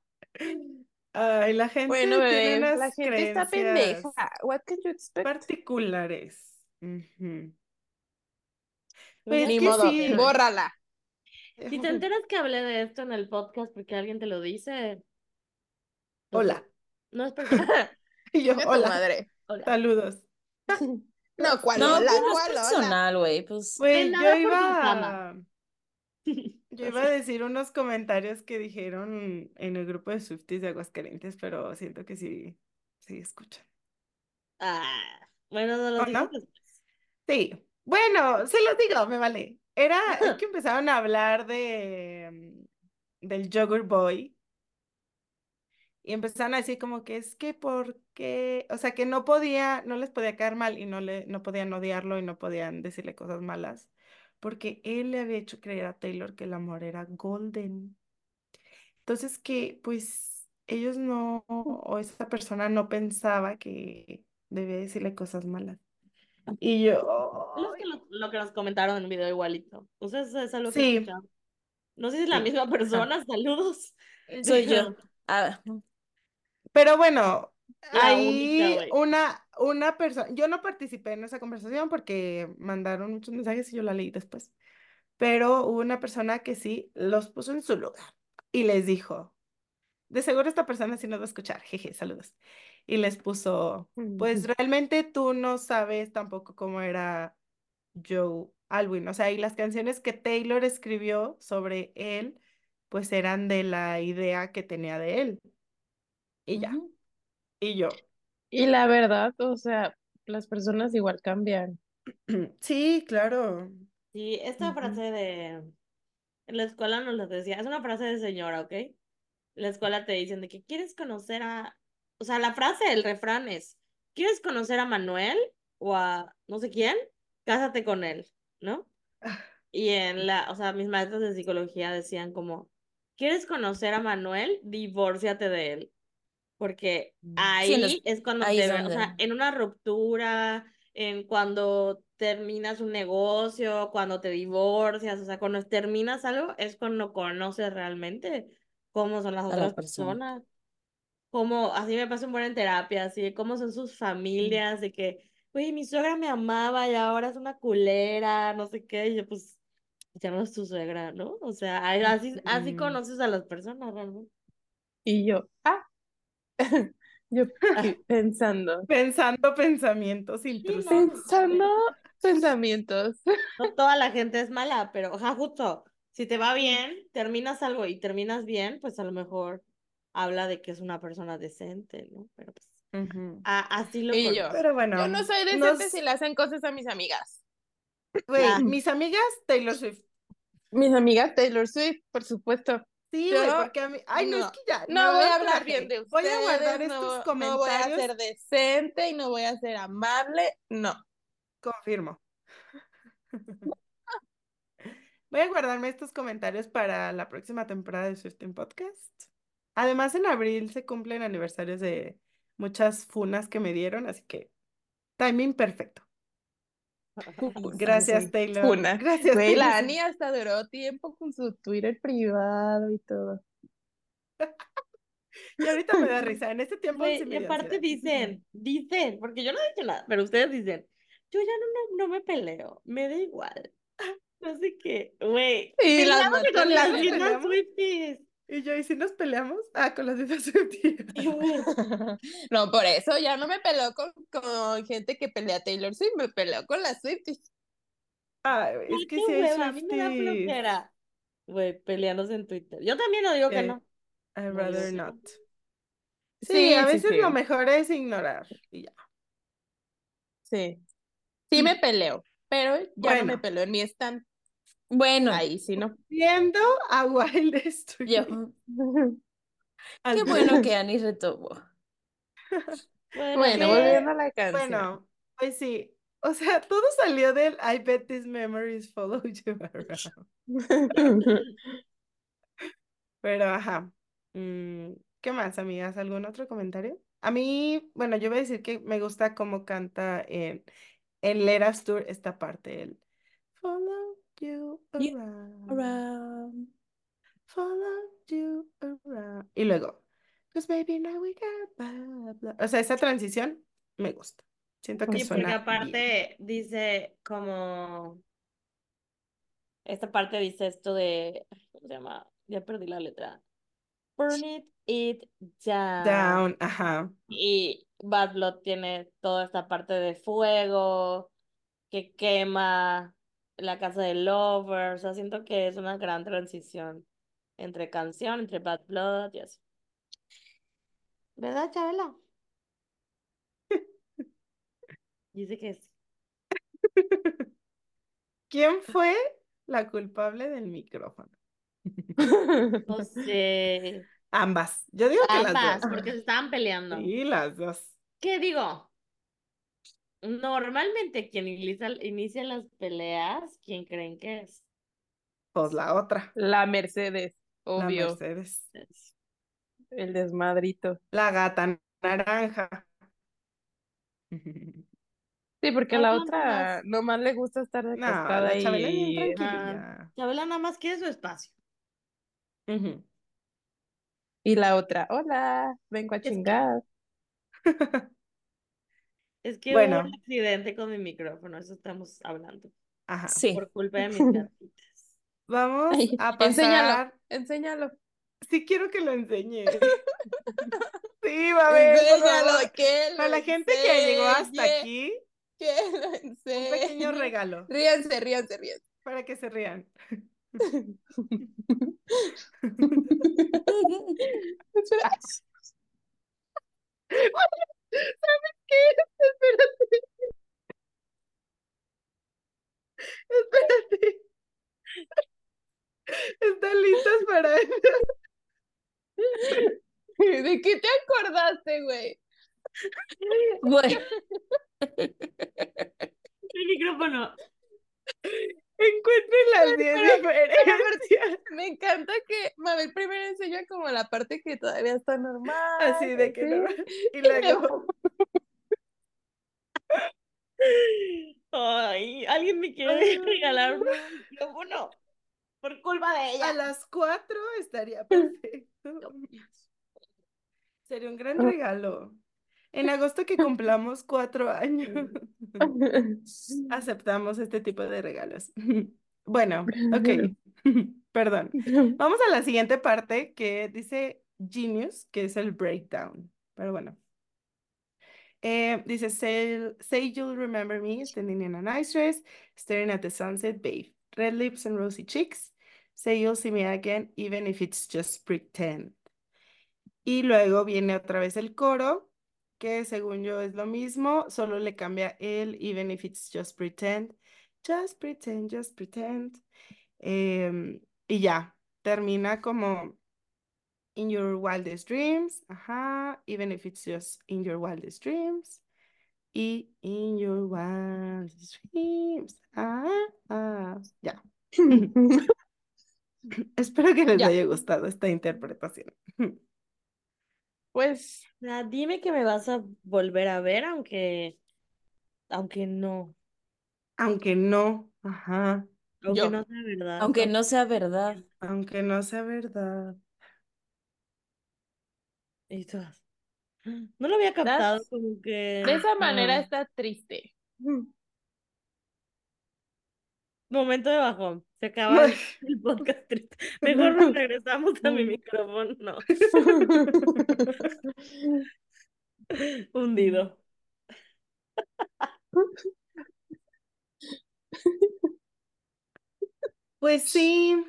Speaker 3: Ay, la gente
Speaker 5: Bueno,
Speaker 3: tiene
Speaker 5: bebé,
Speaker 3: unas
Speaker 5: la gente está
Speaker 3: creencias
Speaker 5: pendeja. What can you expect?
Speaker 3: particulares.
Speaker 4: Pues
Speaker 3: Pues
Speaker 5: Ni
Speaker 3: que
Speaker 5: modo,
Speaker 3: sí.
Speaker 5: bórrala.
Speaker 4: Si te enteras que hablé de esto en el podcast porque alguien te lo dice. Pues,
Speaker 3: Hola.
Speaker 4: No es personal.
Speaker 3: Y yo, hola,
Speaker 5: madre.
Speaker 4: Hola.
Speaker 3: saludos.
Speaker 5: No, ¿cuál
Speaker 2: No,
Speaker 5: hola?
Speaker 2: pues no es
Speaker 5: ¿Cuál hola?
Speaker 2: personal, güey. Pues.
Speaker 3: Pues
Speaker 4: nada
Speaker 3: yo iba a... Yo iba a decir unos comentarios que dijeron en el grupo de Swifties de Aguascalientes, pero siento que sí, sí escuchan.
Speaker 4: Ah, bueno, no lo
Speaker 3: ¿O
Speaker 4: digas
Speaker 3: no?
Speaker 4: después.
Speaker 3: Sí, bueno, se los digo, me vale. Era es que empezaron a hablar de mm, del Yogurt Boy y empezaron a decir como que es que porque, o sea, que no podía, no les podía caer mal y no le, no podían odiarlo y no podían decirle cosas malas, porque él le había hecho creer a Taylor que el amor era golden. Entonces que pues ellos no, o esa persona no pensaba que debía decirle cosas malas. Y yo,
Speaker 4: Es lo que, lo, lo que nos comentaron en el video igualito. Ustedes es algo que
Speaker 3: Sí.
Speaker 4: No sé si es la
Speaker 3: Sí.
Speaker 4: misma persona, saludos.
Speaker 2: Soy yo. Ah,
Speaker 3: Pero bueno,
Speaker 4: La
Speaker 3: ahí
Speaker 4: única,
Speaker 3: una, una persona, yo no participé en esa conversación porque mandaron muchos mensajes y yo la leí después, pero hubo una persona que sí los puso en su lugar y les dijo, de seguro esta persona sí nos va a escuchar, jeje, saludos. Y les puso, pues realmente tú no sabes tampoco cómo era Joe Alwyn, o sea, y las canciones que Taylor escribió sobre él, pues eran de la idea que tenía de él. Y ya, y yo.
Speaker 5: Y la verdad, o sea, las personas igual cambian.
Speaker 3: Sí, claro.
Speaker 4: Sí, esta frase de... En la escuela nos lo decía, es una frase de señora, ¿ok? En la escuela te dicen de que quieres conocer a... O sea, la frase, el refrán es, ¿quieres conocer a Manuel o a no sé quién? Cásate con él, ¿no? Y en la, o sea, mis maestros de psicología decían como, ¿quieres conocer a Manuel? Divórciate de él. Porque
Speaker 3: Mm.
Speaker 4: ahí
Speaker 2: Sí, los-
Speaker 4: es cuando
Speaker 2: ahí
Speaker 4: te ven, o sea, en una ruptura, en cuando terminas un negocio, cuando te divorcias, o sea, cuando terminas algo, es cuando conoces realmente cómo son las
Speaker 2: la
Speaker 4: otras
Speaker 2: persona.
Speaker 4: personas. Cómo, así me pasa un buen en terapia, así cómo son sus familias, de que, güey, mi suegra me amaba y ahora es una culera, no sé qué, y yo pues, ya no es tu suegra, ¿no? O sea, así, así
Speaker 3: Ujú.
Speaker 4: conoces a las personas realmente.
Speaker 5: Y yo, ah, Yo pensando.
Speaker 3: Pensando pensamientos intrusivos.
Speaker 5: Pensando pensamientos.
Speaker 4: No toda la gente es mala, pero ajá, justo, si te va bien, terminas algo y terminas bien, pues a lo mejor habla de que es una persona decente, ¿no? Pero pues a- así lo
Speaker 5: Y yo.
Speaker 3: Pero bueno,
Speaker 5: Yo no soy decente
Speaker 3: nos-
Speaker 5: si le hacen cosas a mis amigas.
Speaker 3: mis amigas Taylor Swift.
Speaker 5: Mis amigas Taylor Swift, por supuesto.
Speaker 3: Sí, güey, porque a mí, ay, no, es
Speaker 5: no,
Speaker 3: que ya,
Speaker 5: No voy a hablar bien de ustedes.
Speaker 3: Voy a guardar estos
Speaker 5: no, No voy a
Speaker 3: comentarios.
Speaker 5: ser decente y no voy a ser amable. No.
Speaker 3: Confirmo. Voy a guardarme estos comentarios para la próxima temporada de Swifting Podcast. Además, en abril se cumplen aniversarios de muchas funas que me dieron, así que timing perfecto. Gracias, Taylor. Gracias,
Speaker 5: Güey, la
Speaker 3: Taylor.
Speaker 5: Ani hasta duró tiempo con su Twitter privado y todo.
Speaker 3: Y ahorita me da risa. En este tiempo
Speaker 4: y
Speaker 3: me dio
Speaker 4: aparte
Speaker 3: ansiedad.
Speaker 4: dicen, dicen, porque yo no he dicho nada, pero ustedes dicen, yo ya no, no, no me peleo, me da igual. No sé qué, güey.
Speaker 5: Y las
Speaker 4: con las mismas. Swifties.
Speaker 3: Y yo, ¿y si nos peleamos? Ah, con las mismas Swifties.
Speaker 5: No, por eso ya no me peleo con, con gente que pelea a Taylor Swift, me peleo con las Swifties.
Speaker 3: Ay, es que sí hay
Speaker 4: a mí me da flojera. Güey, peleándose en Twitter. Yo también no digo que
Speaker 3: Sí.
Speaker 4: no.
Speaker 3: I'd rather not. Sí,
Speaker 5: Sí,
Speaker 3: a veces
Speaker 5: sí.
Speaker 3: lo mejor es ignorar. Y ya.
Speaker 5: Sí. Sí me peleo, pero ya no me peleo ni están
Speaker 2: Bueno,
Speaker 5: ahí, sí, ¿no?
Speaker 3: Viendo a Wild Street.
Speaker 2: yo, qué bueno que Annie retomó.
Speaker 4: Bueno,
Speaker 5: volviendo a la canción.
Speaker 3: Bueno, pues sí. O sea, todo salió del I bet these memories follow you around. Pero ajá. Mm, ¿qué más, amigas? ¿Algún otro comentario? A mí, bueno, yo voy a decir que me gusta cómo canta en, en Let Us Tour esta parte, el you
Speaker 2: You
Speaker 3: around.
Speaker 2: Around.
Speaker 3: Follow you around. Y luego, Cause baby now we got blah, blah". O sea, esa transición me gusta. Siento que
Speaker 5: Sí,
Speaker 4: porque
Speaker 3: suena bien.
Speaker 4: aparte dice como esta parte dice esto de ¿cómo se llama? Ya perdí la letra. Burn it, it down.
Speaker 3: Down, ajá.
Speaker 4: Y Bad Blood tiene toda esta parte de fuego que quema la casa de Lover. O sea, siento que es una gran transición entre canción, entre Bad Blood y así. ¿Verdad, Chabela? Dice que sí.
Speaker 3: ¿Quién fue la culpable del micrófono?
Speaker 4: No sé.
Speaker 3: Ambas. Yo digo que las
Speaker 4: Ambas,
Speaker 3: dos.
Speaker 4: porque se estaban peleando.
Speaker 3: Sí, las dos.
Speaker 4: ¿Qué digo? Normalmente quien inicia, inicia las peleas, ¿quién creen que es?
Speaker 3: Pues la otra,
Speaker 5: La Mercedes,
Speaker 3: la
Speaker 5: obvio.
Speaker 3: Mercedes.
Speaker 5: El desmadrito.
Speaker 3: La gata naranja.
Speaker 5: Sí, porque
Speaker 4: No,
Speaker 5: la
Speaker 4: no,
Speaker 5: otra
Speaker 4: nomás.
Speaker 5: nomás le gusta estar de
Speaker 3: No,
Speaker 5: acostada
Speaker 3: la Chabela bien
Speaker 5: y...
Speaker 3: tranquililla.
Speaker 4: Chabela nada más quiere su espacio.
Speaker 5: Y la otra, hola, vengo a chingar.
Speaker 4: Es que hubo
Speaker 3: Bueno.
Speaker 4: un accidente con mi micrófono, eso estamos hablando.
Speaker 3: Ajá.
Speaker 2: Sí.
Speaker 4: Por culpa de mis gatitas.
Speaker 3: Vamos
Speaker 5: Ay,
Speaker 3: a pasar.
Speaker 5: Enséñalo.
Speaker 3: Sí quiero que lo enseñe. Sí, va a ver,
Speaker 5: Enséñalo, que lo
Speaker 3: Para la gente que llegó hasta aquí,
Speaker 5: Que lo
Speaker 3: un
Speaker 5: enseñe.
Speaker 3: pequeño regalo
Speaker 5: Ríanse, ríanse, ríanse.
Speaker 3: para que se rían.
Speaker 5: Espera.
Speaker 3: ¿Sabes qué? Espérate. Espérate. ¿Están listas para eso?
Speaker 5: ¿De qué te acordaste, güey?
Speaker 2: Bueno,
Speaker 4: Mi micrófono.
Speaker 3: Encuentren las 10 diferencias.
Speaker 5: Me encanta que Mabel primero enseña como la parte que todavía está normal.
Speaker 3: Así de que
Speaker 5: ¿sí?
Speaker 3: no. Y luego.
Speaker 4: Ay, alguien me quiere
Speaker 3: Ay.
Speaker 4: regalar un micrófono por culpa de
Speaker 3: A
Speaker 4: ella.
Speaker 3: las 4 estaría perfecto. Sería un gran regalo. En agosto que cumplamos cuatro años, aceptamos este tipo de regalos. Bueno, ok. Perdón. Vamos a la siguiente parte que dice Genius, que es el breakdown. Pero bueno, Eh, dice, say, say you'll remember me standing in a nice dress, staring at the sunset, babe. Red lips and rosy cheeks. Say you'll see me again, even if it's just pretend. Y luego viene otra vez el coro, que según yo es lo mismo, solo le cambia el even if it's just pretend. Just pretend, just pretend. Em, y ya, termina como in your wildest dreams, ajá, even if it's just in your wildest dreams. Y in your wildest dreams, ah, ah, ya. Espero que les
Speaker 5: Ya.
Speaker 3: haya gustado esta interpretación.
Speaker 5: Pues
Speaker 4: sea, dime que me vas a volver a ver, aunque, aunque no,
Speaker 3: Aunque no, ajá,
Speaker 4: aunque
Speaker 5: Yo.
Speaker 4: no sea verdad.
Speaker 2: Aunque no sea verdad.
Speaker 3: aunque no sea verdad.
Speaker 4: Y todas, No lo había captado,
Speaker 5: That's-
Speaker 4: como que
Speaker 5: de esa manera
Speaker 3: Ajá.
Speaker 5: está triste.
Speaker 4: momento de bajón. Se acaba el, podcast. Mejor nos regresamos a mi micrófono. No, hundido.
Speaker 3: Pues sí.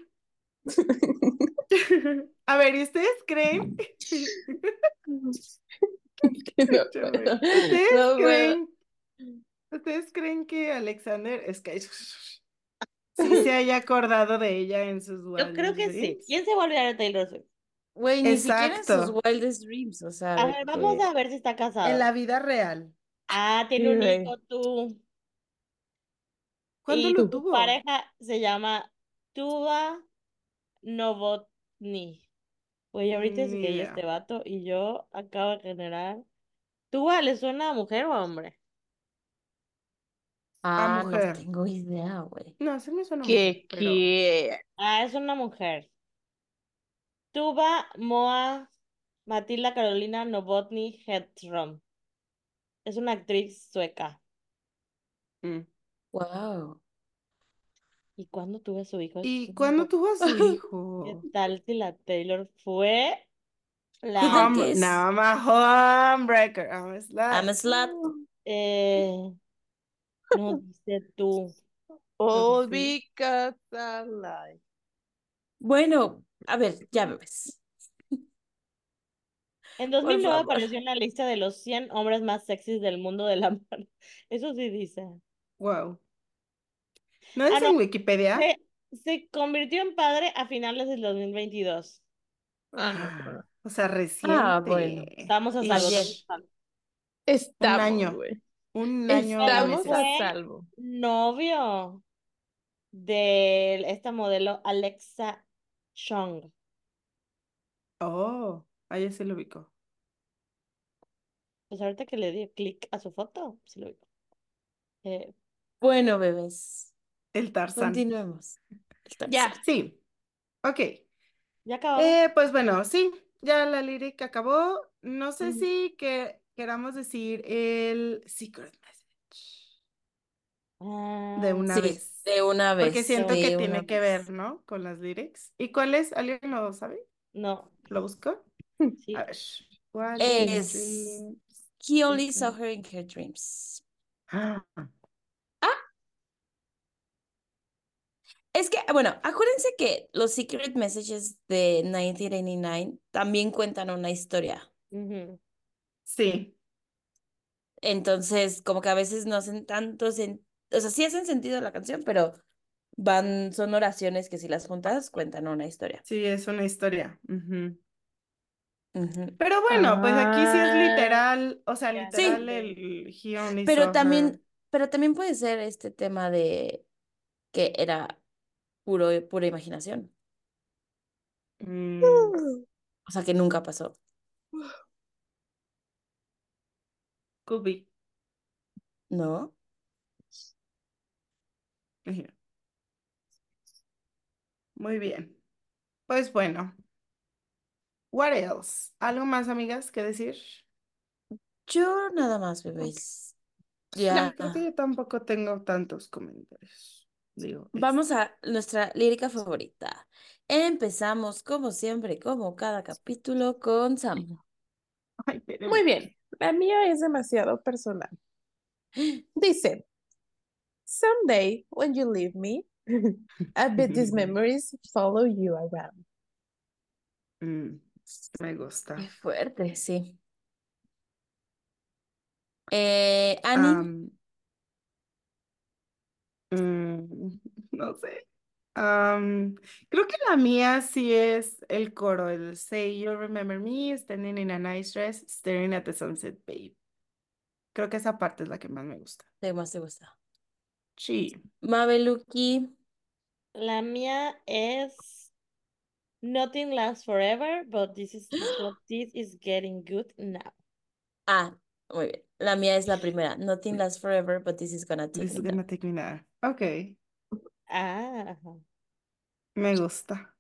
Speaker 3: A ver, ¿y ustedes creen?
Speaker 5: No.
Speaker 3: ¿Ustedes
Speaker 5: No
Speaker 3: creen? ¿Ustedes creen que Alexander es que sí se haya acordado de ella en sus
Speaker 4: Yo creo
Speaker 3: wildest
Speaker 4: que sí.
Speaker 3: dreams?
Speaker 4: ¿Quién se va a olvidar de Taylor Swift?
Speaker 2: Güey, ni siquiera en sus
Speaker 3: Exacto.
Speaker 2: wildest dreams, o sea,
Speaker 4: A ver, vamos
Speaker 2: que-
Speaker 4: a ver si está casado.
Speaker 3: En la vida real.
Speaker 4: Ah, tiene
Speaker 5: Sí,
Speaker 4: un hijo tú.
Speaker 3: ¿Cuándo
Speaker 4: y
Speaker 3: lo
Speaker 4: tu
Speaker 3: tuvo?
Speaker 4: pareja se llama Tuba Novotny. Güey, ahorita es gay
Speaker 3: idea.
Speaker 4: este vato y yo acabo de generar. ¿Tuba le suena a mujer o a hombre?
Speaker 2: Ah, no tengo idea, güey.
Speaker 3: No, se me suena
Speaker 5: ¿Qué
Speaker 3: mujer, pero
Speaker 5: qué?
Speaker 4: Ah, es una mujer. Tuba Moa Matilda Carolina Novotny Hedstrom. Es una actriz sueca.
Speaker 3: mm.
Speaker 2: Wow.
Speaker 4: ¿Y cuándo tuve su hijo?
Speaker 3: ¿Y cuándo tuvo a su
Speaker 4: ¿Qué
Speaker 3: hijo?
Speaker 4: tal si la Taylor fue la
Speaker 2: ¿Qué tal
Speaker 3: Home-
Speaker 2: que es?
Speaker 3: No, I'm a homebreaker. I'm a slut.
Speaker 2: I'm a slut.
Speaker 4: eh, no dice tú.
Speaker 5: All
Speaker 3: sí.
Speaker 5: because I.
Speaker 2: Bueno, a ver, ya me ves.
Speaker 4: En
Speaker 2: Por
Speaker 4: 2009
Speaker 2: favor.
Speaker 4: apareció en la lista de los 100 hombres más sexys del mundo de la. Eso sí dice.
Speaker 3: Wow. ¿No es
Speaker 4: Ah, no.
Speaker 3: en Wikipedia?
Speaker 4: Se, se convirtió en padre a finales del 2022.
Speaker 5: Ah.
Speaker 3: O sea, reciente.
Speaker 2: Ah, bueno.
Speaker 4: Estamos a salvo. Salvo.
Speaker 5: Estamos,
Speaker 3: año.
Speaker 5: güey.
Speaker 3: Un año
Speaker 5: Estamos a salvo.
Speaker 4: novio de esta modelo Alexa Chung.
Speaker 3: Oh, ahí se lo ubicó.
Speaker 4: Pues ahorita que le di clic a su foto, se lo digo. Eh,
Speaker 2: Bueno, bebés,
Speaker 3: El Tarzán.
Speaker 2: continuemos. El
Speaker 5: Ya.
Speaker 3: Sí. Ok.
Speaker 4: ya acabamos.
Speaker 3: Eh, pues bueno, sí, ya la lírica acabó. No sé si que queramos decir el secret message de
Speaker 4: Ah,
Speaker 3: una
Speaker 2: Sí,
Speaker 3: vez.
Speaker 2: de una vez.
Speaker 3: Porque siento que tiene que ver, ¿no? Con las lyrics. ¿Y cuál es? ¿Alguien lo sabe?
Speaker 4: no,
Speaker 3: ¿Lo buscó?
Speaker 4: sí.
Speaker 3: A ver. What
Speaker 2: Es-? He only
Speaker 3: Secret.
Speaker 2: saw her in her dreams.
Speaker 3: Ah,
Speaker 2: Es que, bueno, acuérdense que los secret messages de 1989 también cuentan una historia.
Speaker 4: Ujú.
Speaker 3: Sí.
Speaker 2: Entonces, como que a veces no hacen tanto sen- o sea, sí hacen sentido la canción, pero van, son oraciones que si las juntas cuentan una historia.
Speaker 3: Sí, es una historia. Ujú.
Speaker 2: Ujú.
Speaker 3: Pero bueno, pues aquí sí es
Speaker 5: Ah.
Speaker 3: literal, o sea, literal el only
Speaker 2: Pero también,
Speaker 3: her.
Speaker 2: pero también puede ser este tema de que era puro, pura imaginación.
Speaker 3: Mm,
Speaker 2: O sea, que nunca pasó.
Speaker 3: Could be.
Speaker 2: ¿No?
Speaker 3: Muy bien. Pues bueno. What else? ¿Algo más, amigas, que decir?
Speaker 2: Yo nada más, bebés.
Speaker 3: No,
Speaker 2: Ya.
Speaker 3: creo que yo tampoco tengo tantos comentarios. Digo,
Speaker 2: Vamos a nuestra lírica favorita. Empezamos, como siempre, como cada capítulo, con Sam.
Speaker 3: Ay.
Speaker 5: Muy bien. La mía es demasiado personal. Dice, someday when you leave me, I bet these memories follow you around.
Speaker 3: Mm, me gusta.
Speaker 2: Qué fuerte, sí. Eh,
Speaker 3: Am, mm, no sé. Am, creo que la mía sí es el coro, el Say You Remember Me, Standing in a Nice Dress, Staring at the Sunset, Babe. Creo que esa parte es la que más me gusta.
Speaker 2: ¿qué más te gusta?
Speaker 3: Sí.
Speaker 2: Mabeluki,
Speaker 4: La mía es Nothing lasts forever, but this is this is getting good now.
Speaker 2: ah, muy bien. La mía es la primera. Nothing lasts forever, but this is gonna take
Speaker 3: This is
Speaker 2: down.
Speaker 3: gonna take me now. Ok,
Speaker 4: Ah,
Speaker 3: me gusta.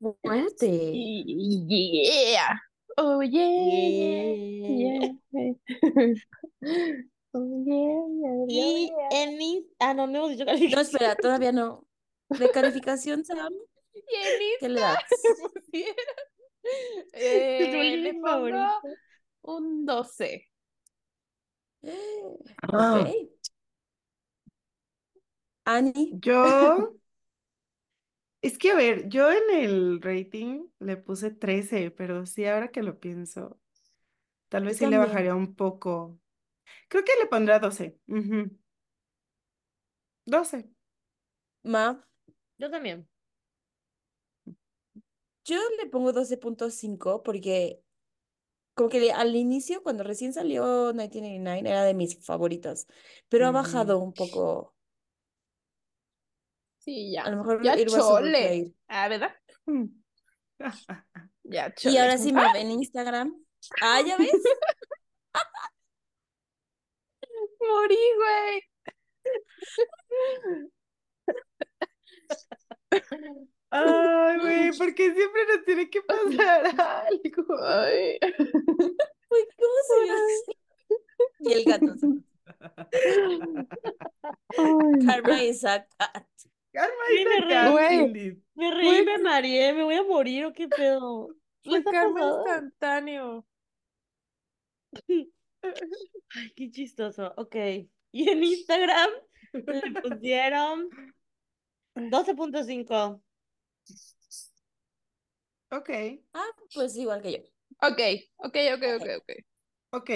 Speaker 2: Fuerte.
Speaker 5: Yeah. Oh, yeah.
Speaker 4: yeah.
Speaker 5: Yeah. oh, yeah, yeah,
Speaker 4: Y
Speaker 5: yeah.
Speaker 4: en Ins- ah, no, no hemos dicho
Speaker 2: No,
Speaker 4: calificación.
Speaker 2: espera, todavía no. ¿De calificación, Sam?
Speaker 5: Y en
Speaker 2: ¿Qué le das?
Speaker 5: Pusieron, eh, le pongo
Speaker 4: favorito.
Speaker 5: un 12.
Speaker 3: Ah.
Speaker 2: Ok. Ani,
Speaker 3: Yo, es que a ver, yo en el rating le puse 13, pero sí, ahora que lo pienso, tal vez sí le
Speaker 2: también.
Speaker 3: bajaría un poco. Creo que le pondrá 12. ujú. 12.
Speaker 2: Ma,
Speaker 4: Yo también.
Speaker 2: yo le pongo 12.5 porque como que al inicio, cuando recién salió 1989, era de mis favoritas, pero ha bajado
Speaker 3: Ujú.
Speaker 2: un poco.
Speaker 5: Sí,
Speaker 2: A
Speaker 5: ya.
Speaker 2: lo mejor
Speaker 5: Ya chole. Ah, ¿verdad? Ya
Speaker 2: Y
Speaker 5: chole.
Speaker 2: ahora sí me ven en Instagram. Ah, ¿ya ves?
Speaker 5: Morí, güey.
Speaker 3: Ay, güey, porque siempre nos tiene que pasar algo.
Speaker 5: Ay.
Speaker 2: Uy, ¿cómo se llama? Y el gato. Karma is a cat.
Speaker 3: Karma
Speaker 4: me reí. Me reí, me mareé, me voy a morir o qué pedo. ¿Qué
Speaker 5: Fue karma instantáneo.
Speaker 4: Ay, qué chistoso. Ok. Y en Instagram le pusieron 12.5.
Speaker 3: Ok,
Speaker 2: Ah, pues igual que yo.
Speaker 5: Ok, ok, ok, ok, ok.
Speaker 3: ok.
Speaker 2: Ok,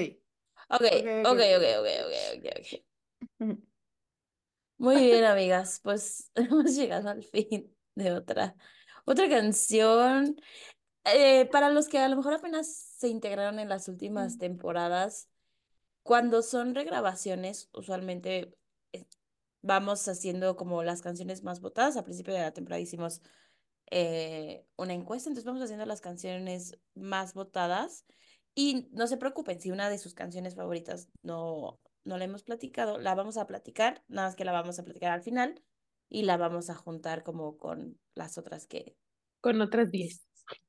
Speaker 3: Ok,
Speaker 2: ok,
Speaker 3: ok,
Speaker 2: ok, ok, ok, ok, ok. Muy bien, amigas, pues hemos llegado al fin de otra, otra canción. Eh, para los que a lo mejor apenas se integraron en las últimas temporadas, cuando son regrabaciones, usualmente eh, vamos haciendo como las canciones más votadas. Al principio de la temporada hicimos eh, una encuesta, entonces vamos haciendo las canciones más votadas. Y no se preocupen, si una de sus canciones favoritas no, no la hemos platicado, la vamos a platicar, nada más que la vamos a platicar al final y la vamos a juntar como con las otras que,
Speaker 5: Con otras 10.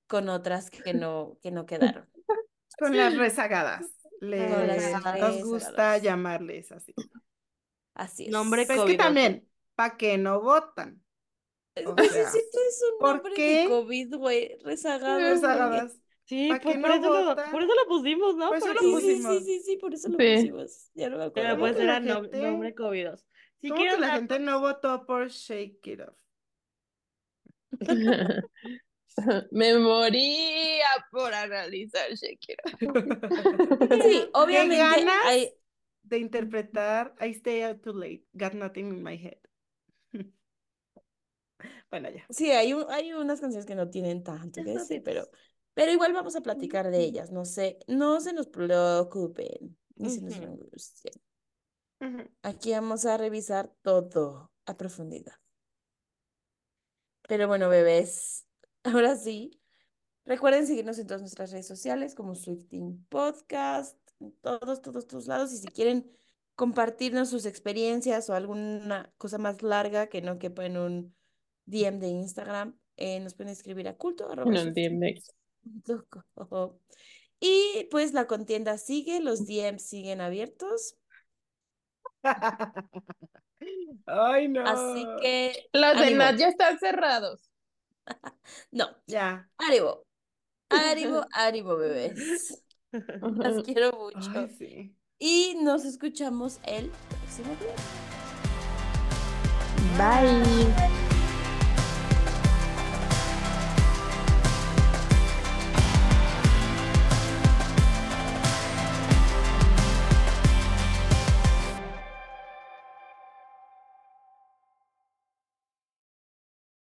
Speaker 2: con otras que no, que no quedaron.
Speaker 3: Con las rezagadas. Le,
Speaker 2: Con las
Speaker 3: nos gusta
Speaker 2: rezagadas.
Speaker 3: llamarles así.
Speaker 2: Así es.
Speaker 4: Nombre
Speaker 3: Pues es que también, ¿para qué no votan? O sea,
Speaker 2: sí, tú es un
Speaker 3: ¿por
Speaker 2: nombre
Speaker 3: qué?
Speaker 2: de COVID, güey, rezagado. güey.
Speaker 3: rezagadas.
Speaker 4: Sí,
Speaker 3: ¿Pa'
Speaker 4: pues por,
Speaker 3: no
Speaker 4: eso lo, por eso lo pusimos, ¿no?
Speaker 3: Por eso lo
Speaker 4: Porque-
Speaker 2: Sí, sí, sí,
Speaker 3: pusimos.
Speaker 2: sí, sí, por eso lo
Speaker 5: Sí.
Speaker 2: pusimos. Ya no me acuerdo.
Speaker 4: Pero
Speaker 3: ¿Cómo
Speaker 4: pues era no-
Speaker 3: gente-
Speaker 4: nombre covidos. Si
Speaker 3: ¿Cómo
Speaker 4: quieren
Speaker 3: que la
Speaker 4: dar-
Speaker 3: gente no votó por Shake It Off?
Speaker 5: Me moría por analizar Shakira.
Speaker 2: Sí, obviamente
Speaker 3: ganas?
Speaker 2: hay,
Speaker 3: De interpretar I Stay Out Too Late, Got Nothing in My Head. Bueno, ya.
Speaker 2: sí, hay, un- hay unas canciones que no tienen tanto que decir, pero, pero igual vamos a platicar de ellas. No sé, no se nos preocupen, ni se nos. Aquí vamos a revisar todo a profundidad. Pero bueno, bebés, ahora sí, recuerden seguirnos en todas nuestras redes sociales como Swifting Podcast, en todos, todos, todos lados. Y si quieren compartirnos sus experiencias o alguna cosa más larga que no quepa en un DM de Instagram, eh, nos pueden escribir a culto.
Speaker 5: No
Speaker 2: com. Y pues la contienda sigue, los DMs siguen abiertos.
Speaker 3: Ay, no.
Speaker 2: Así que,
Speaker 5: Los de
Speaker 2: ánimo.
Speaker 5: Nat ya están cerrados.
Speaker 2: No,
Speaker 3: Ya.
Speaker 2: ánimo, ánimo, ánimo, bebés. Las quiero mucho.
Speaker 3: Ay, sí.
Speaker 2: Y nos escuchamos el próximo día.
Speaker 5: Bye.